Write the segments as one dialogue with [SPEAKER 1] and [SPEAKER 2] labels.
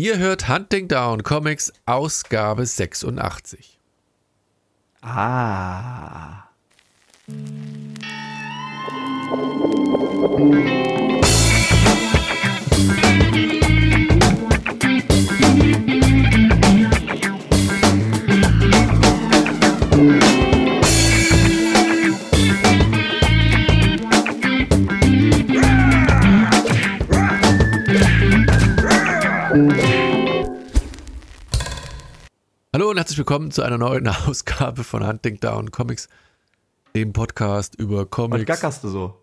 [SPEAKER 1] Ihr hört Hunting Down Comics Ausgabe 86.
[SPEAKER 2] Ah.
[SPEAKER 1] Herzlich willkommen zu einer neuen Ausgabe von Hunting Down Comics, dem Podcast über
[SPEAKER 2] Was
[SPEAKER 1] Comics.
[SPEAKER 2] gackerst du so?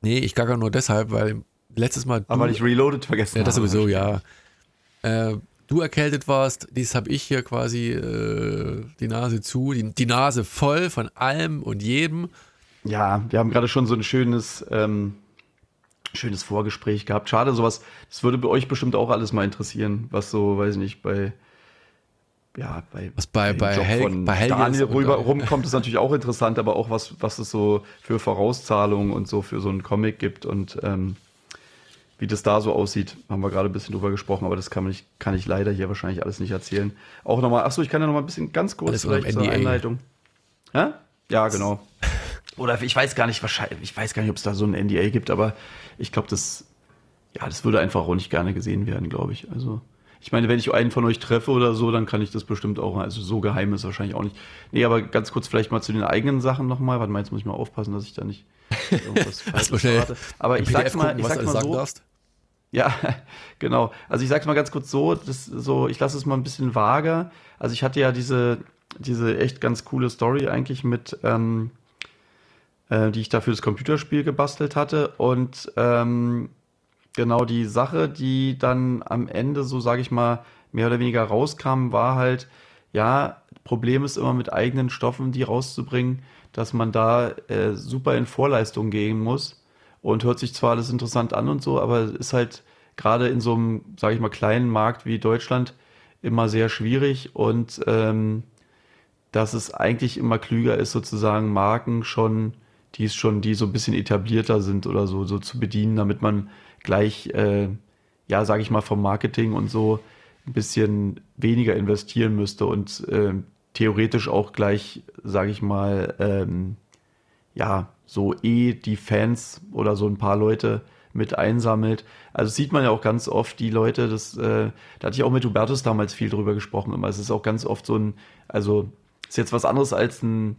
[SPEAKER 1] Nee, ich gacker nur deshalb, weil letztes Mal
[SPEAKER 2] Aber weil ich Reloaded vergessen
[SPEAKER 1] ja, das
[SPEAKER 2] habe.
[SPEAKER 1] sowieso, ja. Äh, du erkältet warst, dies habe ich hier quasi äh, die Nase zu, die, die Nase voll von allem und jedem.
[SPEAKER 2] Ja, wir haben gerade schon so ein schönes, ähm, schönes Vorgespräch gehabt. Schade, sowas, das würde bei euch bestimmt auch alles mal interessieren, was so, weiß ich nicht, bei, ja, bei,
[SPEAKER 1] Was bei- bei Hel- bei Helge
[SPEAKER 2] Daniel rüber, rumkommt, ist natürlich auch interessant, aber auch was, was es so für Vorauszahlungen und so für so einen Comic gibt und ähm, wie das da so aussieht, haben wir gerade ein bisschen drüber gesprochen, aber das kann, man nicht, kann ich leider hier wahrscheinlich alles nicht erzählen. Auch nochmal, achso, ich kann ja nochmal ein bisschen ganz kurz
[SPEAKER 1] Alles
[SPEAKER 2] vielleicht zur. Einleitung. Hä? Ja, genau. Oder ich weiß gar nicht, wahrscheinlich, ich weiß gar nicht, ob es da so ein NDA gibt, aber ich glaube, das, ja, das würde einfach auch nicht gerne gesehen werden, glaube ich. Also, ich meine, wenn ich einen von euch treffe oder so, dann kann ich das bestimmt auch, also so geheim ist wahrscheinlich auch nicht. Nee, aber ganz kurz vielleicht mal zu den eigenen Sachen nochmal. Warte mal, jetzt muss ich mal aufpassen, dass ich da nicht irgendwas
[SPEAKER 1] schnell
[SPEAKER 2] verrate. Aber ich sag's mal, ich sag's mal so,
[SPEAKER 1] darfst.
[SPEAKER 2] ja, genau. Also ich sag's mal ganz kurz so, das so, ich lasse es mal ein bisschen vager. Also ich hatte ja diese, diese echt ganz coole Story eigentlich mit, ähm, äh, die ich da für das Computerspiel gebastelt hatte. Und ähm, genau die Sache, die dann am Ende, so sage ich mal, mehr oder weniger rauskam, war halt, ja, Problem ist immer mit eigenen Stoffen, die rauszubringen, dass man da äh, super in Vorleistung gehen muss. Und hört sich zwar alles interessant an und so, aber ist halt gerade in so einem, sage ich mal, kleinen Markt wie Deutschland immer sehr schwierig und ähm, dass es eigentlich immer klüger ist, sozusagen Marken schon, die es schon, die so ein bisschen etablierter sind oder so, so zu bedienen, damit man gleich, äh, ja, sage ich mal, vom Marketing und so ein bisschen weniger investieren müsste und ähm, theoretisch auch gleich, sage ich mal, ähm, ja, so eh die Fans oder so ein paar Leute mit einsammelt. Also sieht man ja auch ganz oft, die Leute, das, äh, da hatte ich auch mit Hubertus damals viel drüber gesprochen immer. Es ist auch ganz oft so ein, also ist jetzt was anderes als ein,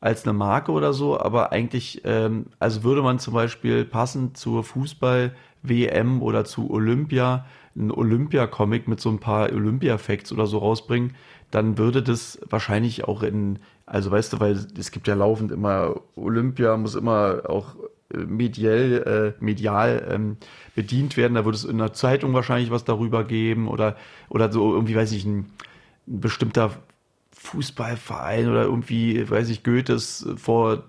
[SPEAKER 2] als eine Marke oder so, aber eigentlich, ähm, also würde man zum Beispiel passend zur Fußball-WM oder zu Olympia einen Olympia-Comic mit so ein paar Olympia-Facts oder so rausbringen, dann würde das wahrscheinlich auch in, also weißt du, weil es gibt ja laufend immer Olympia, muss immer auch äh, mediell, äh, medial ähm, bedient werden. Da würde es in der Zeitung wahrscheinlich was darüber geben oder, oder so irgendwie, weiß ich, ein, ein bestimmter Fußballverein oder irgendwie, weiß ich, Goethe ist vor,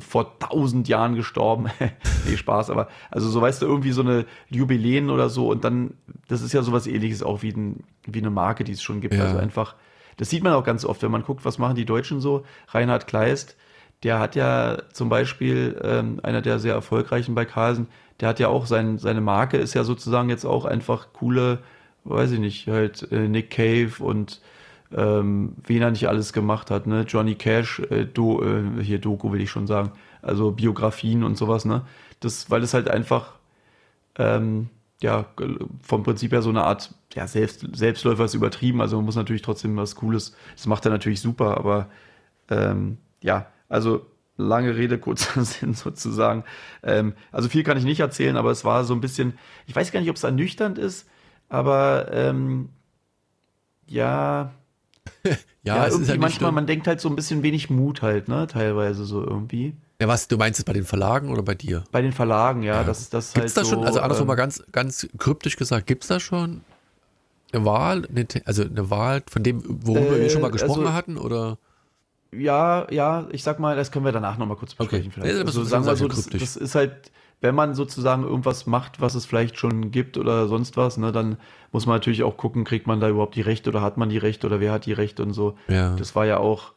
[SPEAKER 2] vor tausend Jahren gestorben. nee, Spaß, aber also so weißt du, irgendwie so eine Jubiläen oder so und dann, das ist ja sowas ähnliches auch wie, ein, wie eine Marke, die es schon gibt.
[SPEAKER 1] Ja.
[SPEAKER 2] Also einfach, das sieht man auch ganz oft, wenn man guckt, was machen die Deutschen so. Reinhard Kleist, der hat ja zum Beispiel, ähm, einer der sehr erfolgreichen bei Carlsen, der hat ja auch sein, seine Marke ist ja sozusagen jetzt auch einfach coole, weiß ich nicht, halt äh, Nick Cave und ähm, wen er nicht alles gemacht hat, ne? Johnny Cash, äh, Do, äh, hier Doku will ich schon sagen, also Biografien und sowas, ne? Das, weil es halt einfach ähm, ja, vom Prinzip her so eine Art, ja, Selbst, Selbstläufer ist übertrieben, also man muss natürlich trotzdem was Cooles, das macht er natürlich super, aber ähm, ja, also lange Rede, kurzer Sinn sozusagen. Ähm, also viel kann ich nicht erzählen, aber es war so ein bisschen, ich weiß gar nicht, ob es ernüchternd ist, aber ähm, ja,
[SPEAKER 1] Ja,
[SPEAKER 2] ja, irgendwie
[SPEAKER 1] halt
[SPEAKER 2] manchmal, man denkt halt so ein bisschen wenig Mut halt, ne, teilweise so irgendwie.
[SPEAKER 1] Ja, was, du meinst es bei den Verlagen oder bei dir?
[SPEAKER 2] Bei den Verlagen, ja, das, das
[SPEAKER 1] Gibt es
[SPEAKER 2] halt
[SPEAKER 1] da schon,
[SPEAKER 2] so,
[SPEAKER 1] also andersrum
[SPEAKER 2] ähm,
[SPEAKER 1] mal ganz, ganz kryptisch gesagt, gibt es da schon eine Wahl, eine, also eine Wahl von dem, worüber
[SPEAKER 2] Äh,
[SPEAKER 1] wir schon mal gesprochen
[SPEAKER 2] also-
[SPEAKER 1] hatten? Oder?
[SPEAKER 2] Ja, ja, ich sag mal, das können wir danach nochmal kurz besprechen
[SPEAKER 1] Okay.
[SPEAKER 2] vielleicht.
[SPEAKER 1] Ja, das
[SPEAKER 2] also sagen wir so, das, das ist halt, wenn man sozusagen irgendwas macht, was es vielleicht schon gibt oder sonst was, ne, dann muss man natürlich auch gucken, kriegt man da überhaupt die Rechte oder hat man die Rechte oder wer hat die Rechte und so.
[SPEAKER 1] Ja.
[SPEAKER 2] Das war ja auch,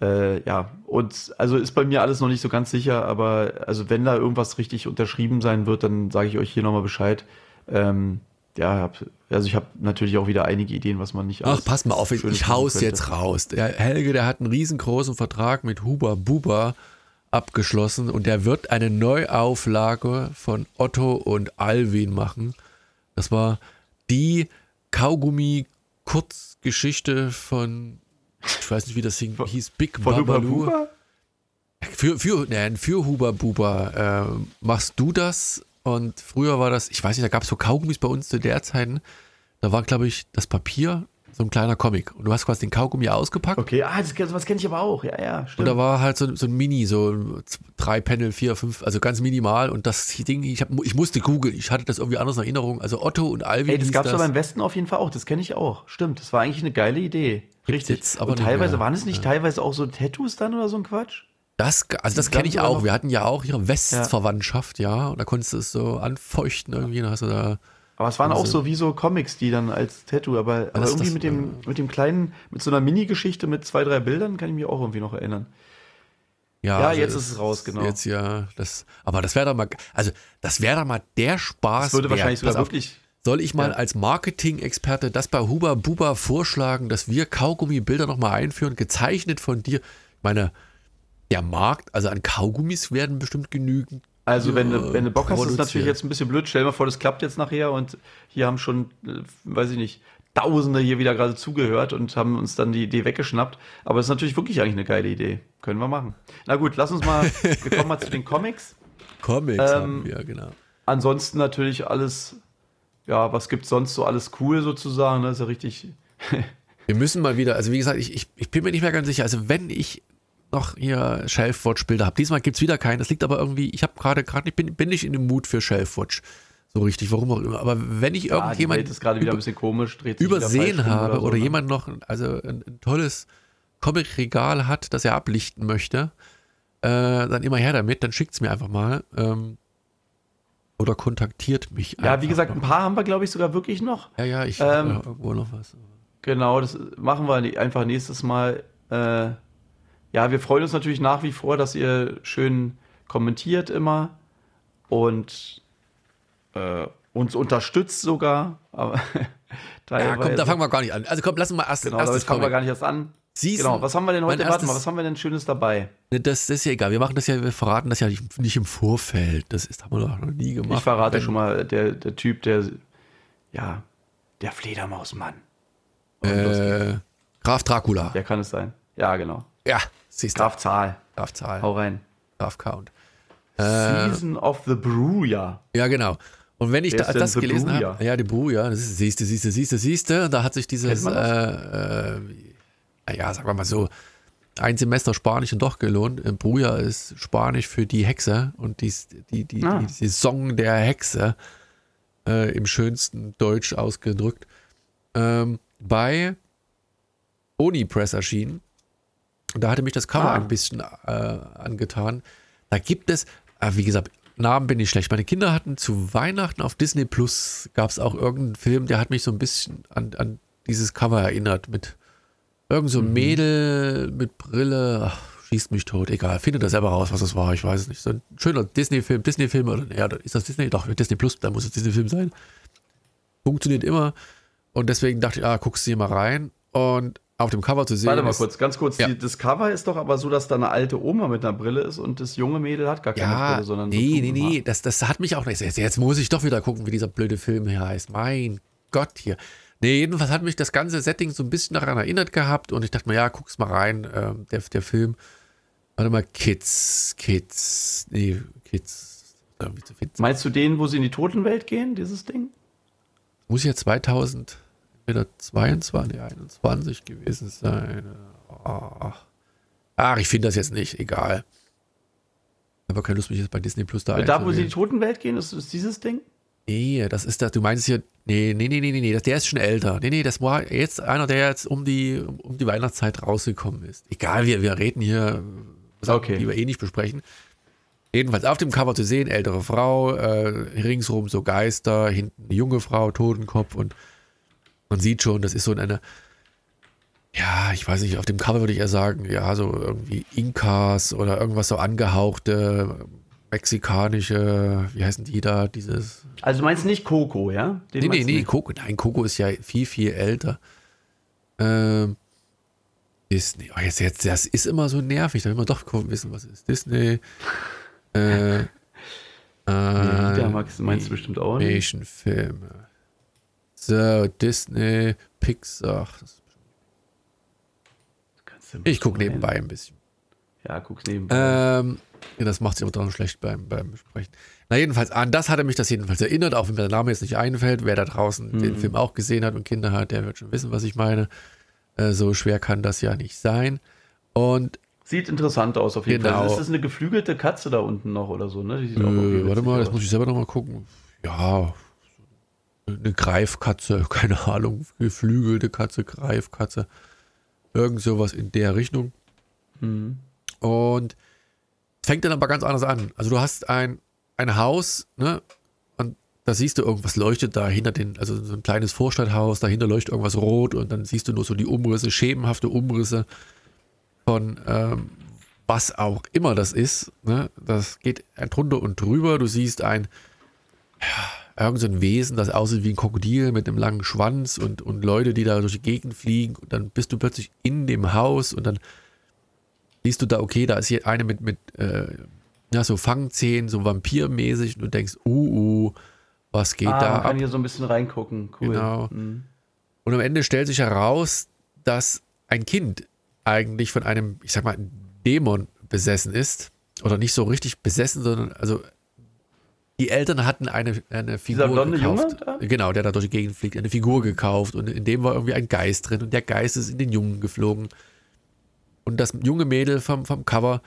[SPEAKER 2] äh, ja, und also ist bei mir alles noch nicht so ganz sicher, aber also wenn da irgendwas richtig unterschrieben sein wird, dann sage ich euch hier nochmal Bescheid. Ähm, ja, hab, also ich habe natürlich auch wieder einige Ideen, was man nicht
[SPEAKER 1] Ach, pass mal auf, ich, ich hau's jetzt raus. Der Helge, der hat einen riesengroßen Vertrag mit Huber Buba abgeschlossen und der wird eine Neuauflage von Otto und Alwin machen. Das war die Kaugummi-Kurzgeschichte von, ich weiß nicht, wie das hieß, Big von Babalu. Huber Für, für, nein, für Huber Buba. Äh, machst du das? Und früher war das, ich weiß nicht, da gab es so Kaugummis bei uns zu der Zeit. Da war, glaube ich, das Papier so ein kleiner Comic. Und du hast quasi den Kaugummi ausgepackt.
[SPEAKER 2] Okay, ah, das, das kenne ich aber auch. Ja, ja,
[SPEAKER 1] stimmt. Und da war halt so, so ein Mini, so drei Panel, vier, fünf, also ganz minimal. Und das Ding, ich, hab, ich musste googeln, ich hatte das irgendwie anders in Erinnerung. Also Otto und Alvin.
[SPEAKER 2] Ey, das gab es aber im Westen auf jeden Fall auch. Das kenne ich auch. Stimmt, das war eigentlich eine geile Idee. Richtig. Jetzt aber und teilweise waren es nicht ja. teilweise auch so Tattoos dann oder so ein Quatsch?
[SPEAKER 1] Das, also das kenne ich auch. Wir hatten ja auch ihre Westverwandtschaft, ja. ja. Und da konntest du es so anfeuchten irgendwie. Dann hast du da
[SPEAKER 2] aber es waren auch so wie so Comics, die dann als Tattoo, aber, aber irgendwie das, mit dem, mit dem kleinen, mit so einer Mini-Geschichte mit zwei, drei Bildern kann ich mich auch irgendwie noch erinnern.
[SPEAKER 1] Ja, ja also jetzt ist es raus, genau. Jetzt ja, das, aber das wäre doch mal, also das wäre doch mal der Spaß. Das
[SPEAKER 2] würde wert. wahrscheinlich sogar wirklich.
[SPEAKER 1] Soll ich mal ja. als Marketing-Experte das bei Huba Buba vorschlagen, dass wir Kaugummi-Bilder nochmal einführen, gezeichnet von dir? Ich meine, der Markt, also an Kaugummis werden bestimmt genügend
[SPEAKER 2] also, wenn, du, wenn du Bock hast, ist natürlich jetzt ein bisschen blöd. Stell dir mal vor, das klappt jetzt nachher und hier haben schon, äh, weiß ich nicht, Tausende hier wieder gerade zugehört und haben uns dann die Idee weggeschnappt. Aber es ist natürlich wirklich eigentlich eine geile Idee. Können wir machen. Na gut, lass uns mal, wir kommen mal zu den Comics.
[SPEAKER 1] Comics ähm, haben wir, genau.
[SPEAKER 2] Ansonsten natürlich alles, ja, was gibt sonst so alles cool sozusagen, das ist ja richtig.
[SPEAKER 1] wir müssen mal wieder, also wie gesagt, ich, ich, ich bin mir nicht mehr ganz sicher, also wenn ich noch hier Shelfwatch-Bilder habe. Diesmal gibt es wieder keinen. Das liegt aber irgendwie, ich habe gerade, gerade ich bin, bin nicht in dem Mut für Shelfwatch. So richtig, warum auch immer. Aber wenn ich ja, irgendjemand
[SPEAKER 2] ist gerade wieder ein bisschen komisch,
[SPEAKER 1] übersehen habe oder, so, oder ne? jemand noch also ein, ein tolles Comic-Regal hat, das er ablichten möchte, äh, dann immer her damit, dann schickt es mir einfach mal. Ähm, oder kontaktiert mich.
[SPEAKER 2] Ja, wie gesagt, ein paar haben wir, glaube ich, sogar wirklich noch.
[SPEAKER 1] Ja, ja, ich ähm, habe irgendwo noch was.
[SPEAKER 2] Genau, das machen wir einfach nächstes Mal. Äh, ja, wir freuen uns natürlich nach wie vor, dass ihr schön kommentiert immer und äh, uns unterstützt sogar. Aber
[SPEAKER 1] ja, komm, da fangen wir gar nicht an. Also komm, lass uns mal erst.
[SPEAKER 2] Genau, das fangen wir gar nicht erst an. Siehst genau, was haben wir denn heute? Warte mal, was haben wir denn Schönes dabei?
[SPEAKER 1] Das, das, ist ja egal. Wir machen das ja, wir verraten das ja nicht, nicht im Vorfeld. Das ist, haben wir doch noch nie gemacht.
[SPEAKER 2] Ich verrate Wenn, schon mal, der, der Typ, der, ja, der Fledermausmann.
[SPEAKER 1] Äh, Graf Dracula.
[SPEAKER 2] Der kann es sein. Ja, genau.
[SPEAKER 1] Ja, siehst
[SPEAKER 2] du. Graf Zahl.
[SPEAKER 1] Graf Zahl.
[SPEAKER 2] Hau rein.
[SPEAKER 1] Graf Count.
[SPEAKER 2] Season äh, of the Brew, ja.
[SPEAKER 1] Ja, genau. Und wenn ich da, das gelesen habe, ja, die Brew, ja, das ist, siehste, siehste, siehste, siehste, da hat sich dieses, äh, äh, ja, sagen wir mal so, ein Semester Spanisch doch gelohnt. Bruja ist Spanisch für die Hexe und die, die, die, ah. die Saison der Hexe äh, im schönsten Deutsch ausgedrückt. Ähm, bei Onipress erschienen. Und da hatte mich das Cover ah. ein bisschen äh, angetan. Da gibt es, äh, wie gesagt, Namen bin ich schlecht. Meine Kinder hatten zu Weihnachten auf Disney Plus gab es auch irgendeinen Film, der hat mich so ein bisschen an, an dieses Cover erinnert mit irgend so mhm. Mädel mit Brille. Ach, schießt mich tot, egal. Findet das selber raus, was das war. Ich weiß es nicht. So ein schöner Disney-Film, Disney-Film oder ja, ist das Disney? Doch, Disney Plus, da muss es Disney-Film sein. Funktioniert immer. Und deswegen dachte ich, ah, guckst du hier mal rein. Und auf dem Cover zu sehen.
[SPEAKER 2] Warte mal kurz, ganz kurz. Ja. Die, das Cover ist doch aber so, dass da eine alte Oma mit einer Brille ist und das junge Mädel hat gar keine ja, Brille, sondern.
[SPEAKER 1] Nee, nee, nee, das, das hat mich auch nicht. Jetzt, jetzt muss ich doch wieder gucken, wie dieser blöde Film hier heißt. Mein Gott hier. Nee, jedenfalls hat mich das ganze Setting so ein bisschen daran erinnert gehabt und ich dachte mir, ja, guck's mal rein, äh, der, der Film. Warte mal, Kids, Kids, nee, Kids.
[SPEAKER 2] Meinst du den, wo sie in die Totenwelt gehen, dieses Ding?
[SPEAKER 1] Muss ja 2000 entweder 22, 21 gewesen sein. Oh. Ach, ich finde das jetzt nicht, egal. Aber keine Lust, mich jetzt bei Disney Plus da
[SPEAKER 2] Da, wo sie in die Totenwelt gehen, ist, ist dieses Ding?
[SPEAKER 1] Nee, das ist das, du meinst hier, nee, nee, nee, nee, nee, der ist schon älter. Nee, nee, das war jetzt einer, der jetzt um die, um die Weihnachtszeit rausgekommen ist. Egal, wir, wir reden hier,
[SPEAKER 2] okay.
[SPEAKER 1] die wir eh nicht besprechen. Jedenfalls auf dem Cover zu sehen, ältere Frau, äh, ringsrum so Geister, hinten eine junge Frau, Totenkopf und man sieht schon, das ist so eine, ja, ich weiß nicht, auf dem Cover würde ich eher sagen, ja, so irgendwie Inkas oder irgendwas so angehauchte mexikanische, wie heißen die da, dieses.
[SPEAKER 2] Also du meinst nicht Coco, ja?
[SPEAKER 1] Den nee, nee, nee, Coco. Nein, Coco ist ja viel, viel älter. Ähm, Disney. Oh, jetzt, jetzt, das ist immer so nervig, da will man doch wissen, was ist Disney. Äh,
[SPEAKER 2] äh, nee, Max meinst du bestimmt auch
[SPEAKER 1] nicht. Filme. So, Disney, Pixar. ich gucke nebenbei ein bisschen.
[SPEAKER 2] Ja, guck's nebenbei.
[SPEAKER 1] Ähm, ja, das macht sich aber dann schlecht beim, beim Besprechen. Na, jedenfalls, an das hatte mich das jedenfalls erinnert, auch wenn mir der Name jetzt nicht einfällt. Wer da draußen mhm. den Film auch gesehen hat und Kinder hat, der wird schon wissen, was ich meine. Äh, so schwer kann das ja nicht sein. Und
[SPEAKER 2] Sieht interessant aus auf jeden genau. Fall. Ist das eine geflügelte Katze da unten noch oder so? Ne?
[SPEAKER 1] Äh, warte mal, das muss ich selber noch mal gucken. Ja, eine Greifkatze, keine Ahnung, geflügelte Katze, Greifkatze. Irgend sowas in der Richtung. Mhm. Und es fängt dann aber ganz anders an. Also du hast ein, ein Haus, ne? Und da siehst du irgendwas leuchtet da hinter den, also so ein kleines Vorstadthaus, dahinter leuchtet irgendwas rot und dann siehst du nur so die Umrisse, schemenhafte Umrisse von ähm, was auch immer das ist. Ne? Das geht drunter und drüber. Du siehst ein, ja, irgend so ein Wesen, das aussieht wie ein Krokodil mit einem langen Schwanz und, und Leute, die da durch die Gegend fliegen. Und dann bist du plötzlich in dem Haus und dann siehst du da, okay, da ist hier eine mit, mit äh, ja, so Fangzähnen, so vampirmäßig. Und du denkst, uh, uh, was geht ah, da? Man
[SPEAKER 2] kann hier so ein bisschen reingucken. Cool.
[SPEAKER 1] Genau. Mhm. Und am Ende stellt sich heraus, dass ein Kind eigentlich von einem, ich sag mal, Dämon besessen ist. Oder nicht so richtig besessen, sondern also die Eltern hatten eine, eine Figur Dieser blonde gekauft. Junge da? Genau, der da durch die Gegend fliegt, eine Figur gekauft und in dem war irgendwie ein Geist drin und der Geist ist in den Jungen geflogen. Und das junge Mädel vom, vom Cover,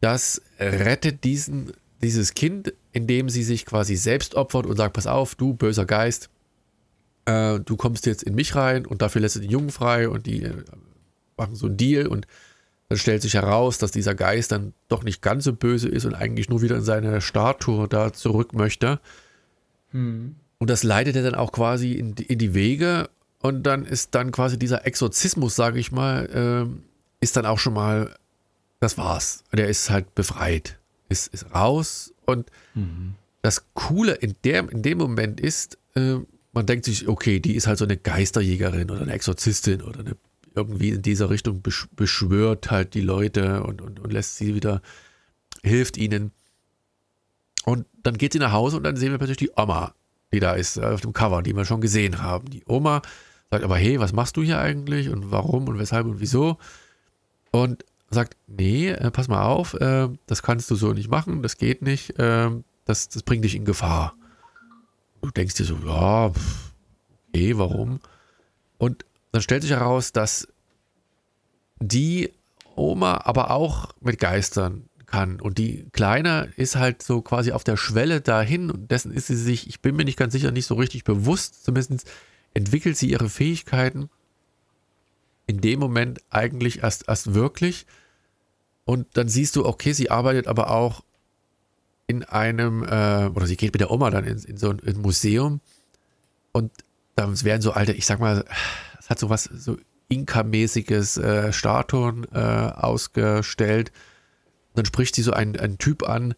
[SPEAKER 1] das rettet diesen, dieses Kind, indem sie sich quasi selbst opfert und sagt, pass auf, du böser Geist, äh, du kommst jetzt in mich rein und dafür lässt du den Jungen frei und die äh, machen so einen Deal und dann stellt sich heraus, dass dieser Geist dann doch nicht ganz so böse ist und eigentlich nur wieder in seine Statue da zurück möchte. Hm. Und das leitet er dann auch quasi in die, in die, Wege und dann ist dann quasi dieser Exorzismus, sage ich mal, äh, ist dann auch schon mal, das war's. Der ist halt befreit, ist, ist raus und mhm. das Coole in, der, in dem Moment ist, äh, man denkt sich, okay, die ist halt so eine Geisterjägerin oder eine Exorzistin oder eine irgendwie in dieser Richtung beschwört halt die Leute und, und, und lässt sie wieder, hilft ihnen. Und dann geht sie nach Hause und dann sehen wir plötzlich die Oma, die da ist, äh, auf dem Cover, die wir schon gesehen haben. Die Oma sagt aber, hey, was machst du hier eigentlich und warum und weshalb und wieso? Und sagt, nee, äh, pass mal auf, äh, das kannst du so nicht machen, das geht nicht, das, das bringt dich in Gefahr. Du denkst dir so, ja, okay, warum? Und dann stellt sich heraus, dass die Oma aber auch mit Geistern kann. Und die Kleine ist halt so quasi auf der Schwelle dahin und dessen ist sie sich, ich bin mir nicht ganz sicher, nicht so richtig bewusst. Zumindest entwickelt sie ihre Fähigkeiten in dem Moment eigentlich erst, erst wirklich. Und dann siehst du, okay, sie arbeitet aber auch in einem, äh, oder sie geht mit der Oma dann in, in so ein, in Museum und da werden so alte, ich sag mal, hat so was so Inka-mäßiges äh, Statuen äh, ausgestellt. Und dann spricht sie so einen, einen Typ an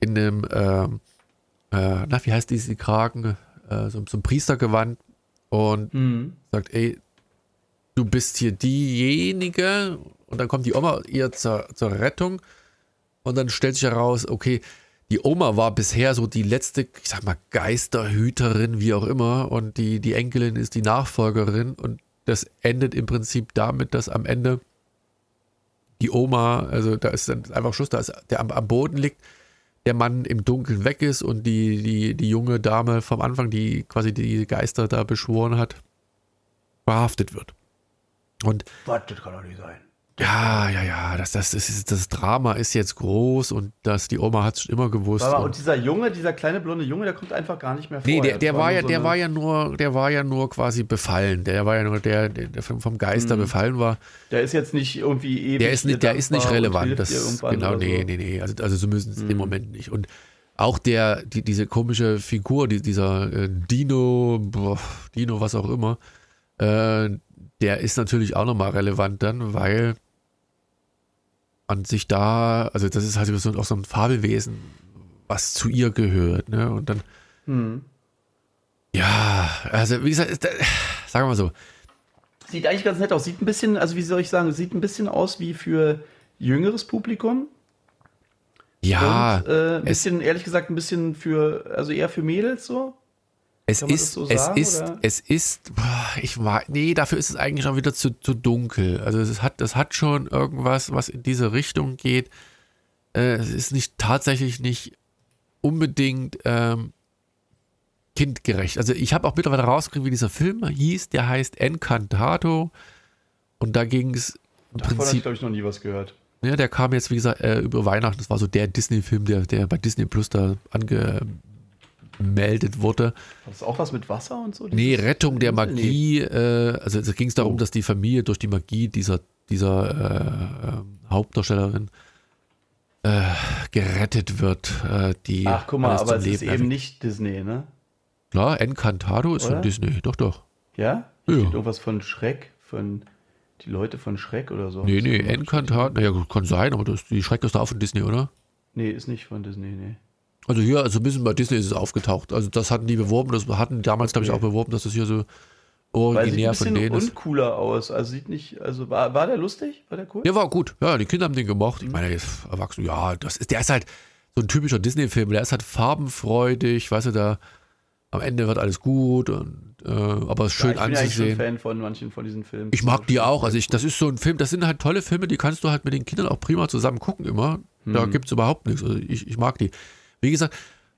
[SPEAKER 1] in einem, äh, äh, na, wie heißt diese Kragen? Äh, so, so ein Priestergewand und mhm. sagt, ey, du bist hier diejenige. Und dann kommt die Oma ihr zur, zur Rettung. Und dann stellt sich heraus, okay, die Oma war bisher so die letzte, ich sag mal, Geisterhüterin, wie auch immer. Und die, die Enkelin ist die Nachfolgerin. Und das endet im Prinzip damit, dass am Ende die Oma, also da ist dann einfach Schluss, da ist der am, am Boden liegt, der Mann im Dunkeln weg ist und die, die, die junge Dame vom Anfang, die quasi die Geister da beschworen hat, verhaftet wird. Und.
[SPEAKER 2] Das kann doch nicht sein.
[SPEAKER 1] Ja, ja, ja, das, das, das, das Drama ist jetzt groß und das, die Oma hat es immer gewusst.
[SPEAKER 2] Aber, und, und, dieser Junge, dieser kleine blonde Junge, der kommt einfach gar nicht mehr vor.
[SPEAKER 1] Nee, der, der war, war ja, so der war ja nur, der war ja nur quasi befallen. Der war ja nur der, der vom Geister mhm. befallen war.
[SPEAKER 2] Der ist jetzt nicht irgendwie ewig.
[SPEAKER 1] Der ist nicht, der ist nicht relevant. Das, genau, nee, so. nee, nee. Also, also so müssen es mhm. im Moment nicht. Und auch der, die, diese komische Figur, die, dieser äh, Dino, boah, Dino, was auch immer, äh, der ist natürlich auch nochmal relevant dann, weil man sich da, also das ist halt so, auch so ein Fabelwesen, was zu ihr gehört. Ne? Und dann, hm. ja, also wie gesagt, sagen wir mal so.
[SPEAKER 2] Sieht eigentlich ganz nett aus. Sieht ein bisschen, also wie soll ich sagen, sieht ein bisschen aus wie für jüngeres Publikum.
[SPEAKER 1] Ja.
[SPEAKER 2] Und, äh, ein bisschen, ehrlich gesagt, ein bisschen für, also eher für Mädels so.
[SPEAKER 1] Es ist, so sagen, es ist, oder? es ist, ich war, nee, dafür ist es eigentlich schon wieder zu, zu dunkel. Also es hat, das hat schon irgendwas, was in diese Richtung geht. Äh, es ist nicht tatsächlich nicht unbedingt ähm, kindgerecht. Also ich habe auch mittlerweile rausgekriegt, wie dieser Film hieß. Der heißt Encantato. Und da ging es
[SPEAKER 2] im Davon Prinzip. ich, glaube ich, noch nie was gehört.
[SPEAKER 1] Ja, der kam jetzt, wie gesagt, äh, über Weihnachten. Das war so der Disney-Film, der, der bei Disney Plus da angemeldet wurde. Hat
[SPEAKER 2] das auch was mit Wasser und so?
[SPEAKER 1] Nee, Rettung der Magie. Nee. Äh, also es ging es darum, oh. dass die Familie durch die Magie dieser, dieser äh, äh Hauptdarstellerin äh, gerettet wird. Äh, die
[SPEAKER 2] Ach, guck mal, aber es Leben ist eben nicht Disney, ne?
[SPEAKER 1] Klar, Encantado ist Oder? von Disney, doch, doch.
[SPEAKER 2] Ja? Hier ja. Irgendwas von Schreck, von die Leute von Schreck oder so.
[SPEAKER 1] Nee, nee, Encantat, naja, kann sein, aber das, die Schreck ist da auch von Disney, oder?
[SPEAKER 2] Nee, ist nicht von Disney, nee.
[SPEAKER 1] Also hier, also ein bisschen bei Disney ist es aufgetaucht. Also das hatten die beworben, das hatten damals, glaube ich, auch beworben, dass das hier so originär von denen
[SPEAKER 2] ist. Sieht cooler aus. Also sieht nicht, also war, war der lustig? War der cool?
[SPEAKER 1] Der war gut. Ja, die Kinder haben den gemocht. Ich mhm. meine, erwachsen, ja, das ist, der ist halt so ein typischer Disney-Film. Der ist halt farbenfreudig, weißt du, da am Ende wird alles gut und äh, aber es ist schön ja, ich anzusehen. Ich bin
[SPEAKER 2] Fan von manchen von diesen Filmen.
[SPEAKER 1] Ich mag die auch. Also ich, das ist so ein Film, das sind halt tolle Filme, die kannst du halt mit den Kindern auch prima zusammen gucken immer. Hm. Da gibt es überhaupt nichts. Also ich, ich mag die. Wie gesagt,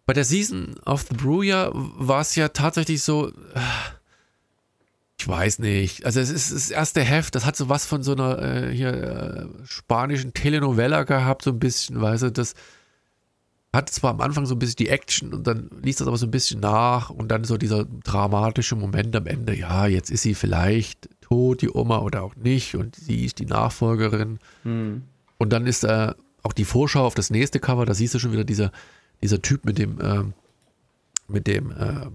[SPEAKER 1] bei der Season of the Brew war es ja tatsächlich so. Äh, ich weiß nicht. Also es ist das erste Heft, das hat so was von so einer äh, hier äh, spanischen Telenovela gehabt, so ein bisschen, weißt du, das hat zwar am Anfang so ein bisschen die Action und dann liest das aber so ein bisschen nach und dann so dieser dramatische Moment am Ende, ja, jetzt ist sie vielleicht tot, die Oma oder auch nicht und sie ist die Nachfolgerin. Hm. Und dann ist äh, auch die Vorschau auf das nächste Cover, da siehst du schon wieder dieser, dieser Typ mit dem, äh, mit dem äh,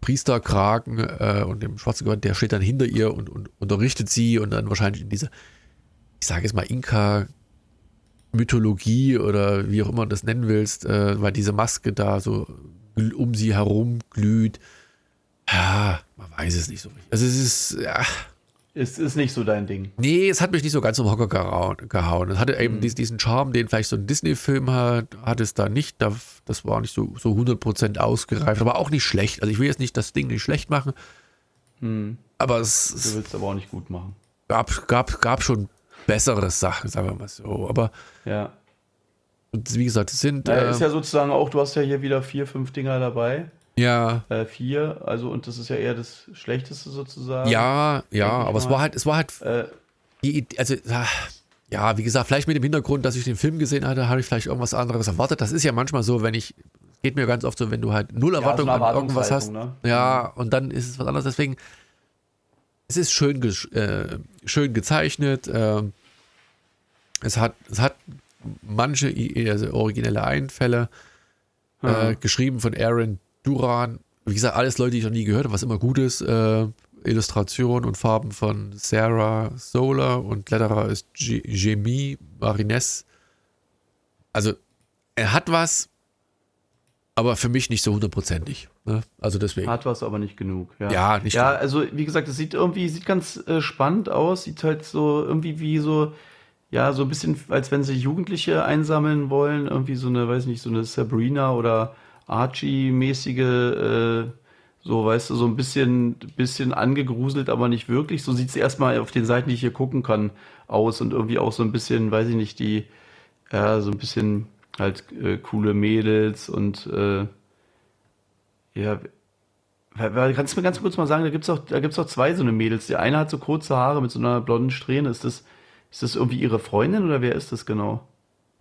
[SPEAKER 1] Priesterkragen äh, und dem schwarzen Gewand, der steht dann hinter ihr und, und unterrichtet sie und dann wahrscheinlich in diese, ich sage jetzt mal, Inka- Mythologie oder wie auch immer du das nennen willst, äh, weil diese Maske da so um sie herum glüht. Ja, man weiß es nicht so richtig. Also es ist, ja.
[SPEAKER 2] Es ist nicht so dein Ding.
[SPEAKER 1] Nee, es hat mich nicht so ganz um Hocker gehauen. Es hatte eben mhm. diesen Charme, den vielleicht so ein Disney-Film hat, hat es da nicht. Das war nicht so, so 100% ausgereift, aber auch nicht schlecht. Also ich will jetzt nicht das Ding nicht schlecht machen. Mhm. Aber es.
[SPEAKER 2] Du willst aber auch nicht gut machen.
[SPEAKER 1] Gab, gab, gab schon bessere Sachen, sagen wir mal so. Aber
[SPEAKER 2] ja.
[SPEAKER 1] wie gesagt, es sind.
[SPEAKER 2] Ja, äh, ist ja sozusagen auch, du hast ja hier wieder vier, fünf Dinger dabei.
[SPEAKER 1] Ja.
[SPEAKER 2] Äh, vier, also und das ist ja eher das Schlechteste sozusagen.
[SPEAKER 1] Ja, ja, aber es war halt, es war halt. Äh, die, also, ja, wie gesagt, vielleicht mit dem Hintergrund, dass ich den Film gesehen hatte, habe ich vielleicht irgendwas anderes erwartet. Das ist ja manchmal so, wenn ich, geht mir ganz oft so, wenn du halt null Erwartungen ja, an irgendwas hast. Ne? Ja, und dann ist es was anderes. Deswegen, es ist schön, äh, schön gezeichnet. Äh, es, hat, es hat manche also originelle Einfälle. Äh, geschrieben von Aaron Duran. Wie gesagt, alles Leute, die ich noch nie gehört habe, was immer gut ist. Äh, Illustration und Farben von Sarah Solar und Letterer ist Jamie Marines. Also, er hat was, aber für mich nicht so hundertprozentig. Ne? Also deswegen.
[SPEAKER 2] Hat was, aber nicht genug. Ja,
[SPEAKER 1] ja nicht
[SPEAKER 2] Ja, genug. also wie gesagt, es sieht irgendwie sieht ganz äh, spannend aus. Sieht halt so irgendwie wie so, ja, so ein bisschen, als wenn sie Jugendliche einsammeln wollen. Irgendwie so eine, weiß nicht, so eine Sabrina oder Archie-mäßige, äh, so, weißt du, so ein bisschen, bisschen angegruselt, aber nicht wirklich. So sieht es erstmal auf den Seiten, die ich hier gucken kann, aus und irgendwie auch so ein bisschen, weiß ich nicht, die, ja, so ein bisschen halt äh, coole Mädels und äh, ja, kannst du mir ganz kurz mal sagen, da gibt es auch, auch zwei so eine Mädels. Die eine hat so kurze Haare mit so einer blonden Strähne. Ist das, ist das irgendwie ihre Freundin oder wer ist das genau?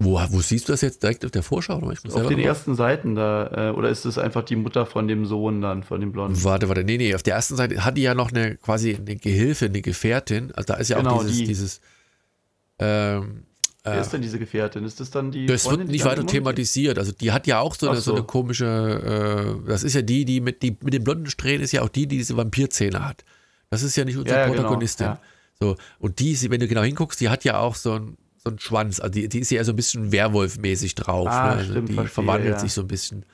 [SPEAKER 1] Wo, wo siehst du das jetzt direkt auf der Vorschau?
[SPEAKER 2] auf den ersten Seiten da. Äh, oder ist das einfach die Mutter von dem Sohn dann, von dem Blonden?
[SPEAKER 1] Warte, warte, nee, nee, auf der ersten Seite hat die ja noch eine quasi eine Gehilfe, eine Gefährtin. Also da ist ja genau, auch dieses, die. dieses
[SPEAKER 2] ähm, Wer äh, ist denn diese Gefährtin? Ist das dann die. Das
[SPEAKER 1] Freundin, wird nicht weiter thematisiert. Also die hat ja auch so, eine, so. so eine komische. Äh, das ist ja die, die mit, die mit den blonden Strähnen ist ja auch die, die diese Vampirzähne hat. Das ist ja nicht unsere ja, Protagonistin. Genau, ja. So, und die, wenn du genau hinguckst, die hat ja auch so ein, so einen Schwanz. Also die, die ist ja so ein bisschen Werwolf-mäßig drauf. Ah, ne? also stimmt, die verstehe, verwandelt ja. sich so ein bisschen.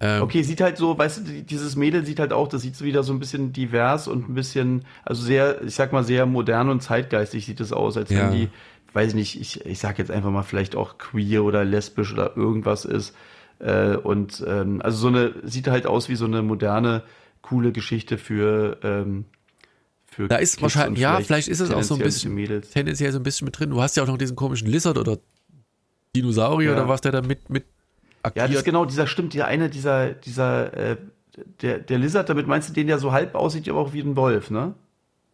[SPEAKER 2] Ähm, okay, sieht halt so, weißt du, dieses Mädel sieht halt auch, das sieht so wieder so ein bisschen divers und ein bisschen, also sehr, ich sag mal, sehr modern und zeitgeistig sieht es aus, als ja. wenn die, weiß ich nicht, ich, ich sag jetzt einfach mal vielleicht auch queer oder lesbisch oder irgendwas ist. Äh, und ähm, also so eine, sieht halt aus wie so eine moderne, coole Geschichte für, ähm,
[SPEAKER 1] für da ist Kids wahrscheinlich, ja, vielleicht ist es auch so ein bisschen, Mädels. tendenziell so ein bisschen mit drin. Du hast ja auch noch diesen komischen Lizard oder Dinosaurier ja. oder was der da mit, mit
[SPEAKER 2] agiert. Ja, das ist genau, dieser stimmt, dieser eine, dieser, dieser, äh, der, der Lizard, damit meinst du den, der so halb aussieht, aber auch wie ein Wolf, ne?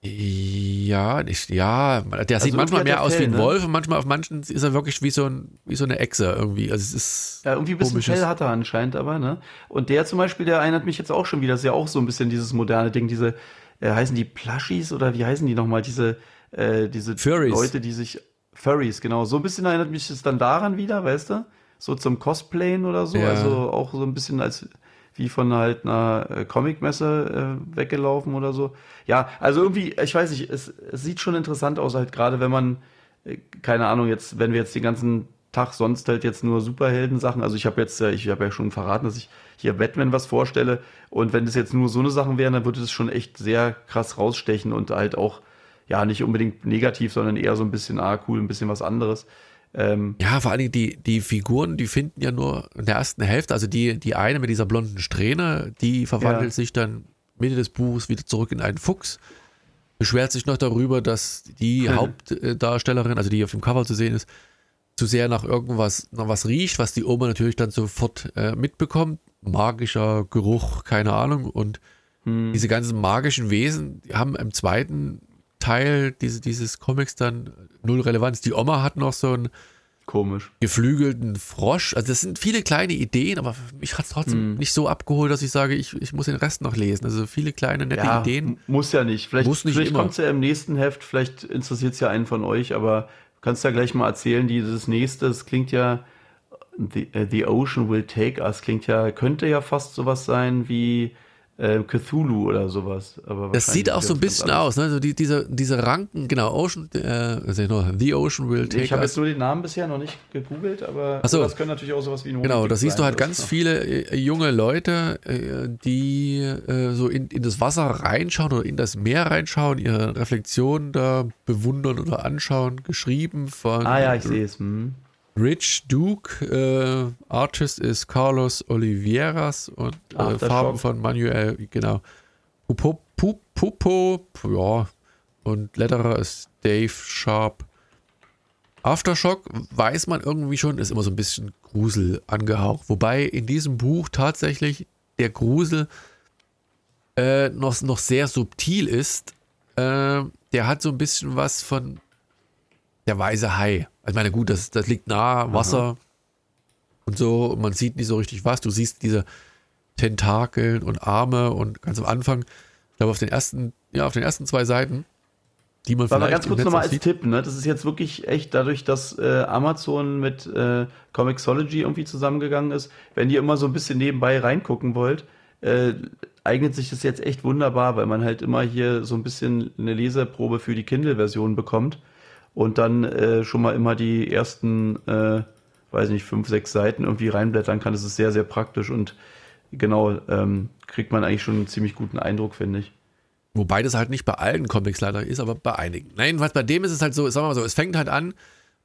[SPEAKER 1] Ja, nicht, ja, der also sieht manchmal mehr aus Fell, wie ein ne? Wolf und manchmal auf manchen ist er wirklich wie so, ein, wie so eine Echse irgendwie. Also es ist
[SPEAKER 2] ja, irgendwie ein bisschen Fell hat er anscheinend aber, ne? Und der zum Beispiel, der erinnert mich jetzt auch schon wieder, das ist ja auch so ein bisschen dieses moderne Ding, diese, äh, heißen die Plushies oder wie heißen die nochmal, diese, äh, diese Furries. Leute, die sich, Furries, genau, so ein bisschen erinnert mich das dann daran wieder, weißt du? So zum Cosplayen oder so, ja. also auch so ein bisschen als wie von halt einer äh, Comicmesse äh, weggelaufen oder so. Ja, also irgendwie, ich weiß nicht, es, es sieht schon interessant aus, halt gerade wenn man, äh, keine Ahnung, jetzt, wenn wir jetzt den ganzen Tag sonst halt jetzt nur Superhelden-Sachen, also ich habe jetzt, äh, ich habe ja schon verraten, dass ich hier Batman was vorstelle und wenn das jetzt nur so eine Sachen wären, dann würde es schon echt sehr krass rausstechen und halt auch, ja, nicht unbedingt negativ, sondern eher so ein bisschen, ah, cool, ein bisschen was anderes.
[SPEAKER 1] Ähm, ja, vor allem die, die Figuren, die finden ja nur in der ersten Hälfte, also die, die eine mit dieser blonden Strähne, die verwandelt ja. sich dann Mitte des Buchs wieder zurück in einen Fuchs, beschwert sich noch darüber, dass die. Hauptdarstellerin, also die auf dem Cover zu sehen ist, zu sehr nach irgendwas nach was riecht, was die Oma natürlich dann sofort äh, mitbekommt. Magischer Geruch, keine Ahnung. Und hm. diese ganzen magischen Wesen die haben im zweiten Teil diese, dieses Comics dann null Relevanz. Die Oma hat noch so einen
[SPEAKER 2] komisch
[SPEAKER 1] geflügelten Frosch. Also das sind viele kleine Ideen, aber mich hat es trotzdem mm. nicht so abgeholt, dass ich sage, ich, ich muss den Rest noch lesen. Also viele kleine nette ja, Ideen.
[SPEAKER 2] Muss ja nicht. Vielleicht, vielleicht kommt es ja im nächsten Heft, vielleicht interessiert es ja einen von euch, aber kannst ja gleich mal erzählen, dieses nächste, das klingt ja The, uh, the Ocean Will Take Us, klingt ja, könnte ja fast sowas sein wie äh, Cthulhu oder sowas.
[SPEAKER 1] Aber das sieht auch so ein bisschen aus, ne? So die, diese, diese Ranken, genau, Ocean, äh, also The Ocean Will
[SPEAKER 2] Take Ich habe jetzt nur den Namen bisher noch nicht gegoogelt, aber
[SPEAKER 1] so.
[SPEAKER 2] das können natürlich auch sowas wie
[SPEAKER 1] ein Genau, da siehst du halt ganz viele äh, junge Leute, äh, die äh, so in, in das Wasser reinschauen oder in das Meer reinschauen, ihre Reflexionen da bewundern oder anschauen, geschrieben von.
[SPEAKER 2] Ah ja, ich sehe es. Hm.
[SPEAKER 1] Rich Duke, äh, Artist ist Carlos Olivieras und äh, Farben von Manuel, genau. Pupo, Pupo, ja, und Letterer ist Dave Sharp. Aftershock weiß man irgendwie schon, ist immer so ein bisschen Grusel angehaucht. Wobei in diesem Buch tatsächlich der Grusel äh, noch, noch sehr subtil ist. Äh, der hat so ein bisschen was von der weiße Hai. Ich meine, gut, das, das liegt nah, Wasser Aha. und so, und man sieht nicht so richtig was. Du siehst diese Tentakeln und Arme und ganz am Anfang, ich glaube, auf den ersten, ja, auf den ersten zwei Seiten, die man
[SPEAKER 2] vielleicht. Aber ganz kurz nochmal als sieht. Tipp, ne? Das ist jetzt wirklich echt dadurch, dass äh, Amazon mit äh, Comixology irgendwie zusammengegangen ist. Wenn ihr immer so ein bisschen nebenbei reingucken wollt, äh, eignet sich das jetzt echt wunderbar, weil man halt immer hier so ein bisschen eine Leseprobe für die Kindle-Version bekommt und dann äh, schon mal immer die ersten, äh, weiß nicht, fünf, sechs Seiten irgendwie reinblättern kann. Das ist sehr, sehr praktisch und genau, ähm, kriegt man eigentlich schon einen ziemlich guten Eindruck, finde ich.
[SPEAKER 1] Wobei das halt nicht bei allen Comics leider ist, aber bei einigen. Nein, was bei dem ist es halt so, sagen wir mal so, es fängt halt an,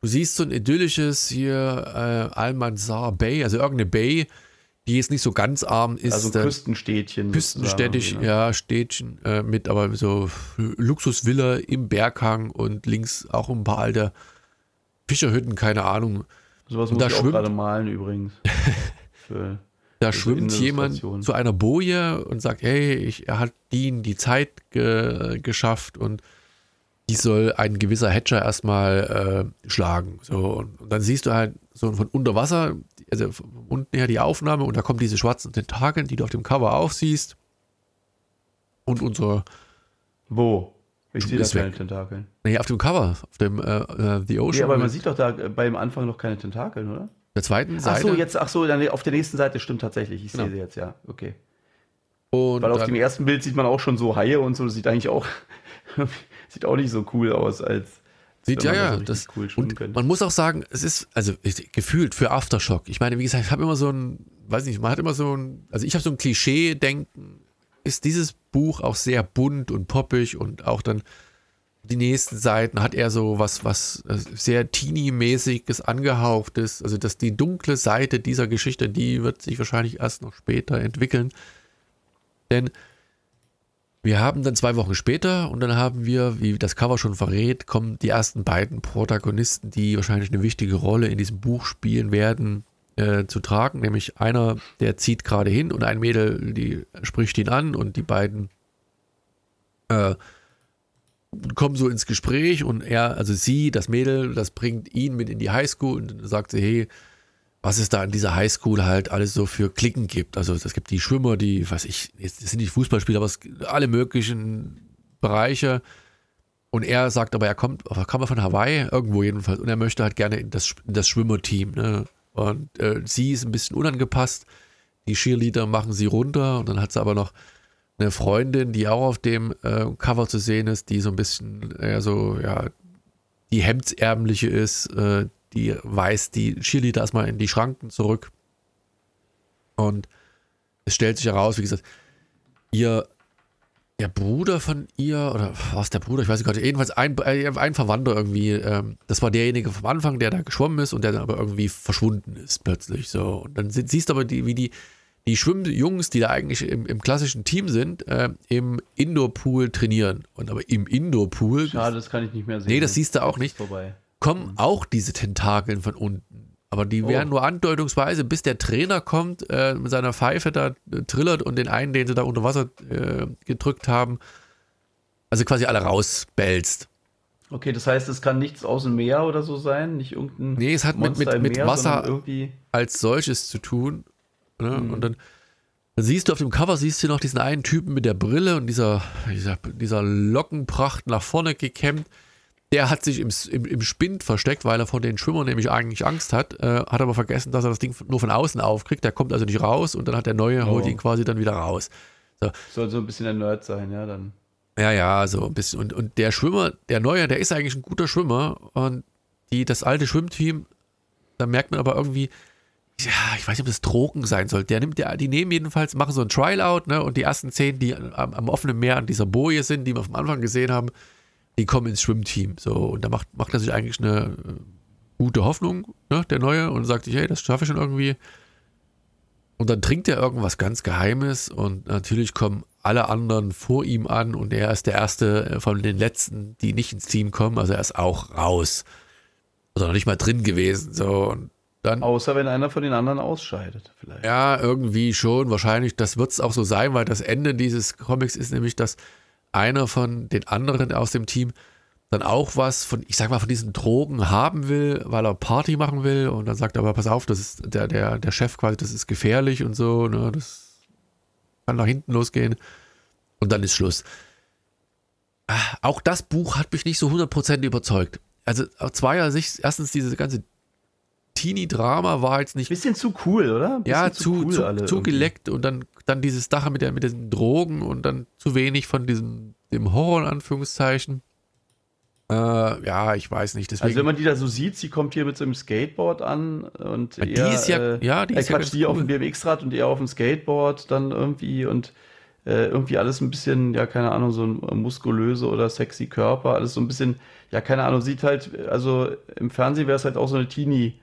[SPEAKER 1] du siehst so ein idyllisches hier äh, Almanzar Bay, also irgendeine Bay, die jetzt nicht so ganz arm ist.
[SPEAKER 2] Also Küstenstädtchen.
[SPEAKER 1] Küstenstädtisch, ja, Städtchen äh, mit aber so Luxusvilla im Berghang und links auch ein paar alte Fischerhütten, keine Ahnung.
[SPEAKER 2] Sowas muss da ich schwimmt, gerade malen übrigens.
[SPEAKER 1] Für, da schwimmt jemand zu einer Boje und sagt, hey, ich, er hat ihnen die Zeit ge, geschafft und die soll ein gewisser Hatcher erstmal äh, schlagen. So, und, und, dann siehst du halt so von unter Wasser also unten her die Aufnahme und da kommen diese schwarzen Tentakeln, die du auf dem Cover aufsiehst. Und unser.
[SPEAKER 2] Wo? Ich sehe da keine weg. Tentakeln.
[SPEAKER 1] Nee, auf dem Cover, auf dem äh, uh, The Ocean.
[SPEAKER 2] Ja, aber man sieht doch da beim Anfang noch keine Tentakeln, oder?
[SPEAKER 1] Der zweiten Seite.
[SPEAKER 2] Ach so, jetzt, ach so, dann auf der nächsten Seite stimmt tatsächlich. Ich genau. sehe sie jetzt, ja. Okay. Und Weil auf dem ersten Bild sieht man auch schon so Haie und so. Das sieht eigentlich auch, sieht auch nicht so cool aus als
[SPEAKER 1] Sieht ja, ja, das cool und könnte. man muss auch sagen, es ist also gefühlt für Aftershock. Ich meine, wie gesagt, ich habe immer so ein, weiß nicht, man hat immer so ein, also ich habe so ein Klischee-Denken. Ist dieses Buch auch sehr bunt und poppig und auch dann die nächsten Seiten hat er so was, was äh, sehr teeny-mäßiges angehauchtes. Also, dass die dunkle Seite dieser Geschichte, die wird sich wahrscheinlich erst noch später entwickeln. Denn wir haben dann zwei Wochen später und dann haben wir, wie das Cover schon verrät, kommen die ersten beiden Protagonisten, die wahrscheinlich eine wichtige Rolle in diesem Buch spielen werden, äh, zu tragen. Nämlich einer, der zieht gerade hin und ein Mädel, die spricht ihn an und die beiden äh, kommen so ins Gespräch und er, also sie, das Mädel, das bringt ihn mit in die Highschool und dann sagt sie, hey, was es da in dieser Highschool halt alles so für Klicken gibt. Also es gibt die Schwimmer, die, was ich, jetzt sind nicht Fußballspieler, aber es alle möglichen Bereiche. Und er sagt aber, er kommt, kam er von Hawaii, irgendwo jedenfalls, und er möchte halt gerne in das, in das Schwimmerteam. Ne? Und äh, sie ist ein bisschen unangepasst. Die Cheerleader machen sie runter und dann hat sie aber noch eine Freundin, die auch auf dem äh, Cover zu sehen ist, die so ein bisschen, äh, so, ja, die hemdsärmliche ist, äh, die weist die Cheerleader erstmal in die Schranken zurück. Und es stellt sich heraus, wie gesagt, ihr, der Bruder von ihr, oder was der Bruder, ich weiß nicht gerade, jedenfalls ein, äh, ein Verwandter irgendwie, ähm, das war derjenige vom Anfang, der da geschwommen ist und der dann aber irgendwie verschwunden ist plötzlich. So. Und dann siehst du aber, die, wie die die Schwimmjungs, die da eigentlich im, im klassischen Team sind, äh, im Indoor-Pool trainieren. Und aber im Indoor-Pool.
[SPEAKER 2] Schade, das kann ich nicht mehr sehen.
[SPEAKER 1] Nee, das siehst du auch nicht. Vorbei. Kommen mhm. auch diese Tentakeln von unten. Aber die oh. werden nur andeutungsweise, bis der Trainer kommt, äh, mit seiner Pfeife da äh, trillert und den einen, den sie da unter Wasser äh, gedrückt haben, also quasi alle rausbellst.
[SPEAKER 2] Okay, das heißt, es kann nichts aus dem Meer oder so sein? Nicht irgendein.
[SPEAKER 1] Nee, es hat Monster mit, mit, mit Wasser als solches zu tun. Ne? Mhm. Und dann, dann, siehst du auf dem Cover, siehst du noch diesen einen Typen mit der Brille und dieser, dieser, dieser Lockenpracht nach vorne gekämmt. Der hat sich im, im, im Spind versteckt, weil er vor den Schwimmern nämlich eigentlich Angst hat, äh, hat aber vergessen, dass er das Ding nur von außen aufkriegt. Der kommt also nicht raus und dann hat der Neue, oh. holt ihn quasi dann wieder raus.
[SPEAKER 2] So. Soll so ein bisschen ein Nerd sein, ja, dann.
[SPEAKER 1] Ja, ja, so ein bisschen. Und, und der Schwimmer, der Neue, der ist eigentlich ein guter Schwimmer und die, das alte Schwimmteam, da merkt man aber irgendwie, ja, ich weiß nicht, ob das Drogen sein soll. Der nimmt, der, die nehmen jedenfalls, machen so ein Trial-Out, ne? Und die ersten zehn, die am, am, offenen Meer an dieser Boje sind, die wir vom Anfang gesehen haben, die kommen ins Schwimmteam. So, und da macht, macht er sich eigentlich eine äh, gute Hoffnung, ne, der Neue, und sagt sich, hey, das schaffe ich schon irgendwie. Und dann trinkt er irgendwas ganz Geheimes und natürlich kommen alle anderen vor ihm an und er ist der erste äh, von den letzten, die nicht ins Team kommen, also er ist auch raus. Oder noch nicht mal drin gewesen. So, und dann,
[SPEAKER 2] Außer wenn einer von den anderen ausscheidet, vielleicht.
[SPEAKER 1] Ja, irgendwie schon. Wahrscheinlich, das wird es auch so sein, weil das Ende dieses Comics ist nämlich, dass einer von den anderen aus dem Team dann auch was von, ich sag mal, von diesen Drogen haben will, weil er Party machen will. Und dann sagt er aber, pass auf, das ist der, der, der Chef quasi, das ist gefährlich und so, ne, das kann nach hinten losgehen. Und dann ist Schluss. Ah, auch das Buch hat mich nicht so 100% überzeugt. Also aus zweier Sicht, erstens diese ganze Teenie-Drama war jetzt nicht.
[SPEAKER 2] Bisschen zu cool, oder?
[SPEAKER 1] Bisschen ja, zu, zu, cool zu, zu geleckt und dann, dann dieses Dach mit, der, mit den Drogen und dann zu wenig von diesem dem Horror in Anführungszeichen. Äh, ja, ich weiß nicht.
[SPEAKER 2] Deswegen, also wenn man die da so sieht, sie kommt hier mit so einem Skateboard an und
[SPEAKER 1] die er, ist ja,
[SPEAKER 2] äh,
[SPEAKER 1] ja,
[SPEAKER 2] die ist ja die cool. auf dem BMX-Rad und er auf dem Skateboard dann irgendwie und äh, irgendwie alles ein bisschen, ja, keine Ahnung, so ein muskulöse oder sexy Körper, alles so ein bisschen, ja, keine Ahnung, sieht halt, also im Fernsehen wäre es halt auch so eine Teenie-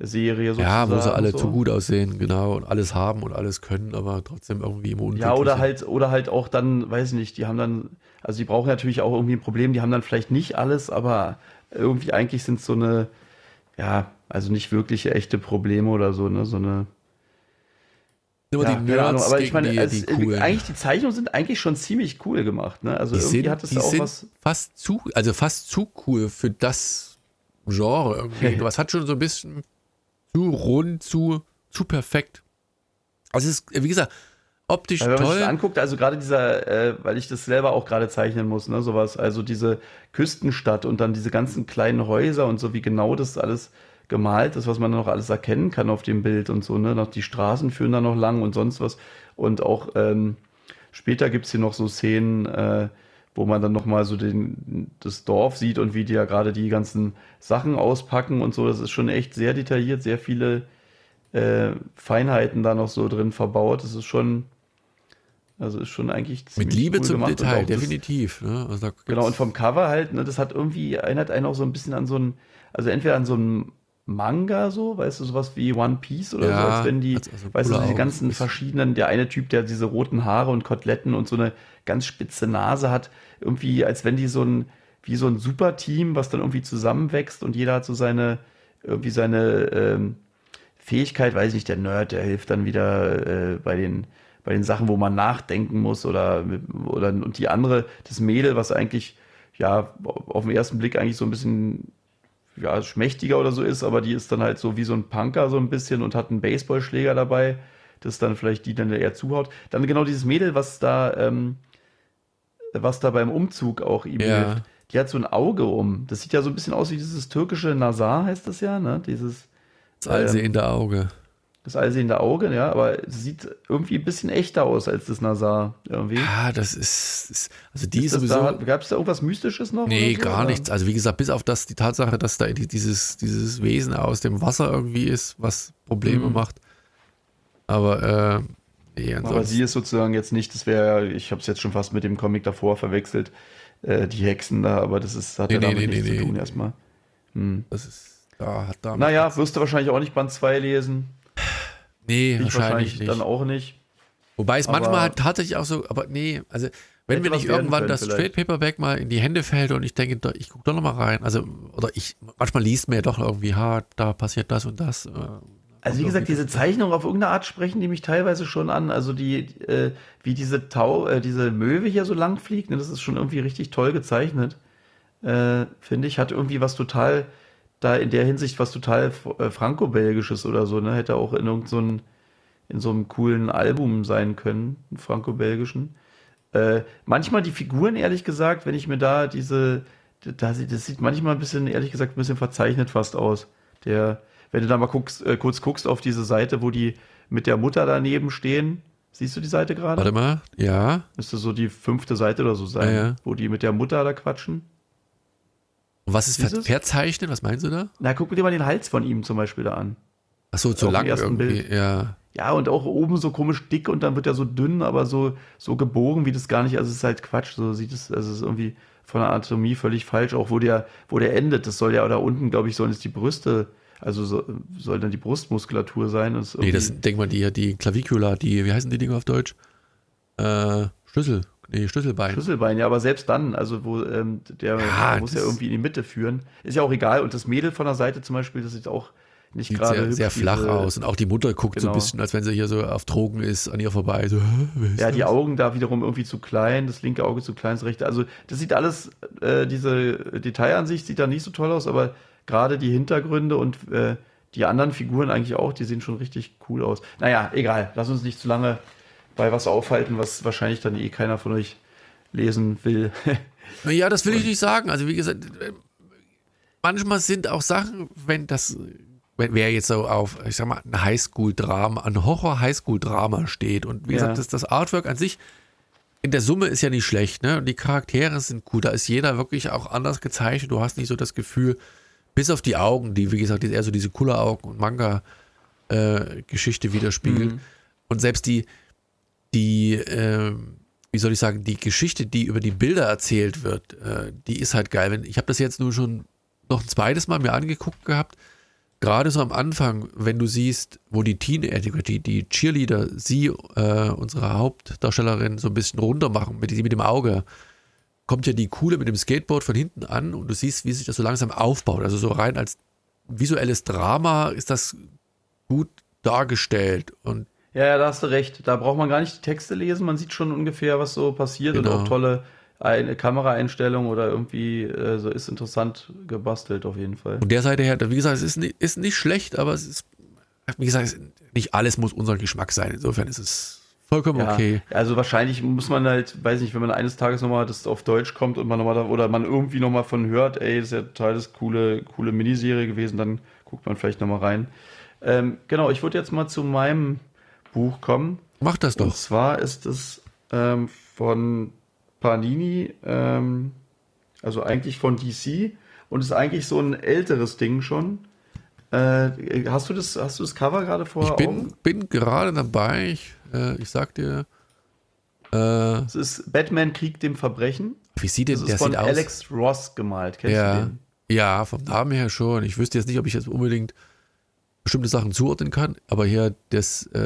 [SPEAKER 2] Serie
[SPEAKER 1] sozusagen. Ja, wo sie alle so. zu gut aussehen, genau, und alles haben und alles können, aber trotzdem irgendwie im
[SPEAKER 2] Unglücklichen. Ja, oder halt, oder halt auch dann, weiß ich nicht, die haben dann, also die brauchen natürlich auch irgendwie ein Problem, die haben dann vielleicht nicht alles, aber irgendwie eigentlich sind es so eine, ja, also nicht wirklich echte Probleme oder so, ne, so eine.
[SPEAKER 1] Nur ja, die Nerds
[SPEAKER 2] aber ich meine, die, also, die eigentlich die Zeichnungen sind eigentlich schon ziemlich cool gemacht, ne? Also
[SPEAKER 1] die
[SPEAKER 2] irgendwie
[SPEAKER 1] sind, hat es ja auch was. Fast zu, also fast zu cool für das Genre irgendwie. Was hat schon so ein bisschen zu rund, zu, zu perfekt. Also es ist, wie gesagt, optisch
[SPEAKER 2] wenn toll.
[SPEAKER 1] Wenn man
[SPEAKER 2] sich das anguckt, also gerade dieser, äh, weil ich das selber auch gerade zeichnen muss, ne, sowas, also diese Küstenstadt und dann diese ganzen kleinen Häuser und so, wie genau das alles gemalt ist, was man noch alles erkennen kann auf dem Bild und so, ne, noch die Straßen führen da noch lang und sonst was und auch ähm, später gibt es hier noch so Szenen, äh, wo man dann nochmal so den, das Dorf sieht und wie die ja gerade die ganzen Sachen auspacken und so. Das ist schon echt sehr detailliert, sehr viele äh, Feinheiten da noch so drin verbaut. Das ist schon, also ist schon eigentlich
[SPEAKER 1] Mit Liebe cool zum gemacht. Detail, definitiv. Ne?
[SPEAKER 2] Also genau, und vom Cover halt, ne, das hat irgendwie, erinnert einen auch so ein bisschen an so ein, also entweder an so ein Manga so, weißt du, sowas wie One Piece oder ja, so, als wenn die, also weißt du, diese ganzen verschiedenen, der eine Typ, der diese roten Haare und Koteletten und so eine ganz spitze Nase hat, irgendwie, als wenn die so ein, wie so ein Superteam, was dann irgendwie zusammenwächst und jeder hat so seine, irgendwie seine ähm, Fähigkeit, weiß ich nicht, der Nerd, der hilft dann wieder äh, bei den, bei den Sachen, wo man nachdenken muss oder, oder, und die andere, das Mädel, was eigentlich, ja, auf den ersten Blick eigentlich so ein bisschen ja, schmächtiger oder so ist, aber die ist dann halt so wie so ein Punker so ein bisschen und hat einen Baseballschläger dabei, das dann vielleicht die dann eher zuhaut. Dann genau dieses Mädel, was da, ähm, was da beim Umzug auch ihm ja. hilft, die hat so ein Auge um. Das sieht ja so ein bisschen aus wie dieses türkische Nazar, heißt das ja, ne? Dieses
[SPEAKER 1] das allsehende ähm, Auge
[SPEAKER 2] das allsehende Auge, ja, aber es sieht irgendwie ein bisschen echter aus als das Nazar irgendwie.
[SPEAKER 1] Ja, das ist, ist also die
[SPEAKER 2] ist
[SPEAKER 1] sowieso.
[SPEAKER 2] Gab es da irgendwas Mystisches noch?
[SPEAKER 1] Nee, so, gar oder? nichts. Also wie gesagt, bis auf das die Tatsache, dass da dieses, dieses Wesen aus dem Wasser irgendwie ist, was Probleme mhm. macht. Aber äh,
[SPEAKER 2] nee, Aber sie ist sozusagen jetzt nicht, das wäre, ich habe es jetzt schon fast mit dem Comic davor verwechselt, äh, die Hexen da, aber das ist, hat nee, ja damit nee, nichts nee, zu tun erstmal. Hm. Das ist, da hat da. Naja, wirst du wahrscheinlich auch nicht Band 2 lesen.
[SPEAKER 1] Nee, wahrscheinlich, wahrscheinlich, nicht.
[SPEAKER 2] Dann auch nicht.
[SPEAKER 1] Wobei es aber manchmal halt tatsächlich auch so, aber nee, also wenn mir nicht irgendwann das Trade Paperback mal in die Hände fällt und ich denke, ich gucke doch noch mal rein, also oder ich manchmal liest mir doch irgendwie, ha, da passiert das und das. Äh,
[SPEAKER 2] also wie gesagt, diese Zeichnungen auf irgendeine Art sprechen die mich teilweise schon an. Also die, äh, wie diese Tau, äh, diese Möwe hier so lang fliegt, ne, das ist schon irgendwie richtig toll gezeichnet. Äh, Finde ich, hat irgendwie was total da in der Hinsicht was total äh, franco-belgisches oder so, ne? Hätte auch in irgendeinem so in so einem coolen Album sein können, franco-belgischen. Äh, manchmal die Figuren, ehrlich gesagt, wenn ich mir da diese, da, das sieht manchmal ein bisschen, ehrlich gesagt, ein bisschen verzeichnet fast aus. Der, wenn du da mal guckst, äh, kurz guckst auf diese Seite, wo die mit der Mutter daneben stehen, siehst du die Seite gerade?
[SPEAKER 1] Warte mal, ja.
[SPEAKER 2] Müsste so die fünfte Seite oder so sein, ja, ja. wo die mit der Mutter da quatschen.
[SPEAKER 1] Und was ist ver verzeichnet? Was meinst du da?
[SPEAKER 2] Na, guck dir mal den Hals von ihm zum Beispiel da an.
[SPEAKER 1] Ach so, zu lang irgendwie, Bild. ja.
[SPEAKER 2] Ja, und auch oben so komisch dick und dann wird er so dünn, aber so, so gebogen, wie das gar nicht, also es ist halt Quatsch, so sieht es, also es ist irgendwie von der Anatomie völlig falsch, auch wo der, wo der endet, das soll ja da unten, glaube ich, sollen es die Brüste, also so, soll dann die Brustmuskulatur sein.
[SPEAKER 1] Das nee, das denk mal die, die Clavicula, die, wie heißen die Dinge auf Deutsch? Äh, Schlüssel. Nee, Schlüsselbein.
[SPEAKER 2] Schlüsselbein, ja, aber selbst dann, also wo ähm, der, ja, muss ja irgendwie in die Mitte führen. Ist ja auch egal. Und das Mädel von der Seite zum Beispiel, das sieht auch nicht gerade
[SPEAKER 1] sehr, sehr flach diese, aus. Und auch die Mutter guckt genau. so ein genau. bisschen, als wenn sie hier so auf Drogen ist, an ihr vorbei. So,
[SPEAKER 2] ja, das? die Augen da wiederum irgendwie zu klein, das linke Auge zu klein, das rechte. Also das sieht alles, äh, diese Detailansicht sieht da nicht so toll aus, aber gerade die Hintergründe und äh, die anderen Figuren eigentlich auch, die sehen schon richtig cool aus. Naja, egal, lass uns nicht zu lange bei was aufhalten, was wahrscheinlich dann eh keiner von euch lesen will.
[SPEAKER 1] ja, das will ich nicht sagen. Also wie gesagt, manchmal sind auch Sachen, wenn das, wenn wer jetzt so auf, ich sag mal, ein Highschool-Drama, ein Horror-Highschool-Drama steht und wie ja. gesagt, das, das Artwork an sich in der Summe ist ja nicht schlecht, ne? Und die Charaktere sind gut. Da ist jeder wirklich auch anders gezeichnet. Du hast nicht so das Gefühl, bis auf die Augen, die, wie gesagt, eher so diese Kula-Augen und Manga-Geschichte äh, widerspiegeln. Mhm. Und selbst die, die, äh, wie soll ich sagen, die Geschichte, die über die Bilder erzählt wird, äh, die ist halt geil. ich habe das jetzt nur schon noch ein zweites Mal mir angeguckt gehabt. Gerade so am Anfang, wenn du siehst, wo die Teenager, die, die Cheerleader, sie, äh, unsere Hauptdarstellerin, so ein bisschen runter machen mit, mit dem Auge, kommt ja die Kuhle mit dem Skateboard von hinten an und du siehst, wie sich das so langsam aufbaut. Also so rein als visuelles Drama ist das gut dargestellt und
[SPEAKER 2] ja, ja, da hast du recht. Da braucht man gar nicht die Texte lesen. Man sieht schon ungefähr, was so passiert genau. und auch tolle eine Kameraeinstellung oder irgendwie äh, so ist interessant gebastelt auf jeden Fall.
[SPEAKER 1] Und der Seite her, wie gesagt, es ist nicht, ist nicht schlecht, aber es ist, wie gesagt, nicht alles muss unser Geschmack sein. Insofern ist es vollkommen ja, okay.
[SPEAKER 2] Also wahrscheinlich muss man halt, weiß nicht, wenn man eines Tages nochmal das auf Deutsch kommt und man nochmal oder man irgendwie nochmal von hört, ey, das ist ja total das coole, coole Miniserie gewesen, dann guckt man vielleicht nochmal rein. Ähm, genau, ich würde jetzt mal zu meinem Buch kommen.
[SPEAKER 1] Mach das doch. Und
[SPEAKER 2] zwar ist es ähm, von Panini, ähm, also eigentlich von DC und ist eigentlich so ein älteres Ding schon. Äh, hast du das, hast du das Cover gerade vor?
[SPEAKER 1] Ich bin, bin gerade dabei. Ich, äh, ich sag dir.
[SPEAKER 2] Äh, es ist Batman Krieg dem Verbrechen.
[SPEAKER 1] Wie sieht denn
[SPEAKER 2] das der
[SPEAKER 1] ist von
[SPEAKER 2] Alex aus? Ross gemalt. Kennst
[SPEAKER 1] ja,
[SPEAKER 2] du den?
[SPEAKER 1] Ja, vom Namen her schon. Ich wüsste jetzt nicht, ob ich jetzt unbedingt bestimmte Sachen zuordnen kann, aber hier das. Äh,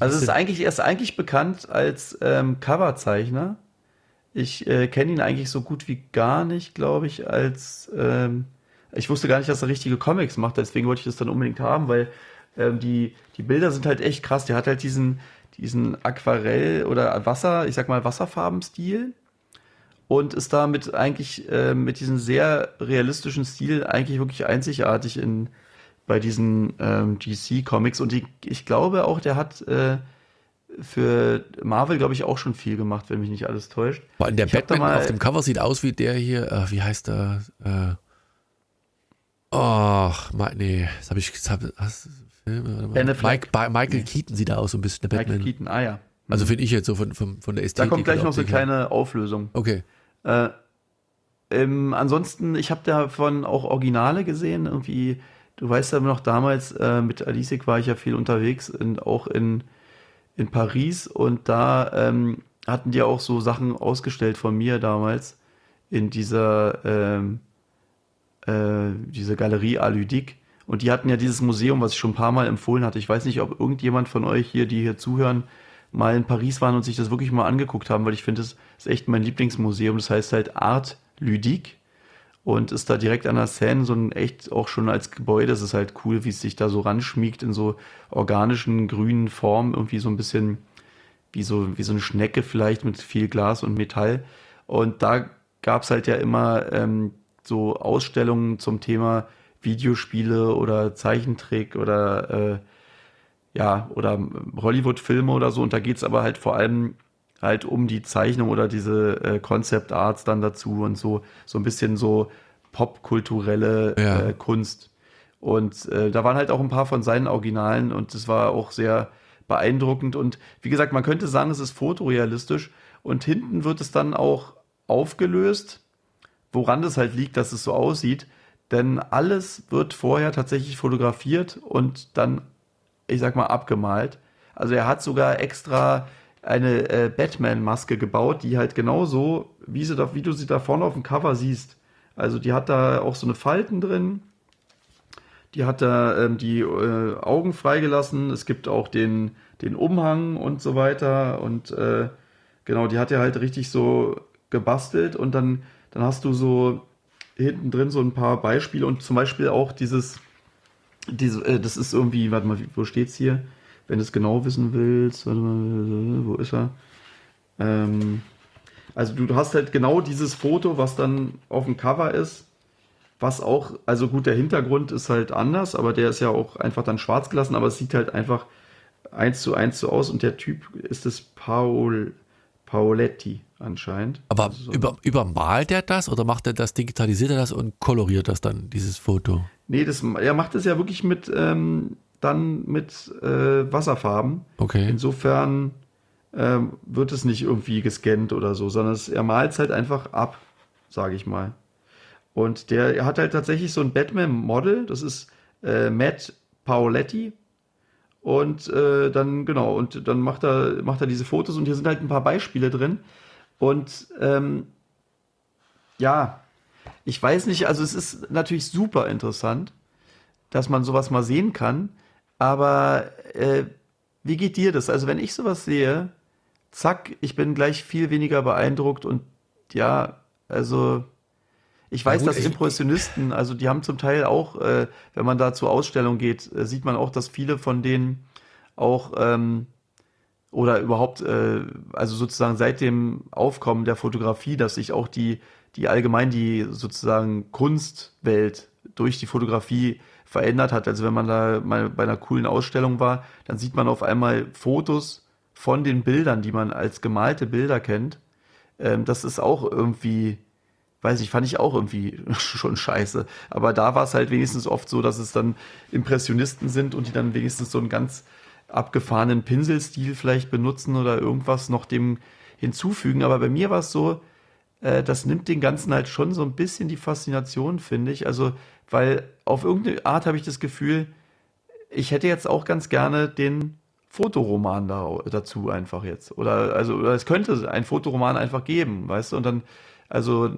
[SPEAKER 2] also es ist eigentlich, er ist eigentlich bekannt als ähm, Coverzeichner. Ich äh, kenne ihn eigentlich so gut wie gar nicht, glaube ich, als ähm, ich wusste gar nicht, dass er richtige Comics macht, deswegen wollte ich das dann unbedingt haben, weil ähm, die, die Bilder sind halt echt krass. Der hat halt diesen, diesen Aquarell- oder Wasser, ich sag mal Wasserfarbenstil und ist damit eigentlich äh, mit diesem sehr realistischen Stil eigentlich wirklich einzigartig in bei diesen ähm, DC-Comics. Und die, ich glaube auch, der hat äh, für Marvel, glaube ich, auch schon viel gemacht, wenn mich nicht alles täuscht.
[SPEAKER 1] Der ich Batman mal, auf dem Cover sieht aus wie der hier, äh, wie heißt der? Äh, Ach, nee, das habe ich. Das hab, hast, Mike, Michael Keaton sieht da aus so ein bisschen,
[SPEAKER 2] der Batman. Michael Keaton, ah ja.
[SPEAKER 1] Also finde ich jetzt so von, von, von der Ästhetik.
[SPEAKER 2] Da kommt gleich noch so eine kleine Auflösung.
[SPEAKER 1] Okay.
[SPEAKER 2] Äh, ähm, ansonsten, ich habe davon auch Originale gesehen. Irgendwie, du weißt ja noch, damals äh, mit Alice war ich ja viel unterwegs, in, auch in, in Paris. Und da ähm, hatten die auch so Sachen ausgestellt von mir damals in dieser ähm, äh, diese Galerie Aludik. Und die hatten ja dieses Museum, was ich schon ein paar Mal empfohlen hatte. Ich weiß nicht, ob irgendjemand von euch hier, die hier zuhören, mal in Paris waren und sich das wirklich mal angeguckt haben, weil ich finde, das ist echt mein Lieblingsmuseum. Das heißt halt Art Ludique und ist da direkt an der Seine so ein echt auch schon als Gebäude. Das ist halt cool, wie es sich da so ranschmiegt in so organischen grünen Formen, irgendwie so ein bisschen wie so, wie so eine Schnecke vielleicht mit viel Glas und Metall. Und da gab es halt ja immer ähm, so Ausstellungen zum Thema Videospiele oder Zeichentrick oder äh, ja, oder Hollywood-Filme oder so. Und da geht es aber halt vor allem halt um die Zeichnung oder diese äh, Concept Arts dann dazu und so, so ein bisschen so popkulturelle ja. äh, Kunst. Und äh, da waren halt auch ein paar von seinen Originalen und das war auch sehr beeindruckend. Und wie gesagt, man könnte sagen, es ist fotorealistisch und hinten wird es dann auch aufgelöst woran das halt liegt, dass es so aussieht. Denn alles wird vorher tatsächlich fotografiert und dann, ich sag mal, abgemalt. Also er hat sogar extra eine äh, Batman-Maske gebaut, die halt genauso, wie, sie da, wie du sie da vorne auf dem Cover siehst. Also die hat da auch so eine Falten drin. Die hat da ähm, die äh, Augen freigelassen. Es gibt auch den, den Umhang und so weiter. Und äh, genau, die hat er halt richtig so gebastelt und dann dann hast du so hinten drin so ein paar Beispiele und zum Beispiel auch dieses, diese, äh, das ist irgendwie, warte mal, wo steht's hier? Wenn du es genau wissen willst, mal, wo ist er? Ähm, also du hast halt genau dieses Foto, was dann auf dem Cover ist, was auch, also gut, der Hintergrund ist halt anders, aber der ist ja auch einfach dann schwarz gelassen, aber es sieht halt einfach eins zu eins so aus und der Typ ist das Paul, Paoletti anscheinend.
[SPEAKER 1] Aber also so über, übermalt er das oder macht er das, digitalisiert er das und koloriert das dann, dieses Foto?
[SPEAKER 2] Nee, das, er macht es ja wirklich mit, ähm, dann mit äh, Wasserfarben.
[SPEAKER 1] Okay.
[SPEAKER 2] Insofern ähm, wird es nicht irgendwie gescannt oder so, sondern es, er malt es halt einfach ab, sage ich mal. Und der er hat halt tatsächlich so ein Batman-Model, das ist äh, Matt Paoletti. Und äh, dann, genau, und dann macht er, macht er diese Fotos und hier sind halt ein paar Beispiele drin. Und ähm, ja, ich weiß nicht, also es ist natürlich super interessant, dass man sowas mal sehen kann, aber äh, wie geht dir das? Also wenn ich sowas sehe, zack, ich bin gleich viel weniger beeindruckt und ja, also ich weiß, gut, dass Impressionisten, also die haben zum Teil auch, äh, wenn man da zur Ausstellung geht, äh, sieht man auch, dass viele von denen auch ähm, oder überhaupt, äh, also sozusagen seit dem Aufkommen der Fotografie, dass sich auch die, die allgemein die sozusagen Kunstwelt durch die Fotografie verändert hat. Also wenn man da mal bei einer coolen Ausstellung war, dann sieht man auf einmal Fotos von den Bildern, die man als gemalte Bilder kennt. Ähm, das ist auch irgendwie, weiß ich, fand ich auch irgendwie schon scheiße. Aber da war es halt wenigstens oft so, dass es dann Impressionisten sind und die dann wenigstens so ein ganz abgefahrenen Pinselstil vielleicht benutzen oder irgendwas noch dem hinzufügen. Aber bei mir war es so, äh, das nimmt den Ganzen halt schon so ein bisschen die Faszination, finde ich. Also, weil auf irgendeine Art habe ich das Gefühl, ich hätte jetzt auch ganz gerne den Fotoroman da, dazu einfach jetzt. Oder also oder es könnte ein Fotoroman einfach geben, weißt du? Und dann, also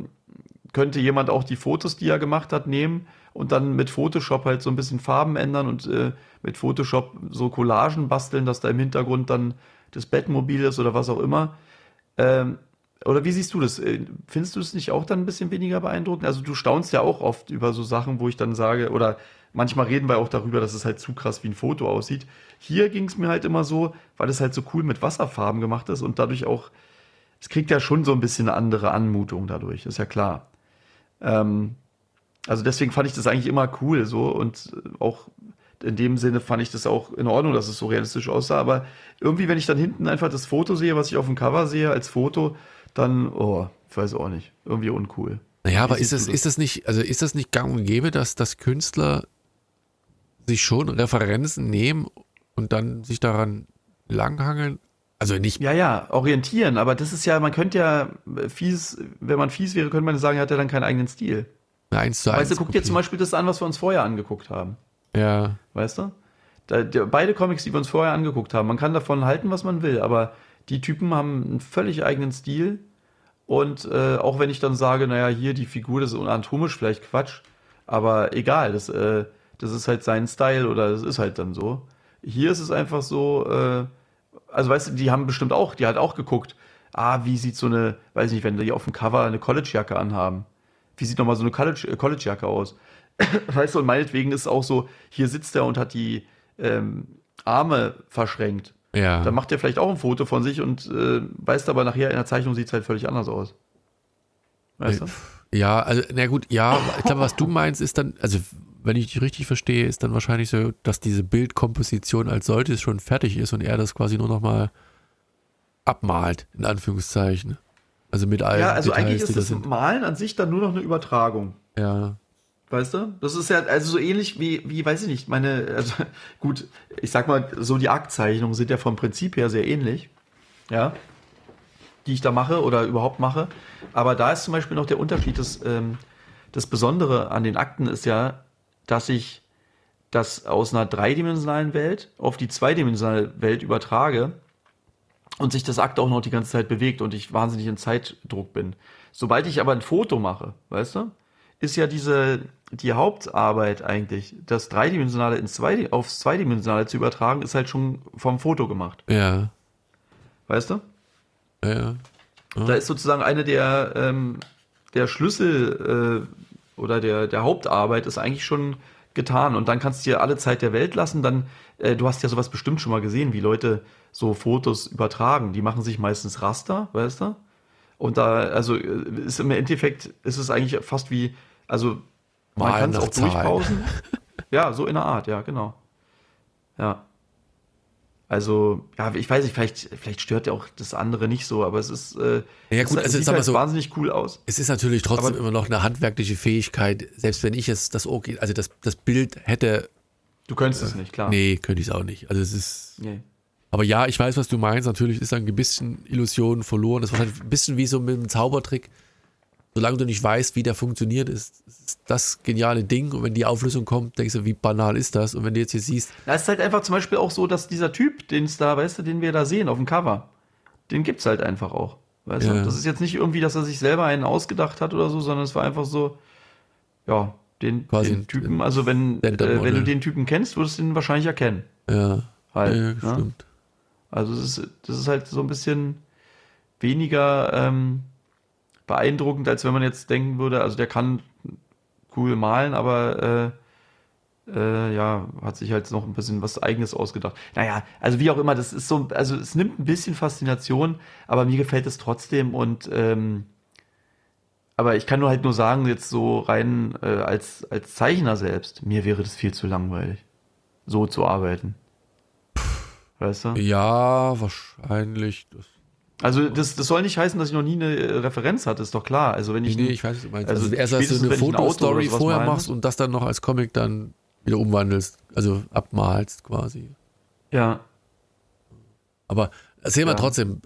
[SPEAKER 2] könnte jemand auch die Fotos, die er gemacht hat, nehmen und dann mit Photoshop halt so ein bisschen Farben ändern und äh, mit Photoshop so Collagen basteln, dass da im Hintergrund dann das Bettmobil ist oder was auch immer. Ähm, oder wie siehst du das? Äh, findest du es nicht auch dann ein bisschen weniger beeindruckend? Also du staunst ja auch oft über so Sachen, wo ich dann sage, oder manchmal reden wir auch darüber, dass es halt zu krass wie ein Foto aussieht. Hier ging es mir halt immer so, weil es halt so cool mit Wasserfarben gemacht ist und dadurch auch, es kriegt ja schon so ein bisschen eine andere Anmutung dadurch, ist ja klar. Ähm, also deswegen fand ich das eigentlich immer cool so und auch in dem Sinne fand ich das auch in Ordnung, dass es so realistisch aussah. Aber irgendwie, wenn ich dann hinten einfach das Foto sehe, was ich auf dem Cover sehe als Foto, dann, oh, ich weiß auch nicht, irgendwie uncool.
[SPEAKER 1] Naja, aber ist das, ist das nicht, also ist das nicht gang und gäbe, dass, dass Künstler sich schon Referenzen nehmen und dann sich daran langhangeln? Also nicht.
[SPEAKER 2] Ja, ja, orientieren, aber das ist ja, man könnte ja fies, wenn man fies wäre, könnte man sagen, er hat ja dann keinen eigenen Stil.
[SPEAKER 1] Eins zu eins.
[SPEAKER 2] Weißt du, guck dir zum Beispiel das an, was wir uns vorher angeguckt haben.
[SPEAKER 1] Ja.
[SPEAKER 2] Weißt du? Da, die, beide Comics, die wir uns vorher angeguckt haben, man kann davon halten, was man will, aber die Typen haben einen völlig eigenen Stil. Und äh, auch wenn ich dann sage, naja, hier die Figur, das ist anatomisch vielleicht Quatsch, aber egal, das, äh, das ist halt sein Style oder das ist halt dann so. Hier ist es einfach so, äh, also weißt du, die haben bestimmt auch, die hat auch geguckt, ah, wie sieht so eine, weiß nicht, wenn die auf dem Cover eine College-Jacke anhaben, wie sieht nochmal so eine College-Jacke College aus? weißt du, und meinetwegen ist es auch so, hier sitzt er und hat die ähm, Arme verschränkt.
[SPEAKER 1] Ja.
[SPEAKER 2] Dann macht er vielleicht auch ein Foto von sich und äh, weißt aber nachher in der Zeichnung sieht es halt völlig anders aus.
[SPEAKER 1] Weißt du? Ja, also, na gut, ja, ich glaube, was du meinst, ist dann, also, wenn ich dich richtig verstehe, ist dann wahrscheinlich so, dass diese Bildkomposition als solches schon fertig ist und er das quasi nur nochmal abmalt, in Anführungszeichen. Also mit allen.
[SPEAKER 2] Ja, also Details, eigentlich ist das Malen an sich dann nur noch eine Übertragung.
[SPEAKER 1] Ja.
[SPEAKER 2] Weißt du? Das ist ja also so ähnlich wie, wie weiß ich nicht, meine, also gut, ich sag mal, so die Aktzeichnungen sind ja vom Prinzip her sehr ähnlich. Ja. Die ich da mache oder überhaupt mache. Aber da ist zum Beispiel noch der Unterschied, dass, ähm, das Besondere an den Akten ist ja, dass ich das aus einer dreidimensionalen Welt auf die zweidimensionale Welt übertrage und sich das Akt auch noch die ganze Zeit bewegt und ich wahnsinnig in Zeitdruck bin. Sobald ich aber ein Foto mache, weißt du, ist ja diese, die Hauptarbeit eigentlich, das Dreidimensionale ins Zwei, aufs Zweidimensionale zu übertragen, ist halt schon vom Foto gemacht.
[SPEAKER 1] Ja.
[SPEAKER 2] Weißt du?
[SPEAKER 1] Ja, ja.
[SPEAKER 2] ja. Da ist sozusagen eine der, ähm, der Schlüssel äh, oder der, der Hauptarbeit ist eigentlich schon getan und dann kannst du dir alle Zeit der Welt lassen, dann, äh, du hast ja sowas bestimmt schon mal gesehen, wie Leute so Fotos übertragen. Die machen sich meistens Raster, weißt du? Und da, also äh, ist im Endeffekt ist es eigentlich fast wie also man kann es auch durchpausen. ja, so in der Art, ja, genau. Ja. Also, ja, ich weiß nicht, vielleicht, vielleicht stört ja auch das andere nicht so, aber es ist, äh,
[SPEAKER 1] ja, gut,
[SPEAKER 2] es,
[SPEAKER 1] also,
[SPEAKER 2] sieht
[SPEAKER 1] halt
[SPEAKER 2] so, wahnsinnig cool aus.
[SPEAKER 1] Es ist natürlich trotzdem aber, immer noch eine handwerkliche Fähigkeit, selbst wenn ich es das okay, also das, das Bild hätte.
[SPEAKER 2] Du könntest äh, es nicht, klar.
[SPEAKER 1] Nee, könnte ich es auch nicht. Also es ist. Nee. Aber ja, ich weiß, was du meinst. Natürlich ist dann ein bisschen Illusion verloren. Das war halt ein bisschen wie so mit einem Zaubertrick solange du nicht weißt, wie der funktioniert, ist, ist, das geniale Ding. Und wenn die Auflösung kommt, denkst du, wie banal ist das? Und wenn du jetzt hier siehst.
[SPEAKER 2] Da ist halt einfach zum Beispiel auch so, dass dieser Typ, den es da, weißt du, den wir da sehen auf dem Cover, den gibt es halt einfach auch. Weißt ja. du? Das ist jetzt nicht irgendwie, dass er sich selber einen ausgedacht hat oder so, sondern es war einfach so, ja, den, den Typen, also wenn, äh, wenn du den Typen kennst, würdest du ihn wahrscheinlich erkennen.
[SPEAKER 1] Ja.
[SPEAKER 2] Halt, ja, ne? stimmt. Also das ist, das ist halt so ein bisschen weniger, ähm, beeindruckend, als wenn man jetzt denken würde, also der kann cool malen, aber äh, äh, ja, hat sich halt noch ein bisschen was Eigenes ausgedacht. Naja, also wie auch immer, das ist so, also es nimmt ein bisschen Faszination, aber mir gefällt es trotzdem und ähm, aber ich kann nur halt nur sagen, jetzt so rein äh, als, als Zeichner selbst, mir wäre das viel zu langweilig, so zu arbeiten. Weißt du?
[SPEAKER 1] Ja, wahrscheinlich. Das
[SPEAKER 2] also das, das soll nicht heißen, dass ich noch nie eine äh, Referenz hatte, ist doch klar. Also wenn ich
[SPEAKER 1] nee, nee ich weiß, was du meinst. Also, also erst als du eine Fotostory ein vorher machst und das dann noch als Comic dann wieder umwandelst, also abmalst quasi.
[SPEAKER 2] Ja.
[SPEAKER 1] Aber erzähl ja. mal trotzdem,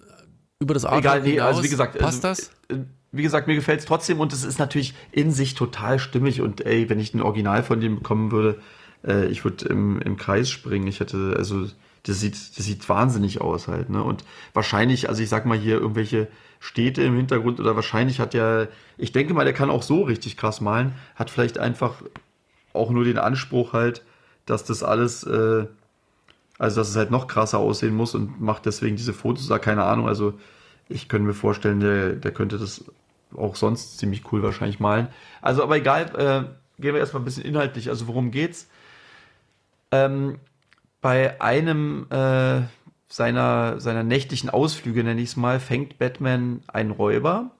[SPEAKER 1] über das
[SPEAKER 2] Artwork Egal, nee, hinaus? also wie gesagt, passt also, das? Äh, wie gesagt, mir gefällt es trotzdem und es ist natürlich in sich total stimmig und ey, wenn ich ein Original von dem bekommen würde, äh, ich würde im, im Kreis springen. Ich hätte, also das sieht, das sieht wahnsinnig aus halt, ne? Und wahrscheinlich, also ich sag mal hier irgendwelche Städte im Hintergrund oder wahrscheinlich hat der, ich denke mal, der kann auch so richtig krass malen, hat vielleicht einfach auch nur den Anspruch halt, dass das alles, äh, also dass es halt noch krasser aussehen muss und macht deswegen diese Fotos da, keine Ahnung. Also ich könnte mir vorstellen, der, der könnte das auch sonst ziemlich cool wahrscheinlich malen. Also aber egal, äh, gehen wir erstmal ein bisschen inhaltlich. Also worum geht's? Ähm, bei einem äh, seiner, seiner nächtlichen Ausflüge, nenne ich es mal, fängt Batman einen Räuber.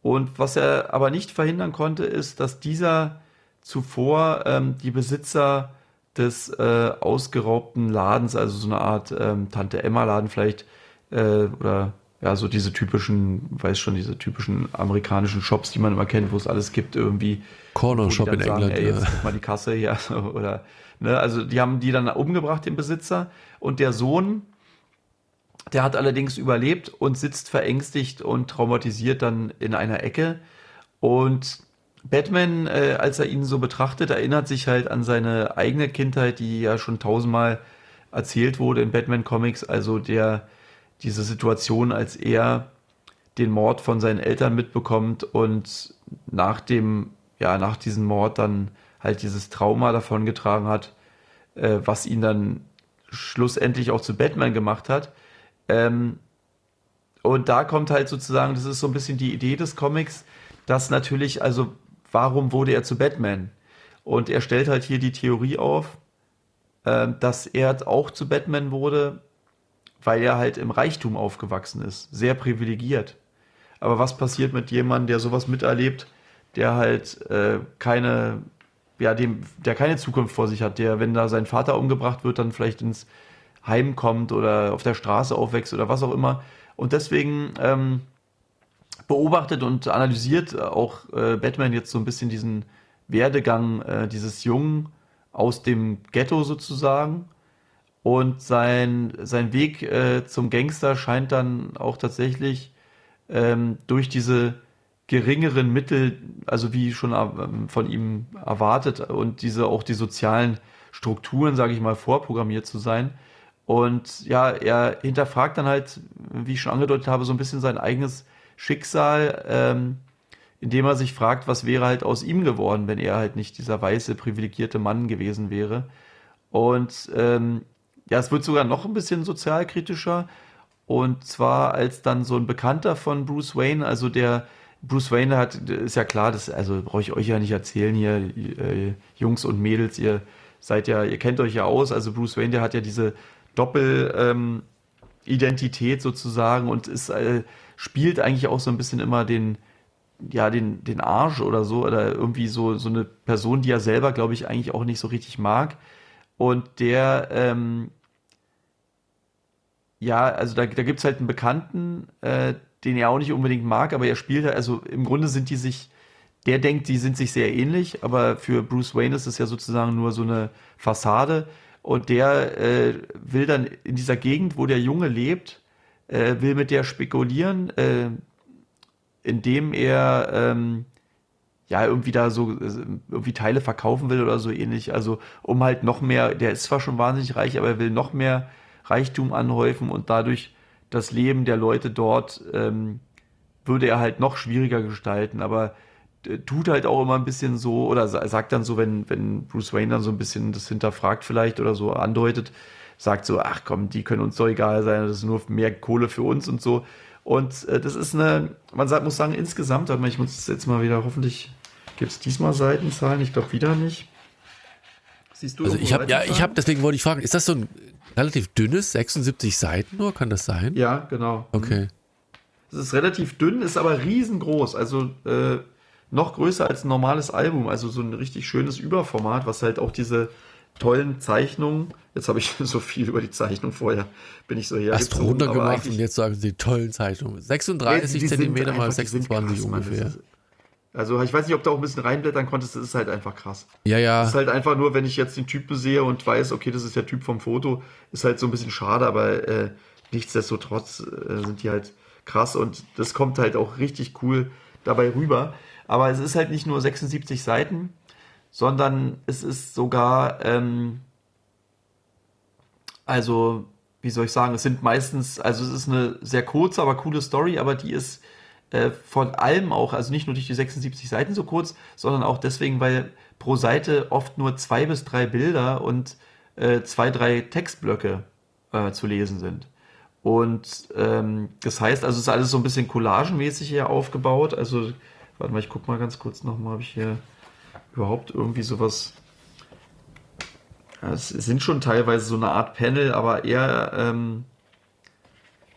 [SPEAKER 2] Und was er aber nicht verhindern konnte, ist, dass dieser zuvor ähm, die Besitzer des äh, ausgeraubten Ladens, also so eine Art ähm, Tante Emma Laden vielleicht, äh, oder ja, so diese typischen, weiß schon, diese typischen amerikanischen Shops, die man immer kennt, wo es alles gibt, irgendwie.
[SPEAKER 1] Corner Shop in sagen, England.
[SPEAKER 2] Ey, jetzt ja. mal die Kasse hier. Oder, ne, also die haben die dann umgebracht, den Besitzer. Und der Sohn, der hat allerdings überlebt und sitzt verängstigt und traumatisiert dann in einer Ecke. Und Batman, äh, als er ihn so betrachtet, erinnert sich halt an seine eigene Kindheit, die ja schon tausendmal erzählt wurde in Batman Comics. Also der, diese Situation, als er den Mord von seinen Eltern mitbekommt und nach dem, ja, nach diesem Mord dann halt dieses Trauma davongetragen hat, äh, was ihn dann schlussendlich auch zu Batman gemacht hat. Ähm, und da kommt halt sozusagen, das ist so ein bisschen die Idee des Comics, dass natürlich, also warum wurde er zu Batman? Und er stellt halt hier die Theorie auf, äh, dass er auch zu Batman wurde, weil er halt im Reichtum aufgewachsen ist, sehr privilegiert. Aber was passiert mit jemandem, der sowas miterlebt, der halt äh, keine, ja, dem, der keine Zukunft vor sich hat, der, wenn da sein Vater umgebracht wird, dann vielleicht ins Heim kommt oder auf der Straße aufwächst oder was auch immer. Und deswegen ähm, beobachtet und analysiert auch äh, Batman jetzt so ein bisschen diesen Werdegang äh, dieses Jungen aus dem Ghetto sozusagen. Und sein, sein Weg äh, zum Gangster scheint dann auch tatsächlich ähm, durch diese geringeren Mittel, also wie schon von ihm erwartet, und diese auch die sozialen Strukturen, sage ich mal, vorprogrammiert zu sein. Und ja, er hinterfragt dann halt, wie ich schon angedeutet habe, so ein bisschen sein eigenes Schicksal, ähm, indem er sich fragt, was wäre halt aus ihm geworden, wenn er halt nicht dieser weiße, privilegierte Mann gewesen wäre. Und ähm, ja, es wird sogar noch ein bisschen sozialkritischer. Und zwar als dann so ein Bekannter von Bruce Wayne, also der Bruce Wayne hat, ist ja klar, das, also brauche ich euch ja nicht erzählen hier, äh, Jungs und Mädels, ihr seid ja, ihr kennt euch ja aus. Also Bruce Wayne, der hat ja diese Doppelidentität ähm, sozusagen und ist äh, spielt eigentlich auch so ein bisschen immer den, ja, den, den Arsch oder so, oder irgendwie so, so eine Person, die er selber, glaube ich, eigentlich auch nicht so richtig mag. Und der, ähm, ja, also da, da gibt es halt einen Bekannten, äh, den er auch nicht unbedingt mag, aber er spielt halt, also im Grunde sind die sich, der denkt, die sind sich sehr ähnlich, aber für Bruce Wayne ist es ja sozusagen nur so eine Fassade. Und der äh, will dann in dieser Gegend, wo der Junge lebt, äh, will mit der spekulieren, äh, indem er ähm, ja irgendwie da so äh, irgendwie Teile verkaufen will oder so ähnlich. Also um halt noch mehr, der ist zwar schon wahnsinnig reich, aber er will noch mehr Reichtum anhäufen und dadurch das Leben der Leute dort ähm, würde er halt noch schwieriger gestalten. Aber äh, tut halt auch immer ein bisschen so oder sagt dann so, wenn, wenn Bruce Wayne dann so ein bisschen das hinterfragt vielleicht oder so andeutet, sagt so, ach komm, die können uns doch egal sein, das ist nur mehr Kohle für uns und so. Und äh, das ist eine, man sagt, muss sagen, insgesamt, ich muss jetzt mal wieder, hoffentlich gibt es diesmal Seitenzahlen, ich glaube wieder nicht.
[SPEAKER 1] Siehst du also ich habe ja, ich habe deswegen wollte ich fragen, ist das so ein relativ dünnes 76 Seiten nur, kann das sein?
[SPEAKER 2] Ja, genau.
[SPEAKER 1] Okay.
[SPEAKER 2] Es ist relativ dünn, ist aber riesengroß, also äh, noch größer als ein normales Album, also so ein richtig schönes Überformat, was halt auch diese tollen Zeichnungen. Jetzt habe ich so viel über die Zeichnung vorher, bin ich so her.
[SPEAKER 1] Hast runtergemacht und jetzt sagen sie tollen Zeichnungen. 36 ja, Zentimeter mal 26 krass, ungefähr. Ist,
[SPEAKER 2] also ich weiß nicht, ob du auch ein bisschen reinblättern konntest, das ist halt einfach krass.
[SPEAKER 1] Ja, ja.
[SPEAKER 2] Das ist halt einfach nur, wenn ich jetzt den Typen sehe und weiß, okay, das ist der Typ vom Foto, ist halt so ein bisschen schade, aber äh, nichtsdestotrotz äh, sind die halt krass und das kommt halt auch richtig cool dabei rüber. Aber es ist halt nicht nur 76 Seiten, sondern es ist sogar, ähm, also, wie soll ich sagen, es sind meistens, also es ist eine sehr kurze, aber coole Story, aber die ist äh, von allem auch, also nicht nur durch die 76 Seiten so kurz, sondern auch deswegen, weil pro Seite oft nur zwei bis drei Bilder und äh, zwei, drei Textblöcke äh, zu lesen sind. Und ähm, das heißt, also es ist alles so ein bisschen collagenmäßig hier aufgebaut. Also, warte mal, ich guck mal ganz kurz nochmal, habe ich hier überhaupt irgendwie sowas. Ja, es sind schon teilweise so eine Art Panel, aber eher ähm,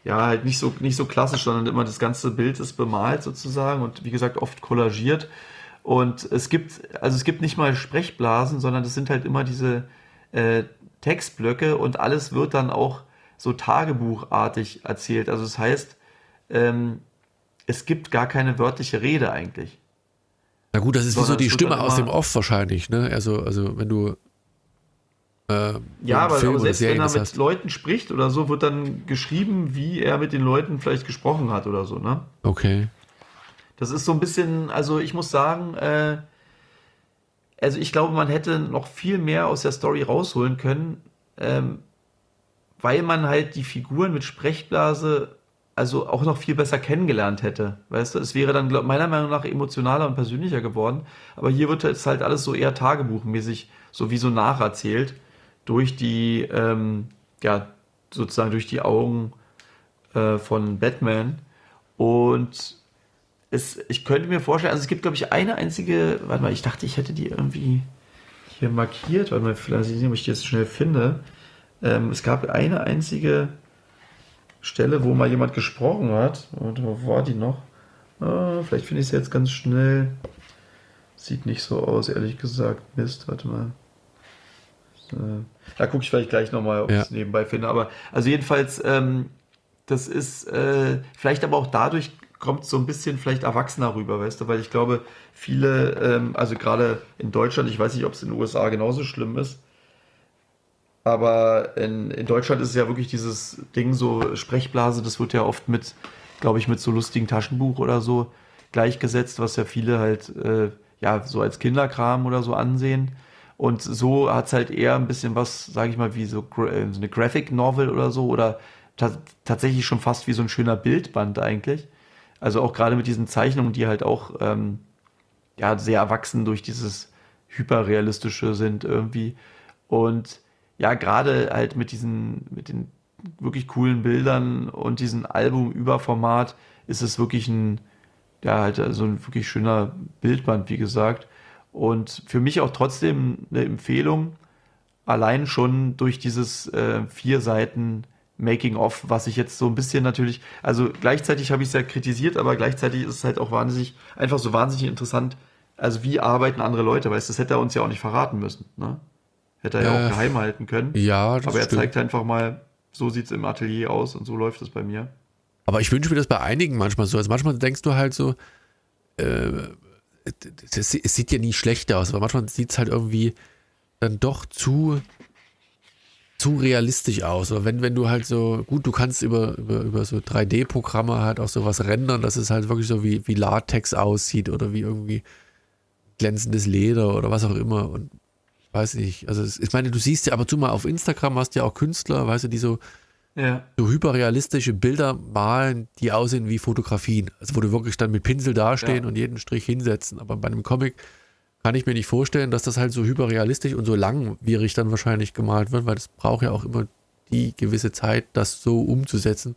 [SPEAKER 2] ja halt nicht so nicht so klassisch, sondern immer das ganze Bild ist bemalt sozusagen und wie gesagt oft kollagiert. Und es gibt also es gibt nicht mal Sprechblasen, sondern es sind halt immer diese äh, Textblöcke und alles wird dann auch so tagebuchartig erzählt. Also das heißt, ähm, es gibt gar keine wörtliche Rede eigentlich.
[SPEAKER 1] Na gut, das ist wie so die Stimme aus dem Off wahrscheinlich, ne? Also, also wenn du
[SPEAKER 2] äh, ja, aber, aber selbst wenn er mit hast. Leuten spricht oder so, wird dann geschrieben, wie er mit den Leuten vielleicht gesprochen hat oder so, ne?
[SPEAKER 1] Okay.
[SPEAKER 2] Das ist so ein bisschen, also ich muss sagen, äh, also ich glaube, man hätte noch viel mehr aus der Story rausholen können, ähm, weil man halt die Figuren mit Sprechblase also auch noch viel besser kennengelernt hätte. Weißt du, es wäre dann glaub, meiner Meinung nach emotionaler und persönlicher geworden. Aber hier wird es halt alles so eher tagebuchmäßig, so wie so nacherzählt, durch die, ähm, ja, sozusagen durch die Augen äh, von Batman. Und es, ich könnte mir vorstellen, also es gibt, glaube ich, eine einzige, warte mal, ich dachte, ich hätte die irgendwie hier markiert, warte mal, vielleicht sehen, ob ich die jetzt schnell finde. Ähm, es gab eine einzige Stelle, wo mal jemand gesprochen hat. Und wo war die noch? Ah, vielleicht finde ich sie jetzt ganz schnell. Sieht nicht so aus, ehrlich gesagt. Mist, warte mal. Da gucke ich vielleicht gleich nochmal, ob ja. ich es nebenbei finde. Aber also jedenfalls, ähm, das ist äh, vielleicht aber auch dadurch kommt so ein bisschen vielleicht erwachsener rüber, weißt du, weil ich glaube, viele, ähm, also gerade in Deutschland, ich weiß nicht, ob es in den USA genauso schlimm ist, aber in, in Deutschland ist es ja wirklich dieses Ding so, Sprechblase, das wird ja oft mit, glaube ich, mit so lustigen Taschenbuch oder so gleichgesetzt, was ja viele halt, äh, ja, so als Kinderkram oder so ansehen. Und so hat es halt eher ein bisschen was, sage ich mal, wie so, äh, so eine Graphic Novel oder so oder ta tatsächlich schon fast wie so ein schöner Bildband eigentlich. Also auch gerade mit diesen Zeichnungen, die halt auch ähm, ja sehr erwachsen durch dieses hyperrealistische sind irgendwie. Und ja, gerade halt mit diesen, mit den wirklich coolen Bildern und diesem Album-Überformat ist es wirklich ein, ja, halt so ein wirklich schöner Bildband, wie gesagt. Und für mich auch trotzdem eine Empfehlung, allein schon durch dieses äh, vier Seiten Making-of, was ich jetzt so ein bisschen natürlich, also gleichzeitig habe ich es ja kritisiert, aber gleichzeitig ist es halt auch wahnsinnig, einfach so wahnsinnig interessant, also wie arbeiten andere Leute, weißt du, das hätte er uns ja auch nicht verraten müssen, ne? Hätte er ja äh, auch geheim halten können.
[SPEAKER 1] Ja,
[SPEAKER 2] das Aber er stimmt. zeigt einfach mal, so sieht es im Atelier aus und so läuft es bei mir.
[SPEAKER 1] Aber ich wünsche mir das bei einigen manchmal so. Also manchmal denkst du halt so, äh, es, es, sieht ja nie schlecht aus, aber manchmal sieht es halt irgendwie dann doch zu, zu realistisch aus. Aber wenn, wenn du halt so, gut, du kannst über, über, über so 3D-Programme halt auch sowas rendern, dass es halt wirklich so wie, wie Latex aussieht oder wie irgendwie glänzendes Leder oder was auch immer. Und weiß ich, also ich meine, du siehst ja aber du mal auf Instagram hast ja auch Künstler, weißt du, die so, ja. so hyperrealistische Bilder malen, die aussehen wie Fotografien. Also wo du wirklich dann mit Pinsel dastehen ja. und jeden Strich hinsetzen. Aber bei einem Comic kann ich mir nicht vorstellen, dass das halt so hyperrealistisch und so langwierig dann wahrscheinlich gemalt wird, weil das braucht ja auch immer die gewisse Zeit, das so umzusetzen.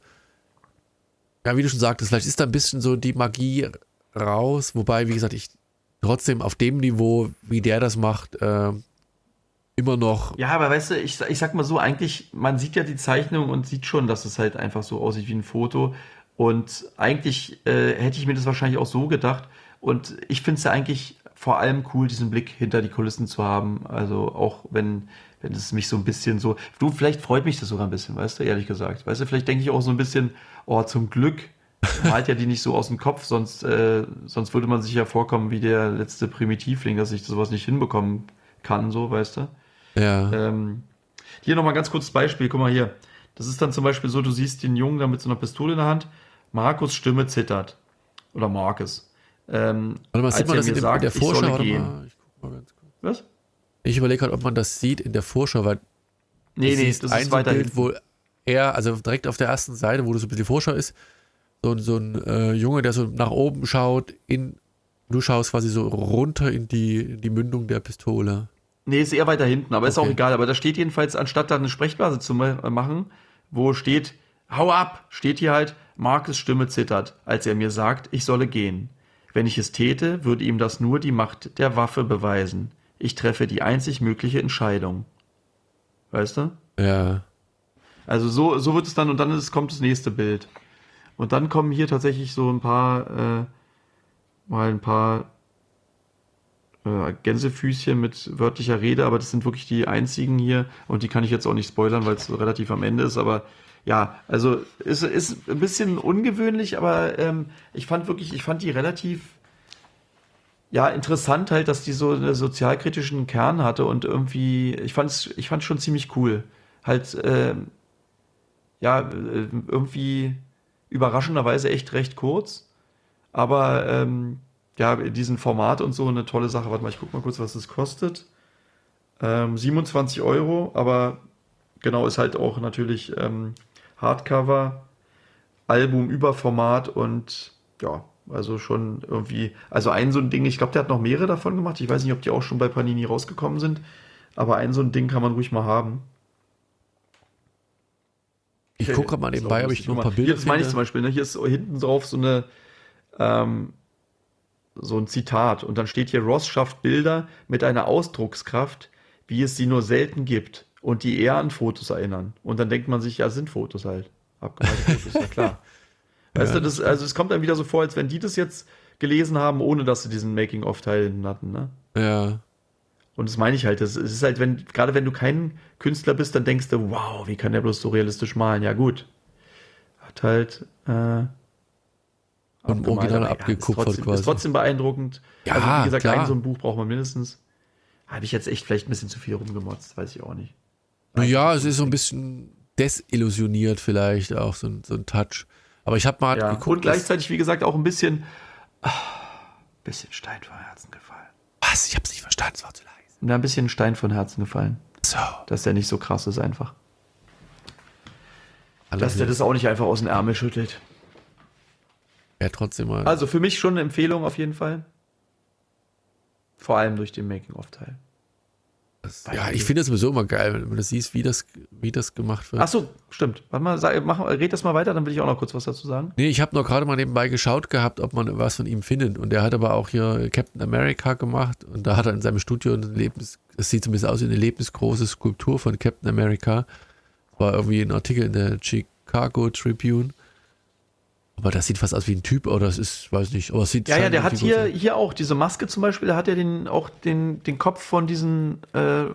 [SPEAKER 1] Ja, wie du schon sagtest, vielleicht ist da ein bisschen so die Magie raus, wobei, wie gesagt, ich trotzdem auf dem Niveau, wie der das macht, äh, immer noch.
[SPEAKER 2] Ja, aber weißt du, ich, ich sag mal so, eigentlich, man sieht ja die Zeichnung und sieht schon, dass es halt einfach so aussieht wie ein Foto. Und eigentlich äh, hätte ich mir das wahrscheinlich auch so gedacht. Und ich finde es ja eigentlich vor allem cool, diesen Blick hinter die Kulissen zu haben. Also auch wenn, wenn es mich so ein bisschen so. Du, vielleicht freut mich das sogar ein bisschen, weißt du, ehrlich gesagt. Weißt du, vielleicht denke ich auch so ein bisschen, oh, zum Glück malt ja die nicht so aus dem Kopf, sonst, äh, sonst würde man sich ja vorkommen wie der letzte Primitivling, dass ich sowas nicht hinbekommen kann, so, weißt du.
[SPEAKER 1] Ja.
[SPEAKER 2] Ähm, hier nochmal ganz kurzes Beispiel, guck mal hier. Das ist dann zum Beispiel so, du siehst den Jungen da mit so einer Pistole in der Hand Markus Stimme zittert. Oder Markus.
[SPEAKER 1] Ähm, Warte mal, sieht man das in, sagt, in der Vorschau? Ich, mal, ich guck mal ganz kurz. Was? Ich überlege gerade, ob man das sieht in der Vorschau, weil
[SPEAKER 2] nee, nee, das ist weiter Bild,
[SPEAKER 1] wo er, also direkt auf der ersten Seite, wo das so ein bisschen Vorschau ist, so, so ein äh, Junge, der so nach oben schaut, in, du schaust quasi so runter in die, in die Mündung der Pistole.
[SPEAKER 2] Nee, ist eher weiter hinten, aber okay. ist auch egal. Aber da steht jedenfalls, anstatt da eine Sprechblase zu machen, wo steht, hau ab, steht hier halt, Markus Stimme zittert, als er mir sagt, ich solle gehen. Wenn ich es täte, würde ihm das nur die Macht der Waffe beweisen. Ich treffe die einzig mögliche Entscheidung. Weißt du?
[SPEAKER 1] Ja.
[SPEAKER 2] Also so, so wird es dann und dann ist, kommt das nächste Bild. Und dann kommen hier tatsächlich so ein paar, äh, mal ein paar äh, Gänsefüßchen mit wörtlicher Rede, aber das sind wirklich die einzigen hier und die kann ich jetzt auch nicht spoilern, weil es relativ am Ende ist, aber ja, also ist, ist ein bisschen ungewöhnlich, aber ähm, ich fand wirklich, ich fand die relativ ja, interessant halt, dass die so einen sozialkritischen Kern hatte und irgendwie, ich fand's, ich fand's schon ziemlich cool. Halt, äh, ja, äh, irgendwie überraschenderweise echt recht kurz, aber ähm, ja, in diesem Format und so eine tolle Sache. Warte mal, ich guck mal kurz, was das kostet. Ähm, 27 Euro, aber genau, ist halt auch natürlich ähm, Hardcover, Album über Format und ja, also schon irgendwie, also ein so ein Ding, ich glaube, der hat noch mehrere davon gemacht. Ich weiß nicht, ob die auch schon bei Panini rausgekommen sind, aber ein so ein Ding kann man ruhig mal haben.
[SPEAKER 1] Ich gucke mal nebenbei, ob ich noch ein paar Bilder
[SPEAKER 2] Hier, das meine ich zum Beispiel, ne? hier ist hinten drauf so eine, ähm, so ein Zitat und dann steht hier, Ross schafft Bilder mit einer Ausdruckskraft, wie es sie nur selten gibt und die eher an Fotos erinnern. Und dann denkt man sich, ja, sind Fotos halt. Abgemalte Fotos, ja klar. Weißt ja, du, das, also es kommt dann wieder so vor, als wenn die das jetzt gelesen haben, ohne dass sie diesen Making-of-Teil hatten, ne?
[SPEAKER 1] Ja.
[SPEAKER 2] Und das meine ich halt, es ist halt, wenn, gerade wenn du kein Künstler bist, dann denkst du, wow, wie kann der bloß so realistisch malen? Ja, gut. Hat halt, äh,
[SPEAKER 1] und original abgekupfert
[SPEAKER 2] ist trotzdem, quasi. Ist trotzdem beeindruckend.
[SPEAKER 1] Ja, also, wie
[SPEAKER 2] gesagt,
[SPEAKER 1] klar.
[SPEAKER 2] ein so ein Buch braucht man mindestens. Habe ich jetzt echt vielleicht ein bisschen zu viel rumgemotzt, weiß ich auch nicht.
[SPEAKER 1] Naja, es ist so ein bisschen desillusioniert vielleicht auch, so ein, so ein Touch. Aber ich habe mal
[SPEAKER 2] ja, geguckt. Und gleichzeitig, wie gesagt, auch ein bisschen, ach, bisschen Stein vom Herzen gefallen.
[SPEAKER 1] Was? Ich habe es nicht verstanden, es war zu leise.
[SPEAKER 2] Ja, ein bisschen Stein von Herzen gefallen.
[SPEAKER 1] So.
[SPEAKER 2] Dass der nicht so krass ist einfach. Alles Dass der das auch nicht einfach aus dem Ärmel schüttelt.
[SPEAKER 1] Ja, trotzdem mal.
[SPEAKER 2] Also für mich schon eine Empfehlung auf jeden Fall. Vor allem durch den Making-of-Teil.
[SPEAKER 1] Ja, ich finde es sowieso immer geil, wenn du siehst, wie das, wie das gemacht wird.
[SPEAKER 2] Ach so, stimmt. Warte mal, sag, mach, red das mal weiter, dann will ich auch noch kurz was dazu sagen.
[SPEAKER 1] Nee, ich habe noch gerade mal nebenbei geschaut gehabt, ob man was von ihm findet. Und er hat aber auch hier Captain America gemacht und da hat er in seinem Studio ein Lebens, es sieht so ein bisschen aus wie eine lebensgroße Skulptur von Captain America. War irgendwie ein Artikel in der Chicago Tribune. Aber das sieht fast aus wie ein Typ, oder das ist, weiß nicht, aber es sieht
[SPEAKER 2] Ja, ja, der hat hier, hier auch diese Maske zum Beispiel, da hat er den, auch den, den Kopf von diesen, äh,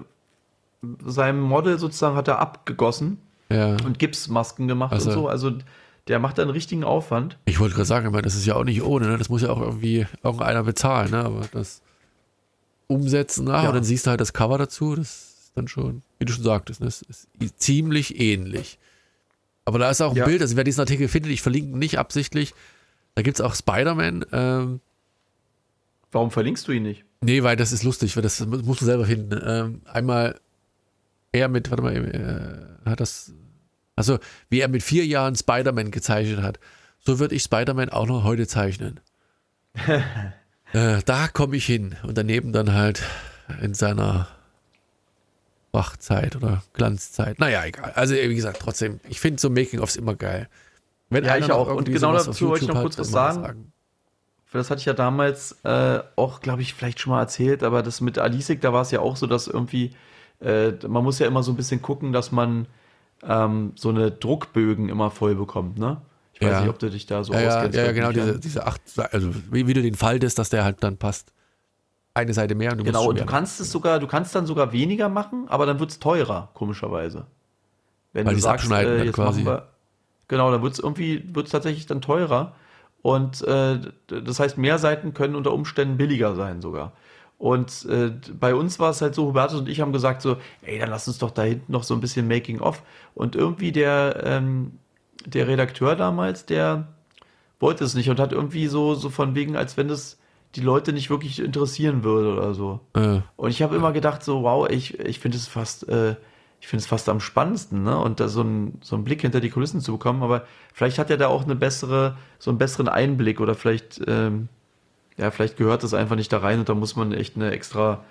[SPEAKER 2] seinem Model sozusagen hat er abgegossen
[SPEAKER 1] ja.
[SPEAKER 2] und Gipsmasken gemacht also, und so. Also der macht da einen richtigen Aufwand.
[SPEAKER 1] Ich wollte gerade sagen, ich meine, das ist ja auch nicht ohne, ne? das muss ja auch irgendwie irgendeiner bezahlen, ne? aber das umsetzen nach ja. und dann siehst du halt das Cover dazu, das ist dann schon, wie du schon sagtest, ne? das ist ziemlich ähnlich. Aber da ist auch ein ja. Bild, also wer diesen Artikel findet, ich verlinke nicht absichtlich. Da gibt es auch Spider-Man. Ähm,
[SPEAKER 2] Warum verlinkst du ihn nicht?
[SPEAKER 1] Nee, weil das ist lustig, weil das muss man selber finden. Ähm, einmal er mit, warte mal, äh, hat das, also wie er mit vier Jahren Spider-Man gezeichnet hat. So würde ich Spider-Man auch noch heute zeichnen. äh, da komme ich hin. Und daneben dann halt in seiner Wachzeit oder Glanzzeit. Naja, egal. Also, wie gesagt, trotzdem, ich finde so Making-ofs immer geil.
[SPEAKER 2] Wenn ja, ich auch. Und genau dazu wollte ich noch kurz was sagen. sagen. Das hatte ich ja damals äh, auch, glaube ich, vielleicht schon mal erzählt, aber das mit Alisik, da war es ja auch so, dass irgendwie, äh, man muss ja immer so ein bisschen gucken, dass man ähm, so eine Druckbögen immer voll bekommt, ne? Ich weiß
[SPEAKER 1] ja.
[SPEAKER 2] nicht, ob du dich da so
[SPEAKER 1] ja, auskennst. Ja, ja genau, diese, diese acht, also wie, wie du den faltest, dass der halt dann passt eine Seite mehr.
[SPEAKER 2] Und genau, und du kannst es sogar, du kannst dann sogar weniger machen, aber dann wird es teurer, komischerweise.
[SPEAKER 1] Wenn Weil du sagst, äh, jetzt quasi.
[SPEAKER 2] Wir, genau, dann wird es irgendwie, wird tatsächlich dann teurer. Und äh, das heißt, mehr Seiten können unter Umständen billiger sein sogar. Und äh, bei uns war es halt so, Hubertus und ich haben gesagt so, ey, dann lass uns doch da hinten noch so ein bisschen Making of. Und irgendwie der, ähm, der Redakteur damals, der wollte es nicht und hat irgendwie so, so von wegen, als wenn es die Leute nicht wirklich interessieren würde oder so. Äh. Und ich habe immer gedacht, so, wow, ich, ich finde es fast, äh, ich finde es fast am spannendsten, ne? Und da so, ein, so einen Blick hinter die Kulissen zu bekommen. Aber vielleicht hat er da auch eine bessere, so einen besseren Einblick oder vielleicht, ähm, ja, vielleicht gehört das einfach nicht da rein und da muss man echt eine extra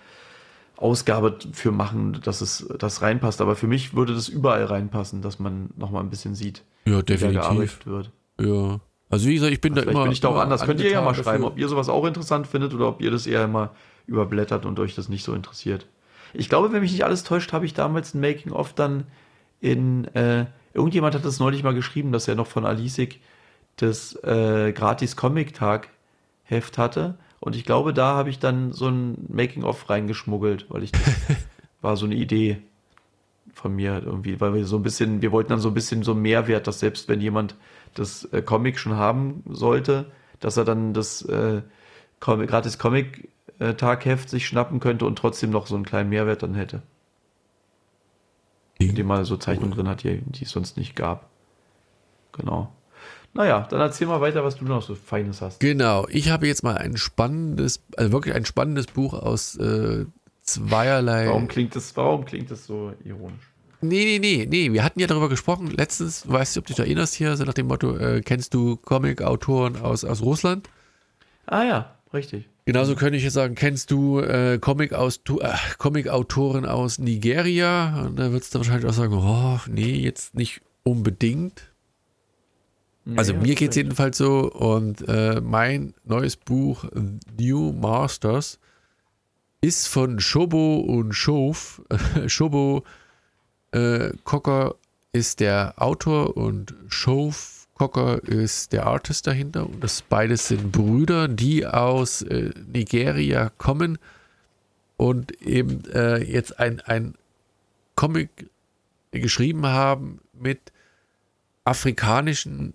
[SPEAKER 2] Ausgabe für machen, dass es das reinpasst. Aber für mich würde das überall reinpassen, dass man nochmal ein bisschen sieht,
[SPEAKER 1] ja, definitiv. wie da gearbeitet wird. Ja. Also wie gesagt, ich bin da
[SPEAKER 2] immer. bin ich da auch anders. Könnt ihr ja mal schreiben, ob ihr sowas auch interessant findet oder ob ihr das eher immer überblättert und euch das nicht so interessiert. Ich glaube, wenn mich nicht alles täuscht, habe ich damals ein Making-of dann in. Äh, irgendjemand hat das neulich mal geschrieben, dass er noch von Alisik das äh, gratis Comic-Tag-Heft hatte. Und ich glaube, da habe ich dann so ein Making-of reingeschmuggelt, weil ich das war so eine Idee von mir irgendwie, weil wir so ein bisschen, wir wollten dann so ein bisschen so Mehrwert, dass selbst wenn jemand das äh, Comic schon haben sollte, dass er dann das äh, gratis Comic-Tagheft sich schnappen könnte und trotzdem noch so einen kleinen Mehrwert dann hätte. In dem man so Zeichnungen drin hat, die, die es sonst nicht gab. Genau. Naja, dann erzähl mal weiter, was du noch so Feines hast.
[SPEAKER 1] Genau, ich habe jetzt mal ein spannendes, also wirklich ein spannendes Buch aus äh, zweierlei.
[SPEAKER 2] Warum klingt das, warum klingt das so ironisch?
[SPEAKER 1] Nee, nee, nee, nee. Wir hatten ja darüber gesprochen letztens, weißt du, ob du dich erinnerst hier, so nach dem Motto, äh, kennst du Comic-Autoren aus, aus Russland?
[SPEAKER 2] Ah ja, richtig.
[SPEAKER 1] Genauso könnte ich jetzt sagen, kennst du äh, Comic-Autoren äh, Comic aus Nigeria? Und da würdest du wahrscheinlich auch sagen, oh, nee, jetzt nicht unbedingt. Nee, also mir geht es jedenfalls so. Und äh, mein neues Buch New Masters ist von Shobo und Shof. Shobo äh, Cocker ist der Autor und Shove Cocker ist der Artist dahinter. Und das beides sind Brüder, die aus äh, Nigeria kommen und eben äh, jetzt ein, ein Comic geschrieben haben mit afrikanischen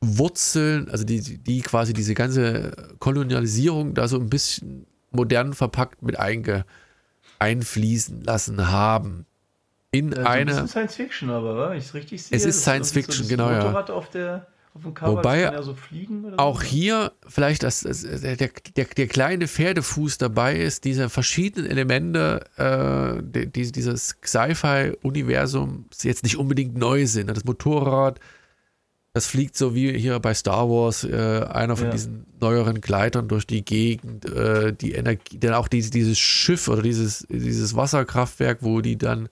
[SPEAKER 1] Wurzeln, also die, die quasi diese ganze Kolonialisierung da so ein bisschen modern verpackt mit einge, einfließen lassen haben in also eine. Das
[SPEAKER 2] ist Science Fiction, aber wenn ich es richtig sehe.
[SPEAKER 1] Es ist Science Fiction,
[SPEAKER 2] so
[SPEAKER 1] genau, ja.
[SPEAKER 2] Auf der, auf dem Cover,
[SPEAKER 1] Wobei ja so auch so. hier vielleicht das, das, der, der, der, kleine Pferdefuß dabei ist, diese verschiedenen Elemente äh, die, dieses Sci-Fi-Universums jetzt nicht unbedingt neu sind. Das Motorrad, das fliegt so wie hier bei Star Wars, äh, einer von ja. diesen neueren Gleitern durch die Gegend, äh, die Energie, dann auch dieses, dieses Schiff oder dieses, dieses Wasserkraftwerk, wo die dann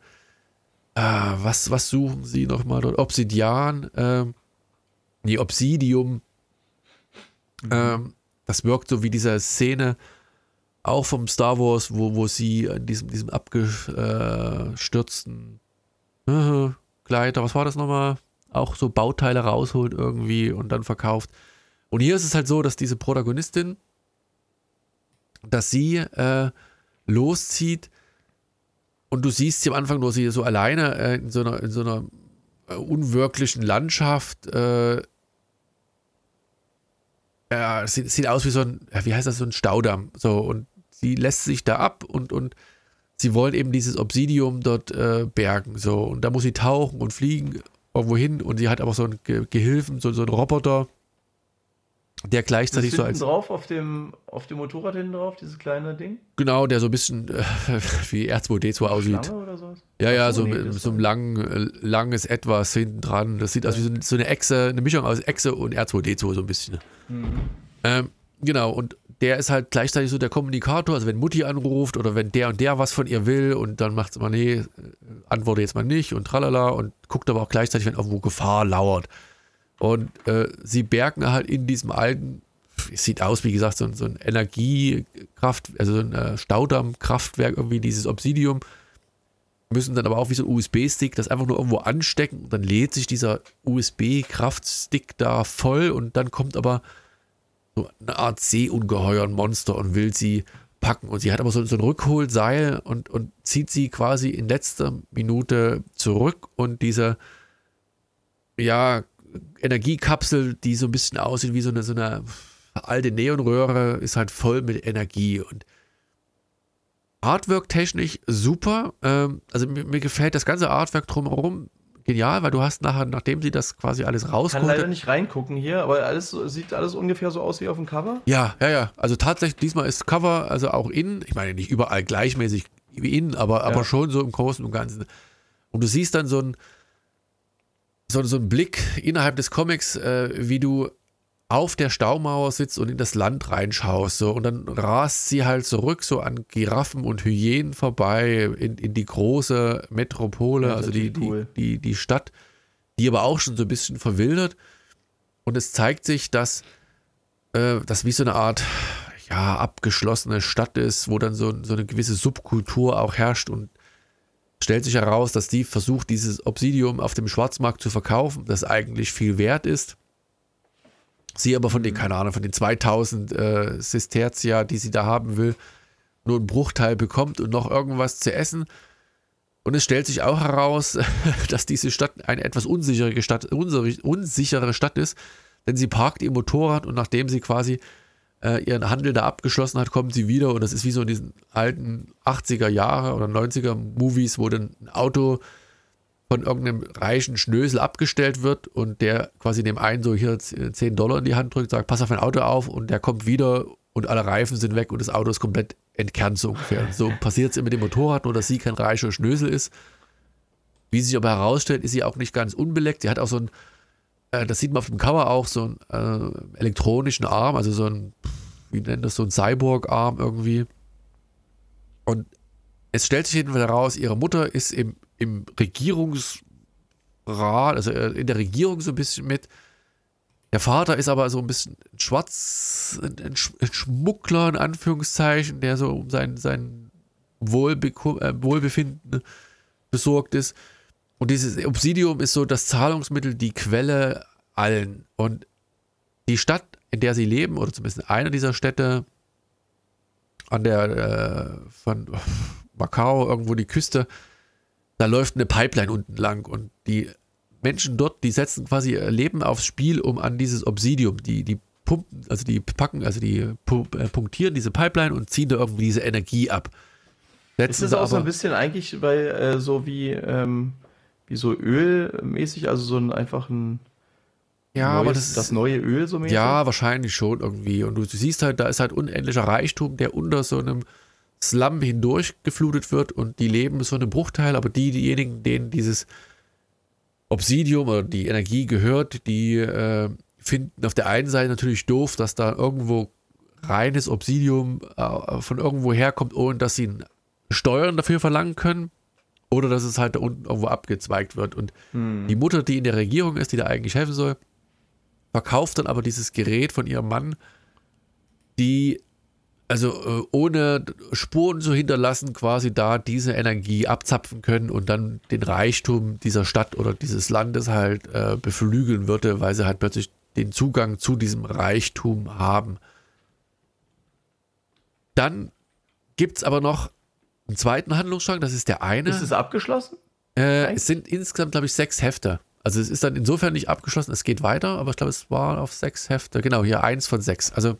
[SPEAKER 1] Ah, was, was suchen sie nochmal dort? Obsidian, ähm, nee, Obsidium. Mhm. Ähm, das wirkt so wie diese Szene auch vom Star Wars, wo, wo sie in diesem, diesem abgestürzten äh, Gleiter, was war das nochmal? Auch so Bauteile rausholt irgendwie und dann verkauft. Und hier ist es halt so, dass diese Protagonistin, dass sie äh, loszieht und du siehst sie am Anfang nur sie so alleine äh, in so einer, in so einer äh, unwirklichen Landschaft. Äh, ja, sieht, sieht, aus wie so ein, wie heißt das, so ein Staudamm. So, und sie lässt sich da ab und, und sie wollen eben dieses Obsidium dort äh, bergen. So, und da muss sie tauchen und fliegen irgendwo hin und sie hat aber so einen Gehilfen, so, so einen Roboter, der gleichzeitig so als.
[SPEAKER 2] drauf auf dem, auf dem Motorrad hinten drauf, dieses kleine Ding?
[SPEAKER 1] Genau, der so ein bisschen äh, wie R2D2 aussieht. Schlange oder sowas? Ja, ja, so, mit, so ein lang, äh, langes Etwas hinten dran. Das sieht aus wie so, so, eine Echse, eine Mischung aus Echse und R2D2 so ein bisschen. Mhm. Ähm, genau, und der ist halt gleichzeitig so der Kommunikator, also wenn Mutti anruft oder wenn der und der was von ihr will und dann macht es immer, nee, antworte jetzt mal nicht und tralala und guckt aber auch gleichzeitig, wenn irgendwo Gefahr lauert. Und äh, sie bergen halt in diesem alten, es sieht aus, wie gesagt, so, so ein Energiekraft, also so ein äh, Staudammkraftwerk, irgendwie dieses Obsidium, müssen dann aber auch wie so ein USB-Stick das einfach nur irgendwo anstecken und dann lädt sich dieser USB-Kraftstick da voll und dann kommt aber so eine Art Seeungeheuer, ein Monster und will sie packen. Und sie hat aber so, so ein Rückholseil und, und zieht sie quasi in letzter Minute zurück und dieser ja, Energiekapsel, die so ein bisschen aussieht wie so eine, so eine alte Neonröhre, ist halt voll mit Energie und Artwork-technisch super. Ähm, also mir, mir, gefällt das ganze Artwork drumherum genial, weil du hast nachher, nachdem sie das quasi alles rauskommt. Ich kann
[SPEAKER 2] leider nicht reingucken hier, aber alles sieht alles ungefähr so aus wie auf dem Cover.
[SPEAKER 1] Ja, ja, ja. Also tatsächlich, diesmal ist Cover, also auch innen, ich meine nicht überall gleichmäßig wie innen, aber, ja. aber schon so im Großen und Ganzen. Und du siehst dann so ein so, so ein Blick innerhalb des Comics, äh, wie du auf der Staumauer sitzt und in das Land reinschaust. So, und dann rast sie halt zurück, so an Giraffen und Hyänen vorbei, in, in die große Metropole, ja, also die, cool. die, die, die Stadt, die aber auch schon so ein bisschen verwildert. Und es zeigt sich, dass äh, das wie so eine Art ja, abgeschlossene Stadt ist, wo dann so, so eine gewisse Subkultur auch herrscht und stellt sich heraus, dass die versucht, dieses Obsidium auf dem Schwarzmarkt zu verkaufen, das eigentlich viel wert ist Sie aber von den, keine Ahnung, von den 2000 äh, Sisterzia, die sie da haben will, nur einen Bruchteil bekommt und noch irgendwas zu essen. Und es stellt sich auch heraus, dass diese Stadt eine etwas unsichere Stadt, unsichere Stadt ist, denn sie parkt ihr Motorrad und nachdem sie quasi äh, ihren Handel da abgeschlossen hat, kommt sie wieder und das ist wie so in diesen alten 80er Jahre oder 90er Movies, wo dann ein Auto von irgendeinem reichen Schnösel abgestellt wird und der quasi dem einen so hier 10 Dollar in die Hand drückt, sagt, pass auf mein Auto auf und der kommt wieder und alle Reifen sind weg und das Auto ist komplett entkernt so ungefähr. So passiert es immer mit dem Motorrad, nur dass sie kein reicher Schnösel ist. Wie sich aber herausstellt, ist sie auch nicht ganz unbeleckt. Sie hat auch so ein, äh, das sieht man auf dem Cover auch, so einen äh, elektronischen Arm, also so ein, wie nennt das, so ein Cyborg-Arm irgendwie. Und es stellt sich jedenfalls heraus, ihre Mutter ist im im Regierungsrat, also äh, in der Regierung so ein bisschen mit. Der Vater ist aber so ein bisschen schwarz, ein, Schmuggler in Anführungszeichen, der so um sein, sein Wohlbe äh, Wohlbefinden besorgt ist. Und dieses Obsidium ist so das Zahlungsmittel, die Quelle allen. Und die Stadt, in der sie leben, oder zumindest einer dieser Städte, an der äh, von Macau, irgendwo die Küste, da läuft eine Pipeline unten lang und die Menschen dort, die setzen quasi ihr Leben aufs Spiel, um an dieses Obsidium, die, die pumpen, also die packen, also die äh, punktieren diese Pipeline und ziehen da irgendwie diese Energie ab.
[SPEAKER 2] Setzen ist das auch so ein bisschen eigentlich, weil äh, so wie, ähm, wie so ölmäßig, also so ein einfach ein
[SPEAKER 1] ja, neues, aber das,
[SPEAKER 2] das neue Öl so
[SPEAKER 1] mäßig? Ja, wahrscheinlich schon irgendwie. Und du, du siehst halt, da ist halt unendlicher Reichtum, der unter so einem Slum hindurch geflutet wird und die leben so einem Bruchteil, aber die, diejenigen, denen dieses Obsidium oder die Energie gehört, die äh, finden auf der einen Seite natürlich doof, dass da irgendwo reines Obsidium äh, von irgendwo herkommt, ohne dass sie Steuern dafür verlangen können. Oder dass es halt da unten irgendwo abgezweigt wird. Und hm. die Mutter, die in der Regierung ist, die da eigentlich helfen soll, verkauft dann aber dieses Gerät von ihrem Mann, die also äh, ohne Spuren zu hinterlassen, quasi da diese Energie abzapfen können und dann den Reichtum dieser Stadt oder dieses Landes halt äh, beflügeln würde, weil sie halt plötzlich den Zugang zu diesem Reichtum haben. Dann gibt es aber noch einen zweiten Handlungsstrang, das ist der eine.
[SPEAKER 2] Ist es abgeschlossen?
[SPEAKER 1] Äh, es sind insgesamt, glaube ich, sechs Hefte. Also es ist dann insofern nicht abgeschlossen, es geht weiter, aber ich glaube, es war auf sechs Hefte. Genau, hier eins von sechs. Also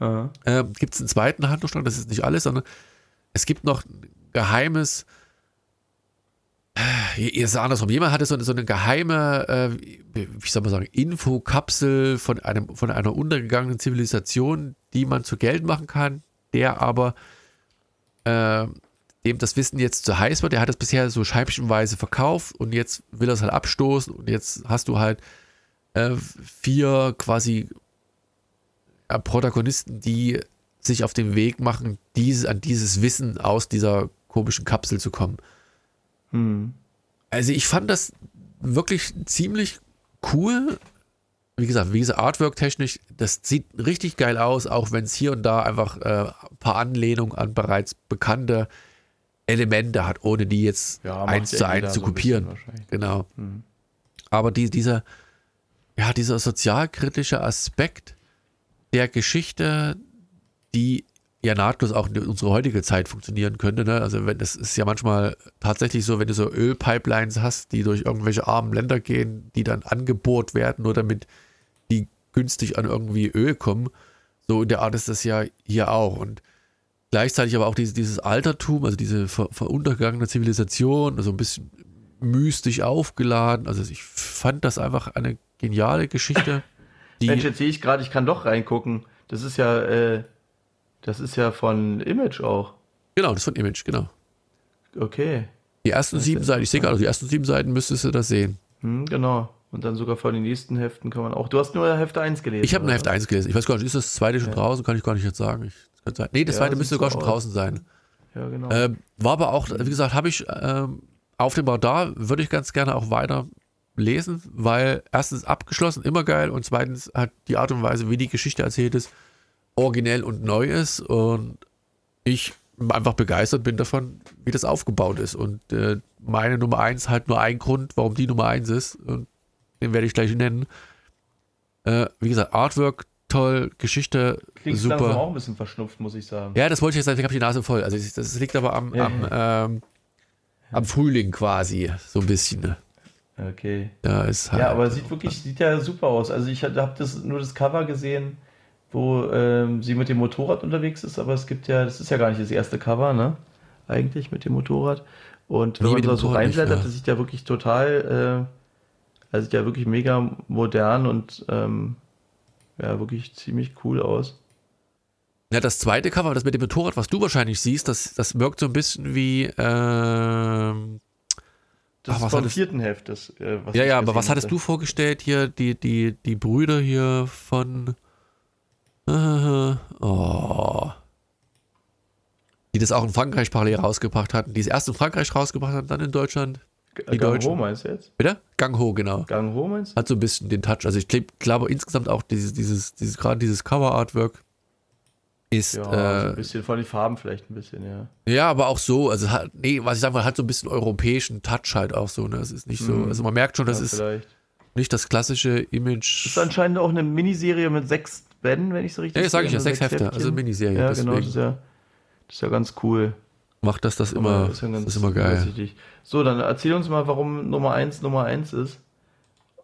[SPEAKER 1] äh, gibt es einen zweiten Handlungsstrang, das ist nicht alles, sondern es gibt noch ein geheimes, äh, ihr ist andersrum, jemand hatte so eine, so eine geheime, äh, wie soll man sagen, Infokapsel von, einem, von einer untergegangenen Zivilisation, die man zu Geld machen kann, der aber äh, dem das Wissen jetzt zu heiß wird. Der hat es bisher so scheibchenweise verkauft und jetzt will er es halt abstoßen und jetzt hast du halt äh, vier quasi äh, Protagonisten, die sich auf den Weg machen, dieses, an dieses Wissen aus dieser komischen Kapsel zu kommen. Hm. Also ich fand das wirklich ziemlich cool. Wie gesagt, wie gesagt, Artwork-technisch, das sieht richtig geil aus, auch wenn es hier und da einfach äh, ein paar Anlehnungen an bereits bekannte Elemente hat, ohne die jetzt ja, eins zu eins zu kopieren. So genau. Hm. Aber die, dieser, ja, dieser sozialkritische Aspekt, der Geschichte, die ja nahtlos auch in unsere heutige Zeit funktionieren könnte. Ne? Also wenn das ist ja manchmal tatsächlich so, wenn du so Ölpipelines hast, die durch irgendwelche armen Länder gehen, die dann angebohrt werden, nur damit günstig an irgendwie Öl kommen. So in der Art ist das ja hier auch. Und gleichzeitig aber auch dieses, dieses Altertum, also diese ver, veruntergangene Zivilisation, also ein bisschen mystisch aufgeladen. Also ich fand das einfach eine geniale Geschichte.
[SPEAKER 2] Die Mensch, jetzt sehe ich gerade, ich kann doch reingucken. Das ist ja, äh, das ist ja von Image auch.
[SPEAKER 1] Genau, das ist von Image, genau.
[SPEAKER 2] Okay.
[SPEAKER 1] Die ersten sieben Seiten, ich sehe gerade, die ersten sieben Seiten müsstest du das sehen.
[SPEAKER 2] Hm, genau. Und dann sogar von den nächsten Heften kann man auch. Du hast nur Heft 1 gelesen.
[SPEAKER 1] Ich habe nur Heft 1 gelesen. Ich weiß gar nicht, ist das zweite schon ja. draußen? Kann ich gar nicht jetzt sagen. Ich, das sein. Nee, das ja, zweite müsste sogar so schon draußen sein.
[SPEAKER 2] Ja, genau.
[SPEAKER 1] Ähm, war aber auch, wie gesagt, habe ich ähm, auf dem Radar, würde ich ganz gerne auch weiter lesen, weil erstens abgeschlossen, immer geil und zweitens hat die Art und Weise, wie die Geschichte erzählt ist, originell und neu ist und ich einfach begeistert bin davon, wie das aufgebaut ist. Und äh, meine Nummer 1 hat nur einen Grund, warum die Nummer 1 ist. Und den werde ich gleich nennen. Äh, wie gesagt, Artwork toll, Geschichte Klingt super. Klingt
[SPEAKER 2] auch ein bisschen verschnupft, muss ich sagen.
[SPEAKER 1] Ja, das wollte ich jetzt sagen, ich habe die Nase voll. Also das liegt aber am, ja. am, ähm, am Frühling quasi, so ein bisschen.
[SPEAKER 2] Okay.
[SPEAKER 1] Ja, ist halt
[SPEAKER 2] ja aber sieht wirklich, sieht ja super aus. Also ich habe das, nur das Cover gesehen wo ähm, sie mit dem Motorrad unterwegs ist, aber es gibt ja, das ist ja gar nicht das erste Cover, ne? Eigentlich mit dem Motorrad. Und wenn nee, man da so reinblättert, ja. das sieht ja wirklich total, äh, also sieht ja wirklich mega modern und ähm, ja, wirklich ziemlich cool aus.
[SPEAKER 1] Ja, das zweite Cover, das mit dem Motorrad, was du wahrscheinlich siehst, das, das wirkt so ein bisschen wie. Ähm,
[SPEAKER 2] das ach, vom vierten Heft. Das,
[SPEAKER 1] äh, ja, ja, aber was hattest hatte. du vorgestellt hier? Die, die, die Brüder hier von. Oh. Die das auch in Frankreich parallel rausgebracht hatten. Die es erst in Frankreich rausgebracht haben, dann in Deutschland.
[SPEAKER 2] Die Gang Deutschen. Ho meinst du jetzt?
[SPEAKER 1] Bitte? Gang Ho, genau.
[SPEAKER 2] Gang Ho meinst du?
[SPEAKER 1] Hat so ein bisschen den Touch. Also ich glaube insgesamt auch dieses, dieses, dieses gerade dieses Cover-Artwork ist. Ja,
[SPEAKER 2] äh, so ein bisschen von den Farben vielleicht ein bisschen, ja.
[SPEAKER 1] Ja, aber auch so, also hat, nee, was ich sagen wollte, hat so ein bisschen europäischen Touch halt auch so, ne? Es ist nicht so, mhm. also man merkt schon, das ja, ist vielleicht. nicht das klassische Image.
[SPEAKER 2] Das ist anscheinend auch eine Miniserie mit sechs Ben, wenn ich so richtig
[SPEAKER 1] Ja, sage ich ja, sechs, sechs Hefte, also Miniserie.
[SPEAKER 2] Ja, deswegen. genau, das ist ja, das ist ja ganz cool.
[SPEAKER 1] Macht das das immer, das ist, ja ganz, das ist immer geil.
[SPEAKER 2] So, dann erzähl uns mal, warum Nummer 1 Nummer 1 ist.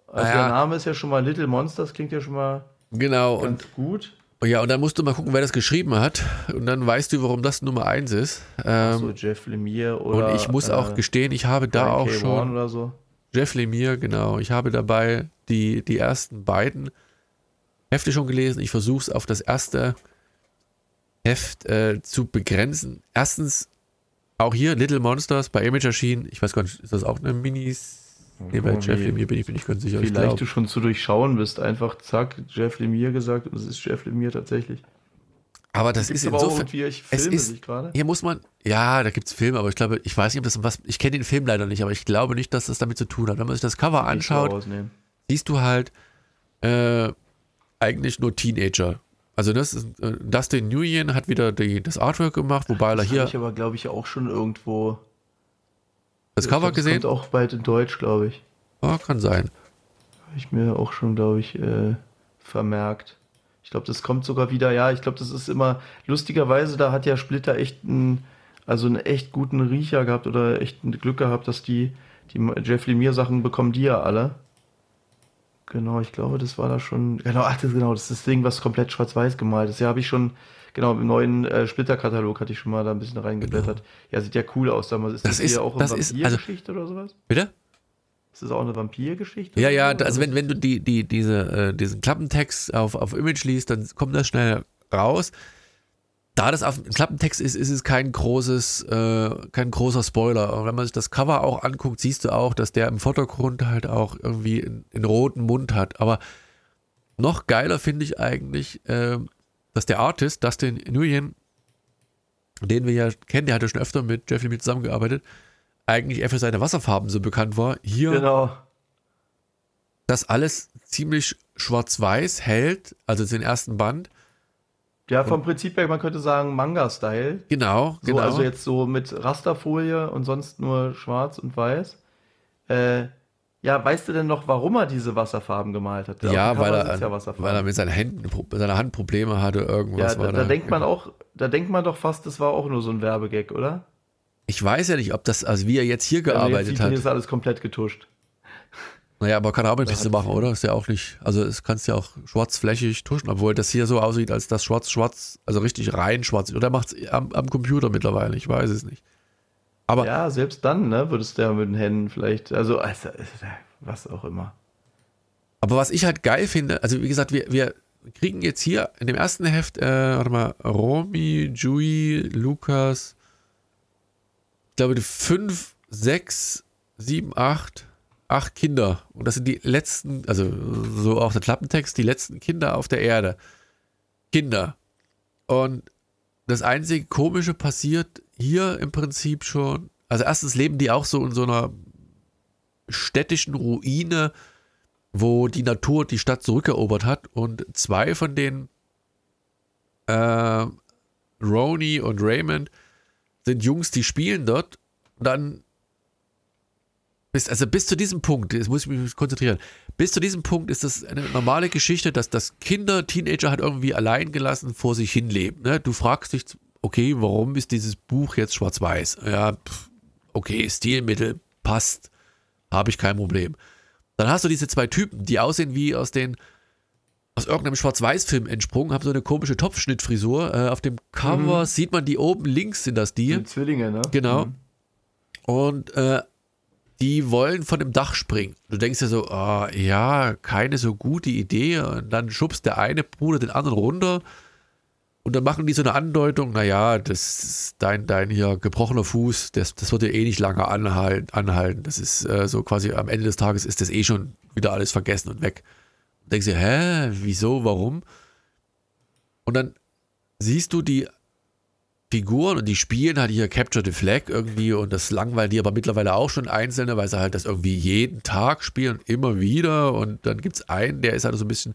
[SPEAKER 2] Also naja. der Name ist ja schon mal Little Monsters, klingt ja schon mal
[SPEAKER 1] genau,
[SPEAKER 2] ganz und, gut.
[SPEAKER 1] Ja, und dann musst du mal gucken, wer das geschrieben hat. Und dann weißt du, warum das Nummer 1 ist.
[SPEAKER 2] Ähm, so, Jeff Lemire oder.
[SPEAKER 1] Und ich muss äh, auch gestehen, ich habe da auch schon.
[SPEAKER 2] So.
[SPEAKER 1] Jeff Lemire, genau. Ich habe dabei die, die ersten beiden Hefte schon gelesen. Ich versuche es auf das erste Heft äh, zu begrenzen. Erstens, auch hier Little Monsters bei Image erschienen. Ich weiß gar nicht, ist das auch eine Minis?
[SPEAKER 2] Nee, bei Jeff Lemire bin ich, bin ich ganz sicher. Vielleicht du schon zu durchschauen bist. Einfach zack, Jeff Lemire gesagt und es ist Jeff Lemire tatsächlich.
[SPEAKER 1] Aber das ist
[SPEAKER 2] insofern. Auch ich
[SPEAKER 1] es ist, hier muss man, ja, da gibt es Filme, aber ich glaube, ich weiß nicht, ob das was, ich kenne den Film leider nicht, aber ich glaube nicht, dass das damit zu tun hat. Wenn man sich das Cover anschaut, siehst du halt, äh, eigentlich nur Teenager. Also das ist, äh, Dustin Nguyen hat wieder die, das Artwork gemacht, wobei
[SPEAKER 2] das
[SPEAKER 1] er hier.
[SPEAKER 2] ich aber, glaube ich, auch schon irgendwo.
[SPEAKER 1] Das Cover glaub, gesehen?
[SPEAKER 2] Das kommt auch bald in Deutsch, glaube ich.
[SPEAKER 1] Oh, kann sein.
[SPEAKER 2] Habe ich mir auch schon, glaube ich, äh, vermerkt. Ich glaube, das kommt sogar wieder. Ja, ich glaube, das ist immer lustigerweise. Da hat ja Splitter echt einen, also einen echt guten Riecher gehabt oder echt ein Glück gehabt, dass die die Jeff Lemire Sachen bekommen, die ja alle. Genau, ich glaube, das war da schon. Genau, ach, das, genau, das ist das Ding, was komplett schwarz-weiß gemalt ist. Ja, habe ich schon, genau, im neuen äh, Splitter-Katalog hatte ich schon mal da ein bisschen reingeblättert. Genau. Ja, sieht ja cool aus. Da ist
[SPEAKER 1] das, das ist,
[SPEAKER 2] hier auch eine
[SPEAKER 1] also
[SPEAKER 2] Vampirgeschichte also, oder sowas?
[SPEAKER 1] Bitte?
[SPEAKER 2] Ist das auch eine Vampirgeschichte?
[SPEAKER 1] Ja, ja, also wenn, wenn du die, die, diese, äh, diesen Klappentext auf, auf Image liest, dann kommt das schnell raus da das auf dem Klappentext ist, ist es kein großes, äh, kein großer Spoiler. Und wenn man sich das Cover auch anguckt, siehst du auch, dass der im Vordergrund halt auch irgendwie einen, roten Mund hat. Aber noch geiler finde ich eigentlich, äh, dass der Artist, Dustin Nguyen, den wir ja kennen, der hatte schon öfter mit Jeffrey mit zusammengearbeitet, eigentlich eher für seine Wasserfarben so bekannt war. Hier
[SPEAKER 2] genau.
[SPEAKER 1] das alles ziemlich schwarz-weiß hält, also den ersten Band
[SPEAKER 2] ja, vom Prinzip her, man könnte sagen Manga-Style.
[SPEAKER 1] Genau,
[SPEAKER 2] so,
[SPEAKER 1] genau.
[SPEAKER 2] Also jetzt so mit Rasterfolie und sonst nur schwarz und weiß. Äh, ja, weißt du denn noch, warum er diese Wasserfarben gemalt hat?
[SPEAKER 1] Der ja, weil er, ja weil er mit seinen Händen, mit seiner Hand Probleme hatte, irgendwas
[SPEAKER 2] ja, da,
[SPEAKER 1] war
[SPEAKER 2] da. Da denkt man auch, da denkt man doch fast, das war auch nur so ein Werbegag, oder?
[SPEAKER 1] Ich weiß ja nicht, ob das, also wie er jetzt hier gearbeitet ja, jetzt hat.
[SPEAKER 2] Hier ist alles komplett getuscht.
[SPEAKER 1] Naja, aber kann auch mit nichts machen, oder? Ist ja auch nicht, also es kannst ja auch schwarzflächig tuschen, obwohl das hier so aussieht, als das schwarz, schwarz, also richtig rein schwarz. Oder macht es am, am, Computer mittlerweile, ich weiß es nicht.
[SPEAKER 2] Aber ja, selbst dann, ne, würdest du ja mit den Händen vielleicht, also, also was auch immer.
[SPEAKER 1] Aber was ich halt geil finde, also wie gesagt, wir, wir kriegen jetzt hier in dem ersten Heft, äh, warte mal, Romy, Jui, Lukas, ich glaube, fünf, sechs, sieben, acht, acht Kinder. Und das sind die letzten, also so auch der Klappentext, die letzten Kinder auf der Erde. Kinder. Und das einzige Komische passiert hier im Prinzip schon. Also erstens leben die auch so in so einer städtischen Ruine, wo die Natur die Stadt zurückerobert hat. Und zwei von den äh, Roni und Raymond sind Jungs, die spielen dort. Und dann bis, also bis zu diesem Punkt, jetzt muss ich mich konzentrieren, bis zu diesem Punkt ist das eine normale Geschichte, dass das Kinder, Teenager halt irgendwie allein gelassen vor sich hinleben. Ne? Du fragst dich, okay, warum ist dieses Buch jetzt schwarz-weiß? Ja, okay, Stilmittel, passt, habe ich kein Problem. Dann hast du diese zwei Typen, die aussehen wie aus den aus irgendeinem Schwarz-Weiß-Film entsprungen, haben so eine komische Topfschnittfrisur. Äh, auf dem Cover mhm. sieht man die oben links, sind das die.
[SPEAKER 2] die Zwillinge, ne?
[SPEAKER 1] Genau. Mhm. Und äh, die wollen von dem Dach springen. Du denkst dir so, oh, ja, keine so gute Idee. Und dann schubst der eine Bruder den anderen runter. Und dann machen die so eine Andeutung, naja, das ist dein, dein hier gebrochener Fuß, das, das wird ja eh nicht lange anhalten. anhalten. Das ist äh, so quasi am Ende des Tages ist das eh schon wieder alles vergessen und weg. Und denkst dir, hä, wieso, warum? Und dann siehst du die Figuren und die spielen halt hier Capture the Flag irgendwie und das langweilt die aber mittlerweile auch schon Einzelne, weil sie halt das irgendwie jeden Tag spielen immer wieder. Und dann gibt es einen, der ist halt so ein bisschen,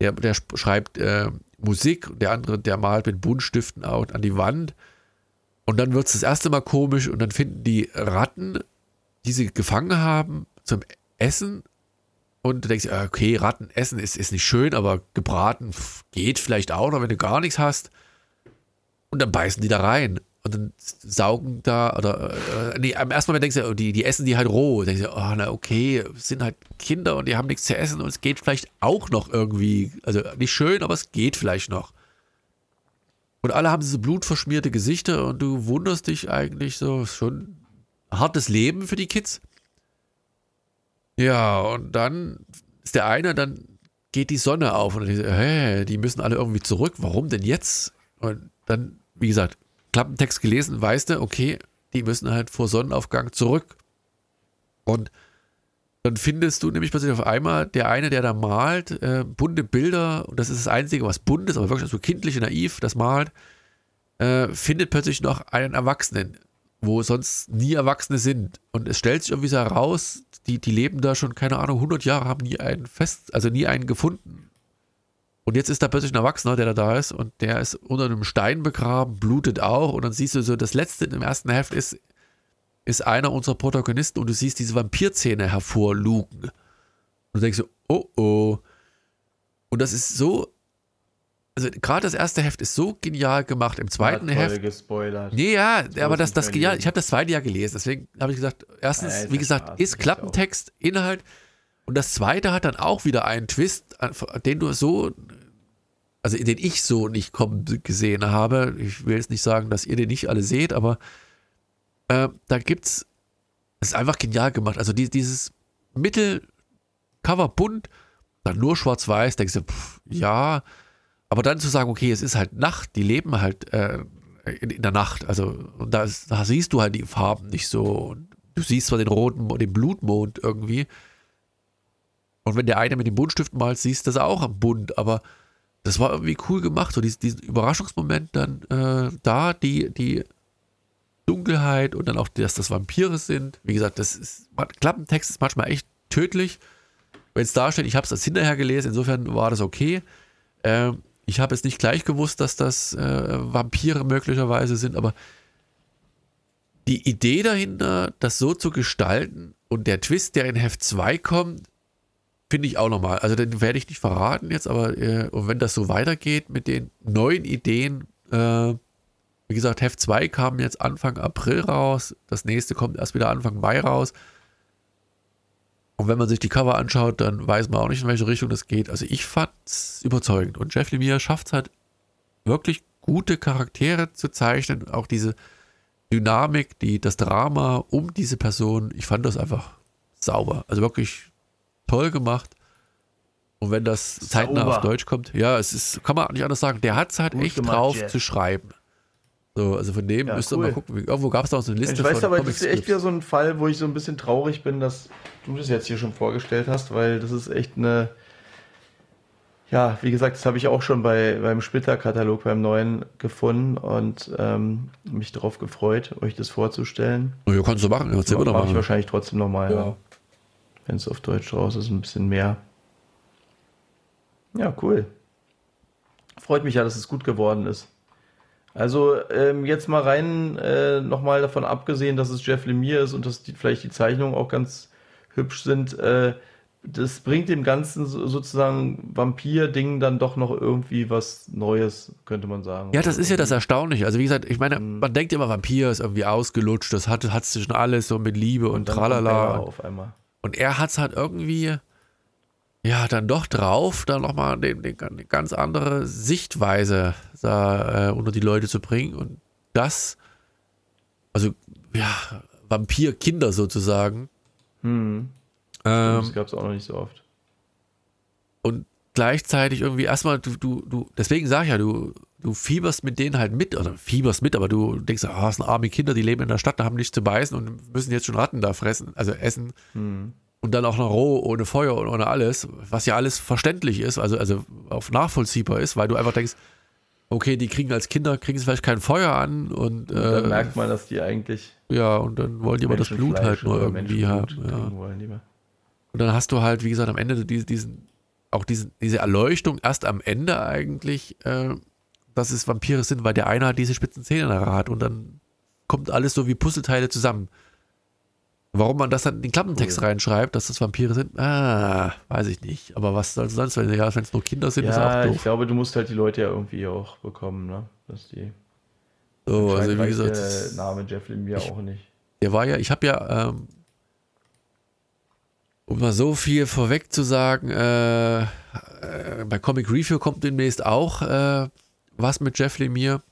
[SPEAKER 1] der, der schreibt äh, Musik und der andere, der malt mit Buntstiften out an die Wand. Und dann wird es das erste Mal komisch und dann finden die Ratten, die sie gefangen haben, zum Essen. Und du denkst, okay, Ratten essen ist, ist nicht schön, aber gebraten geht vielleicht auch noch, wenn du gar nichts hast. Und dann beißen die da rein. Und dann saugen da, oder, äh, nee, am ersten Moment denkst du, oh, die, die essen die halt roh. Denkst du, oh, na okay, sind halt Kinder und die haben nichts zu essen und es geht vielleicht auch noch irgendwie, also nicht schön, aber es geht vielleicht noch. Und alle haben diese blutverschmierte Gesichter und du wunderst dich eigentlich so, schon hartes Leben für die Kids. Ja, und dann ist der eine, dann geht die Sonne auf und ich, hä, die müssen alle irgendwie zurück. Warum denn jetzt? Und dann, wie gesagt, Klappentext gelesen, weißt du, okay, die müssen halt vor Sonnenaufgang zurück. Und dann findest du nämlich plötzlich auf einmal der eine, der da malt, äh, bunte Bilder, und das ist das Einzige, was bunt ist, aber wirklich so kindlich und naiv, das malt, äh, findet plötzlich noch einen Erwachsenen, wo sonst nie Erwachsene sind. Und es stellt sich irgendwie so heraus, die, die leben da schon, keine Ahnung, 100 Jahre, haben nie einen fest, also nie einen gefunden. Und jetzt ist da plötzlich ein Erwachsener, der da da ist und der ist unter einem Stein begraben, blutet auch. Und dann siehst du so, das letzte im ersten Heft ist, ist einer unserer Protagonisten und du siehst diese Vampirzähne hervorlugen. Und du denkst so, oh oh. Und das ist so, also gerade das erste Heft ist so genial gemacht. Im zweiten Heft.
[SPEAKER 2] gespoilert.
[SPEAKER 1] Nee, ja, aber das, das genial. Ich habe das zweite Jahr gelesen, deswegen habe ich gesagt, erstens, ja, wie gesagt, ist Klappentext, Inhalt. Und das zweite hat dann auch wieder einen Twist, den du so also den ich so nicht kommen gesehen habe. Ich will jetzt nicht sagen, dass ihr den nicht alle seht, aber äh, da gibt's, es ist einfach genial gemacht. Also die, dieses Mittelcover bunt, dann nur schwarz-weiß, denkst du, pff, ja, aber dann zu sagen, okay, es ist halt Nacht, die leben halt äh, in, in, der Nacht, also und da, da, siehst du halt die Farben nicht so. Und du siehst zwar den roten, den Blutmond irgendwie. Und wenn der eine mit dem Buntstift malt, siehst du das auch am Bunt, aber das war irgendwie cool gemacht, so diesen, diesen Überraschungsmoment dann äh, da, die, die Dunkelheit und dann auch, dass das Vampire sind. Wie gesagt, das ist, Klappentext ist manchmal echt tödlich. Wenn es da steht, ich habe es als hinterher gelesen, insofern war das okay. Ähm, ich habe jetzt nicht gleich gewusst, dass das äh, Vampire möglicherweise sind, aber die Idee dahinter, das so zu gestalten und der Twist, der in Heft 2 kommt, Finde ich auch nochmal. Also den werde ich nicht verraten jetzt, aber äh, wenn das so weitergeht mit den neuen Ideen, äh, wie gesagt, Heft 2 kam jetzt Anfang April raus, das nächste kommt erst wieder Anfang Mai raus. Und wenn man sich die Cover anschaut, dann weiß man auch nicht, in welche Richtung das geht. Also ich fand es überzeugend. Und Jeff Lemire schafft es halt wirklich gute Charaktere zu zeichnen. Auch diese, Dynamik, die, das Drama um diese Person, ich fand das einfach sauber. Also wirklich toll gemacht. Und wenn das zeitnah auf Deutsch kommt, ja, es ist, kann man nicht anders sagen, der hat es halt Gut echt gemacht, drauf Jeff. zu schreiben. So, also von dem ja, müsst ihr mal gucken. Irgendwo gab es da auch so eine Liste.
[SPEAKER 2] Ich weiß aber, das ist echt wieder so ein Fall, wo ich so ein bisschen traurig bin, dass du das jetzt hier schon vorgestellt hast, weil das ist echt eine. Ja, wie gesagt, das habe ich auch schon bei, beim Splitter-Katalog, beim neuen gefunden und ähm, mich darauf gefreut, euch das vorzustellen.
[SPEAKER 1] Ja, kannst du machen,
[SPEAKER 2] kannst du immer noch machen. ich wahrscheinlich trotzdem nochmal, ja. ja. Wenn es auf Deutsch raus ist, ein bisschen mehr. Ja, cool. Freut mich ja, dass es gut geworden ist. Also ähm, jetzt mal rein, äh, nochmal davon abgesehen, dass es Jeff Lemire ist und dass die, vielleicht die Zeichnungen auch ganz hübsch sind, äh, das bringt dem ganzen sozusagen Vampir-Ding dann doch noch irgendwie was Neues, könnte man sagen.
[SPEAKER 1] Ja, das ist ja das Erstaunliche. Also wie gesagt, ich meine, mhm. man denkt immer, Vampir ist irgendwie ausgelutscht, das hat, hat schon alles so mit Liebe und, und tralala. Auf einmal. Und er hat es halt irgendwie ja, dann doch drauf, dann nochmal eine, eine ganz andere Sichtweise da, äh, unter die Leute zu bringen. Und das, also, ja, Vampirkinder sozusagen.
[SPEAKER 2] Hm. Ähm, das gab es auch noch nicht so oft.
[SPEAKER 1] Und gleichzeitig irgendwie erstmal, du, du, du, deswegen sag ich ja, du, du fieberst mit denen halt mit, oder fieberst mit, aber du denkst, ah, das sind arme Kinder, die leben in der Stadt, da haben nichts zu beißen und müssen jetzt schon Ratten da fressen, also essen. Hm und dann auch noch roh, ohne Feuer und ohne alles, was ja alles verständlich ist, also, also auch nachvollziehbar ist, weil du einfach denkst, okay, die kriegen als Kinder, kriegen sie vielleicht kein Feuer an und, und
[SPEAKER 2] dann äh, merkt man, dass die eigentlich
[SPEAKER 1] ja, und dann wollen die aber das Blut halt nur irgendwie haben. Ja. Wollen, und dann hast du halt, wie gesagt, am Ende diesen, diesen auch diesen, diese Erleuchtung erst am Ende eigentlich, äh, dass es Vampire sind, weil der eine hat diese spitzen Zähne in der Rad und dann kommt alles so wie Puzzleteile zusammen. Warum man das dann in den Klappentext cool. reinschreibt, dass das Vampire sind, ah, weiß ich nicht. Aber was soll es sonst, wenn ja, es nur Kinder sind,
[SPEAKER 2] ja,
[SPEAKER 1] ist auch doof.
[SPEAKER 2] Ich glaube, du musst halt die Leute ja irgendwie auch bekommen, ne? Dass die.
[SPEAKER 1] So, also wie gesagt.
[SPEAKER 2] Der Name Jeff Lemire auch nicht.
[SPEAKER 1] Der war ja, ich habe ja, ähm, um mal so viel vorweg zu sagen, äh, äh, bei Comic Review kommt demnächst auch äh, was mit Jeff Lemire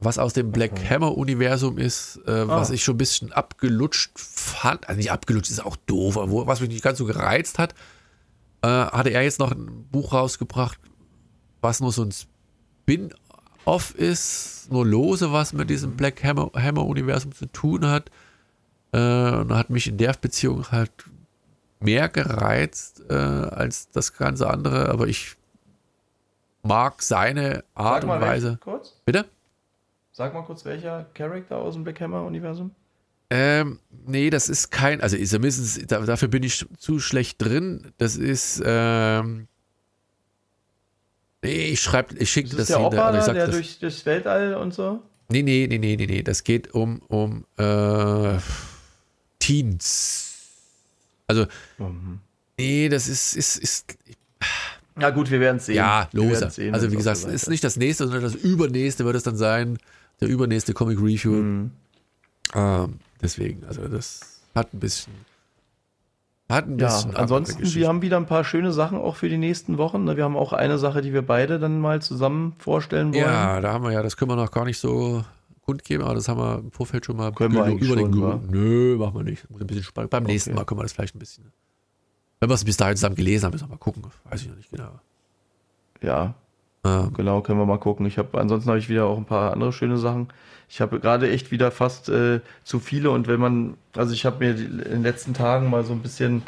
[SPEAKER 1] was aus dem Black okay. Hammer-Universum ist, äh, ah. was ich schon ein bisschen abgelutscht fand. Also nicht abgelutscht, ist auch doof, aber was mich nicht ganz so gereizt hat, äh, hatte er jetzt noch ein Buch rausgebracht, was nur so ein Spin-off ist, nur lose was mit diesem Black Hammer-Universum zu tun hat. Äh, und hat mich in der Beziehung halt mehr gereizt äh, als das ganze andere, aber ich mag seine Art und Weise.
[SPEAKER 2] Kurz?
[SPEAKER 1] Bitte?
[SPEAKER 2] Sag mal kurz, welcher Charakter aus dem Black Hammer-Universum?
[SPEAKER 1] Ähm, nee, das ist kein, also ist, dafür bin ich zu schlecht drin. Das ist, ähm, nee, ich schreibe, ich schicke das,
[SPEAKER 2] das der Opa, also der das. durch das Weltall und so?
[SPEAKER 1] Nee, nee, nee, nee, nee, nee, das geht um, um, äh, Teens. Also, mhm. nee, das ist, ist, ist,
[SPEAKER 2] na gut, wir werden es sehen.
[SPEAKER 1] Ja, los. Also wie gesagt, es ist nicht das nächste, sondern das übernächste wird es dann sein der übernächste Comic Review. Mhm. Ähm, deswegen, also das hat ein bisschen. Hat ein bisschen.
[SPEAKER 2] Ja, ansonsten, wir haben wieder ein paar schöne Sachen auch für die nächsten Wochen. Ne? Wir haben auch eine Sache, die wir beide dann mal zusammen vorstellen wollen.
[SPEAKER 1] Ja, da haben wir ja, das können wir noch gar nicht so kundgeben, aber das haben wir im Vorfeld schon mal
[SPEAKER 2] können wir über
[SPEAKER 1] den
[SPEAKER 2] schon,
[SPEAKER 1] Nö, machen wir nicht. Muss ein bisschen spannend. Beim okay. nächsten Mal können wir das vielleicht ein bisschen. Wenn wir es bis dahin zusammen gelesen haben, müssen wir mal gucken. Weiß ich noch nicht genau.
[SPEAKER 2] Ja, ja. Genau, können wir mal gucken. Ich habe ansonsten habe ich wieder auch ein paar andere schöne Sachen. Ich habe gerade echt wieder fast äh, zu viele und wenn man, also ich habe mir in den letzten Tagen mal so ein bisschen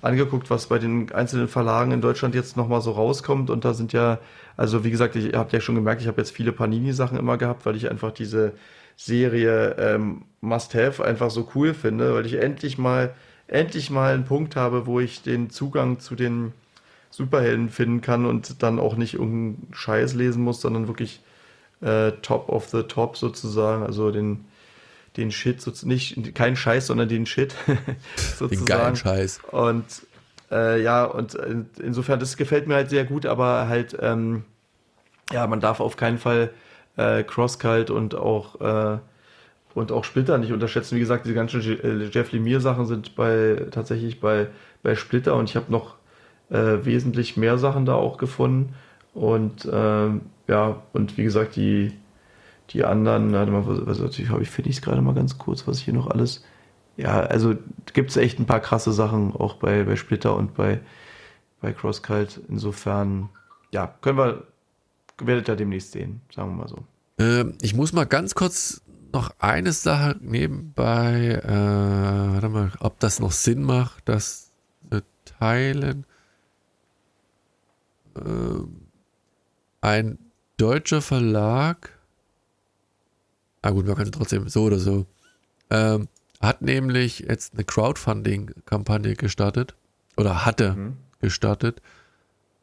[SPEAKER 2] angeguckt, was bei den einzelnen Verlagen in Deutschland jetzt nochmal so rauskommt und da sind ja, also wie gesagt, ich habe ja schon gemerkt, ich habe jetzt viele Panini-Sachen immer gehabt, weil ich einfach diese Serie ähm, Must Have einfach so cool finde, weil ich endlich mal, endlich mal einen Punkt habe, wo ich den Zugang zu den Superhelden finden kann und dann auch nicht irgendeinen Scheiß lesen muss, sondern wirklich äh, Top of the Top sozusagen, also den, den Shit, nicht kein Scheiß, sondern den Shit
[SPEAKER 1] sozusagen. Den geilen Scheiß.
[SPEAKER 2] Und äh, ja, und insofern, das gefällt mir halt sehr gut, aber halt, ähm, ja, man darf auf keinen Fall äh, Crosscult und auch äh, und auch Splitter nicht unterschätzen. Wie gesagt, diese ganzen äh, Jeff Lemire Sachen sind bei tatsächlich bei bei Splitter und ich habe noch äh, wesentlich mehr Sachen da auch gefunden. Und ähm, ja, und wie gesagt, die, die anderen, warte mal, was, was habe ich, finde ich es gerade mal ganz kurz, was hier noch alles. Ja, also gibt es echt ein paar krasse Sachen, auch bei, bei Splitter und bei, bei CrossCult. Insofern, ja, können wir, werdet ihr demnächst sehen, sagen wir mal so.
[SPEAKER 1] Ähm, ich muss mal ganz kurz noch eine Sache nebenbei, äh, warte mal, ob das noch Sinn macht, das zu teilen. Ähm, ein deutscher Verlag, ah gut, man kann es trotzdem so oder so, ähm, hat nämlich jetzt eine Crowdfunding-Kampagne gestartet oder hatte mhm. gestartet,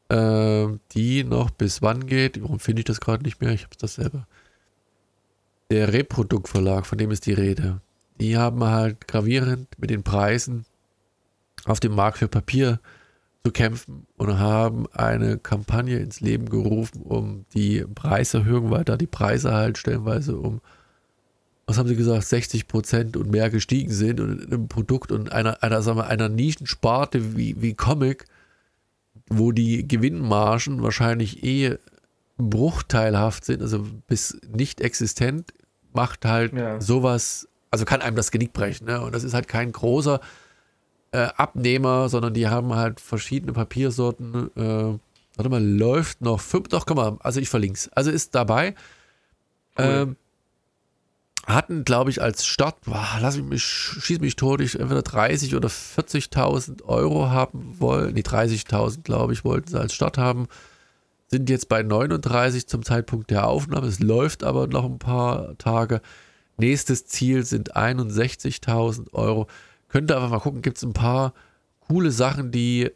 [SPEAKER 1] ähm, die noch bis wann geht. Warum finde ich das gerade nicht mehr? Ich habe das selber. Der Reprodukt-Verlag, von dem ist die Rede. Die haben halt gravierend mit den Preisen auf dem Markt für Papier zu kämpfen und haben eine Kampagne ins Leben gerufen, um die Preiserhöhung, weil da die Preise halt stellenweise um, was haben sie gesagt, 60 Prozent und mehr gestiegen sind und in einem Produkt und einer, einer, sagen wir, einer Nischensparte wie, wie Comic, wo die Gewinnmargen wahrscheinlich eh bruchteilhaft sind, also bis nicht existent, macht halt ja. sowas, also kann einem das Genick brechen. Ne? Und das ist halt kein großer äh, Abnehmer, sondern die haben halt verschiedene Papiersorten. Äh, warte mal, läuft noch fünf, doch, komm mal, also ich verlinke es. Also ist dabei. Cool. Ähm, hatten, glaube ich, als Start, boah, lass mich, schieß mich tot, ich entweder 30 oder 40.000 Euro haben wollen. Nee, 30.000, glaube ich, wollten sie als Start haben. Sind jetzt bei 39 zum Zeitpunkt der Aufnahme. Es läuft aber noch ein paar Tage. Nächstes Ziel sind 61.000 Euro. Könnt ihr einfach mal gucken, gibt es ein paar coole Sachen, die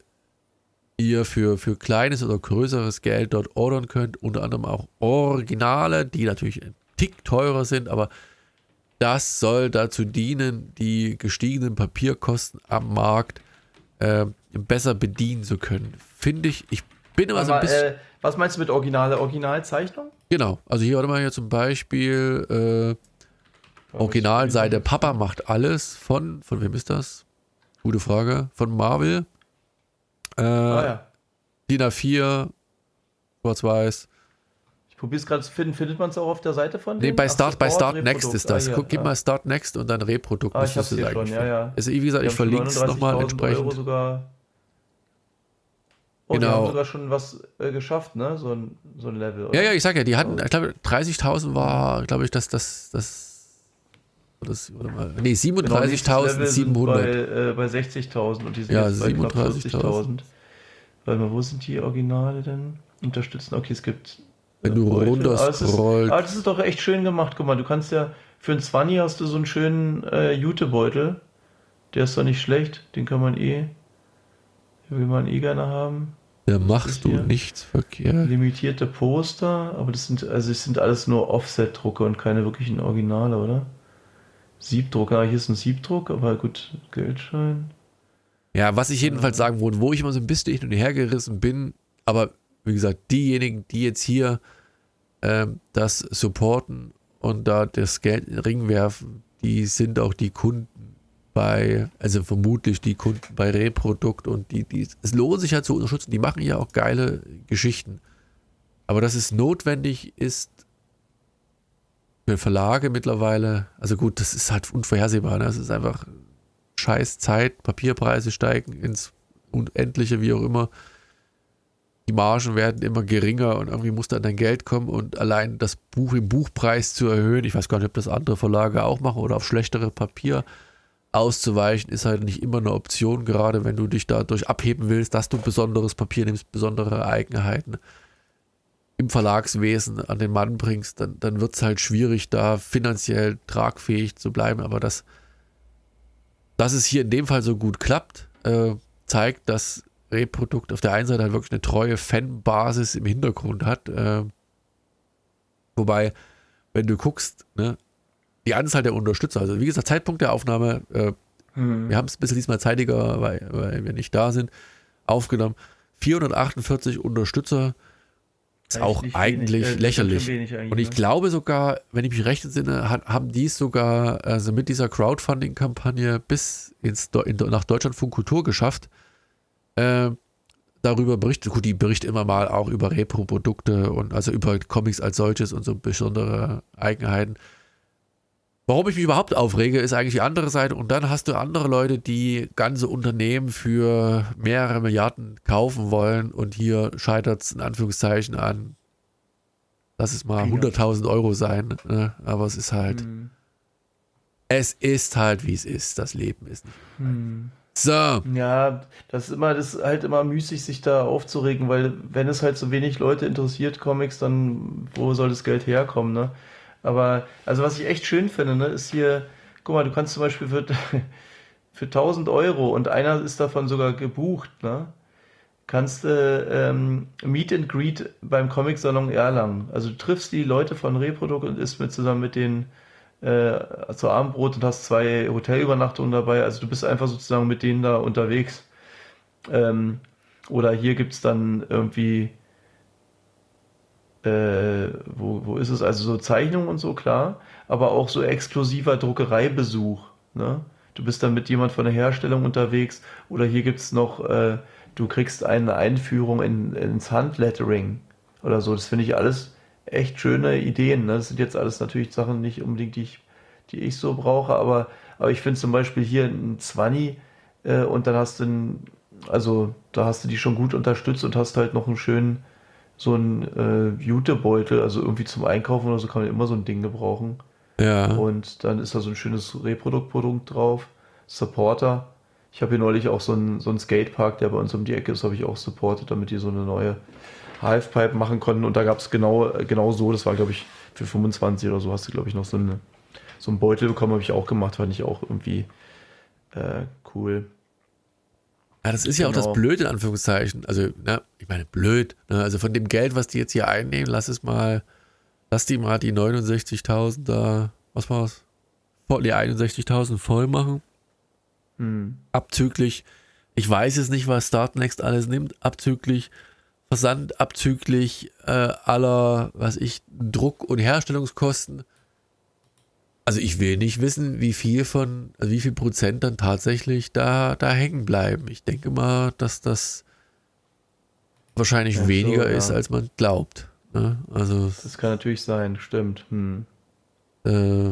[SPEAKER 1] ihr für, für kleines oder größeres Geld dort ordern könnt. Unter anderem auch Originale, die natürlich ein Tick teurer sind, aber das soll dazu dienen, die gestiegenen Papierkosten am Markt äh, besser bedienen zu können. Finde ich, ich bin aber, so ein bisschen. Äh,
[SPEAKER 2] was meinst du mit originale Originalzeichnung?
[SPEAKER 1] Genau, also hier warte mal hier zum Beispiel äh, Originalseite Papa macht alles von, von wem ist das? Gute Frage. Von Marvel. Äh, ah, ja. DIN A4, schwarz-weiß.
[SPEAKER 2] Ich probiere es gerade zu finden. Findet man es auch auf der Seite von
[SPEAKER 1] Nee, bei Start, bei Start Next ist das. Ah, Guck, gib ah. mal Start Next und dann Reprodukt.
[SPEAKER 2] Ah, ich hab's hier schon, ja, ja.
[SPEAKER 1] Also, wie gesagt, ich verlinke es nochmal entsprechend. Euro
[SPEAKER 2] sogar Oh, genau. die haben sogar schon was äh, geschafft, ne? So ein, so ein Level.
[SPEAKER 1] Oder? Ja, ja, ich sag ja, die hatten, ich glaube, 30.000 war, glaube ich, das, das, das das, warte mal, nee, 37.700.
[SPEAKER 2] Genau, bei, äh, bei 60.000 und die sind
[SPEAKER 1] ja, jetzt bei 40.000.
[SPEAKER 2] Warte mal, wo sind die Originale denn? Unterstützen, okay, es gibt.
[SPEAKER 1] Wenn du runter
[SPEAKER 2] aber, das ist, aber das ist doch echt schön gemacht. Guck mal, du kannst ja, für einen 20 hast du so einen schönen äh, Jutebeutel. Der ist doch nicht schlecht, den kann man eh, will man eh gerne haben.
[SPEAKER 1] Da machst du nichts verkehrt.
[SPEAKER 2] Limitierte Poster, aber das sind, also es sind alles nur Offset-Drucke und keine wirklichen Originale, oder? Siebdruck, ah, hier ist ein Siebdruck, aber gut, Geldschein.
[SPEAKER 1] Ja, was ich jedenfalls sagen wollte, wo ich immer so ein bisschen hin und her gerissen bin, aber wie gesagt, diejenigen, die jetzt hier ähm, das supporten und da das Geld in den Ring werfen, die sind auch die Kunden bei, also vermutlich die Kunden bei Reprodukt und die, die, es lohnt sich ja zu unterstützen, die machen ja auch geile Geschichten. Aber dass es notwendig ist, für Verlage mittlerweile, also gut, das ist halt unvorhersehbar. Ne? Es ist einfach scheiß Zeit, Papierpreise steigen ins Unendliche, wie auch immer. Die Margen werden immer geringer und irgendwie muss dann dein Geld kommen und allein das Buch im Buchpreis zu erhöhen, ich weiß gar nicht, ob das andere Verlage auch machen oder auf schlechtere Papier auszuweichen, ist halt nicht immer eine Option, gerade wenn du dich dadurch abheben willst, dass du besonderes Papier nimmst, besondere Eigenheiten im Verlagswesen an den Mann bringst, dann, dann wird es halt schwierig, da finanziell tragfähig zu bleiben. Aber das, dass es hier in dem Fall so gut klappt, äh, zeigt, dass Reprodukt auf der einen Seite halt wirklich eine treue Fanbasis im Hintergrund hat. Äh, wobei, wenn du guckst, ne, die Anzahl der Unterstützer, also wie gesagt, Zeitpunkt der Aufnahme, äh, mhm. wir haben es ein bisschen diesmal zeitiger, weil, weil wir nicht da sind, aufgenommen. 448 Unterstützer, ist auch eigentlich wenig, äh, lächerlich. Eigentlich, und ich ne? glaube sogar, wenn ich mich recht entsinne, hat, haben die es sogar also mit dieser Crowdfunding-Kampagne bis ins, in, nach Deutschlandfunk Kultur geschafft. Äh, darüber berichtet. Gut, die berichtet immer mal auch über Repro-Produkte und also über Comics als solches und so besondere Eigenheiten. Warum ich mich überhaupt aufrege, ist eigentlich die andere Seite. Und dann hast du andere Leute, die ganze Unternehmen für mehrere Milliarden kaufen wollen und hier scheitert es in Anführungszeichen an, lass es mal 100.000 Euro sein. Ne? Aber es ist halt, hm. es ist halt, wie es ist. Das Leben ist nicht. Hm.
[SPEAKER 2] So. Ja, das ist immer, das ist halt immer müßig, sich da aufzuregen, weil wenn es halt so wenig Leute interessiert, Comics, dann wo soll das Geld herkommen, ne? Aber, also was ich echt schön finde, ne, ist hier, guck mal, du kannst zum Beispiel für, für 1000 Euro und einer ist davon sogar gebucht, ne? Kannst du äh, ähm, Meet and Greet beim Comic-Salon Erlangen. Also du triffst die Leute von Reprodukt und isst mit zusammen mit denen äh, zu Abendbrot und hast zwei Hotelübernachtungen dabei. Also du bist einfach sozusagen mit denen da unterwegs. Ähm, oder hier gibt es dann irgendwie, äh, wo, wo ist es? Also so Zeichnungen und so, klar, aber auch so exklusiver Druckereibesuch. Ne? Du bist dann mit jemand von der Herstellung unterwegs. Oder hier gibt es noch, äh, du kriegst eine Einführung in, ins Handlettering oder so. Das finde ich alles echt schöne Ideen. Ne? Das sind jetzt alles natürlich Sachen nicht unbedingt, die ich, die ich so brauche, aber, aber ich finde zum Beispiel hier ein 20 äh, und dann hast du ein, also da hast du die schon gut unterstützt und hast halt noch einen schönen, so einen äh, Jutebeutel, also irgendwie zum Einkaufen oder so kann man immer so ein Ding gebrauchen. Ja. Und dann ist da so ein schönes Reproduktprodukt drauf. Supporter. Ich habe hier neulich auch so einen, so einen Skatepark, der bei uns um die Ecke ist, habe ich auch supportet, damit die so eine neue Halfpipe machen konnten. Und da gab es genau, genau so, das war glaube ich für 25 oder so, hast du glaube ich noch so, eine, so einen Beutel bekommen, habe ich auch gemacht, fand ich auch irgendwie äh, cool.
[SPEAKER 1] Ja, das ist ja genau. auch das genau. Blöde in Anführungszeichen. Also, na, ich meine, blöd. Ne? Also von dem Geld, was die jetzt hier einnehmen, lass es mal, lass die mal die 69.000 da, was war's? Die 61.000 voll machen. Hm. Abzüglich, ich weiß jetzt nicht, was Startnext alles nimmt, abzüglich Versand abzüglich äh, aller, was ich, Druck- und Herstellungskosten. Also ich will nicht wissen, wie viel von, also wie viel Prozent dann tatsächlich da, da hängen bleiben. Ich denke mal, dass das wahrscheinlich ja, weniger so, ja. ist, als man glaubt. Ne? Also
[SPEAKER 2] das kann natürlich sein, stimmt. Hm.
[SPEAKER 1] Äh,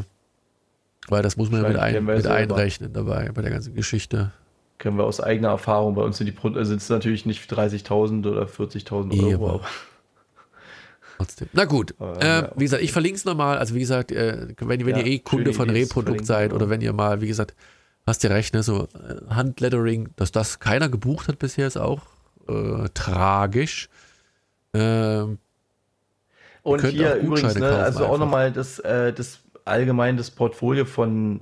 [SPEAKER 1] weil das muss man ja mit, ein, mit einrechnen dabei bei der ganzen Geschichte
[SPEAKER 2] können wir aus eigener Erfahrung, bei uns sind die also sind es natürlich nicht 30.000 oder 40.000 Euro. Aber.
[SPEAKER 1] Trotzdem. Na gut, aber, äh, ja, wie gesagt, ich verlinke es nochmal. Also wie gesagt, äh, wenn, wenn ja, ihr eh Kunde von Reprodukt seid oder wenn ihr mal, wie gesagt, hast ihr recht, ne, so äh, Handlettering, dass das keiner gebucht hat bisher, ist auch äh, tragisch. Ähm,
[SPEAKER 2] und hier übrigens, ne, also auch nochmal das, äh, das allgemein das Portfolio von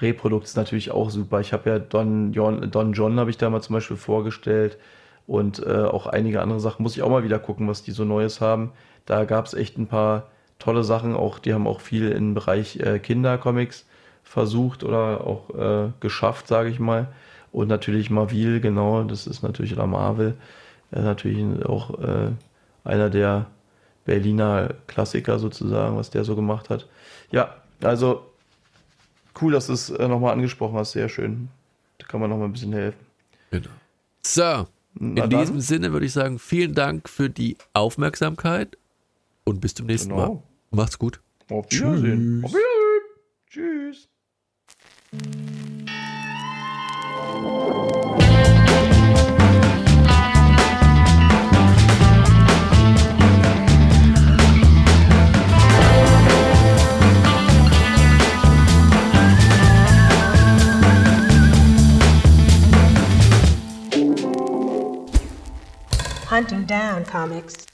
[SPEAKER 2] Reprodukt ist natürlich auch super. Ich habe ja Don John, Don John habe ich da mal zum Beispiel vorgestellt und äh, auch einige andere Sachen. Muss ich auch mal wieder gucken, was die so Neues haben. Da gab es echt ein paar tolle Sachen. Auch die haben auch viel im Bereich äh, Kindercomics versucht oder auch äh, geschafft, sage ich mal. Und natürlich Marvel, genau, das ist natürlich La Marvel. Äh, natürlich auch äh, einer der Berliner Klassiker sozusagen, was der so gemacht hat. Ja, also cool, dass du es äh, nochmal angesprochen hast. Sehr schön. Da kann man nochmal ein bisschen helfen.
[SPEAKER 1] Genau. So, Na in dann. diesem Sinne würde ich sagen, vielen Dank für die Aufmerksamkeit und bis zum nächsten genau. Mal. Macht's gut.
[SPEAKER 2] Auf Wiedersehen. Tschüss. Auf Wiedersehen. Tschüss.
[SPEAKER 3] hunting down comics.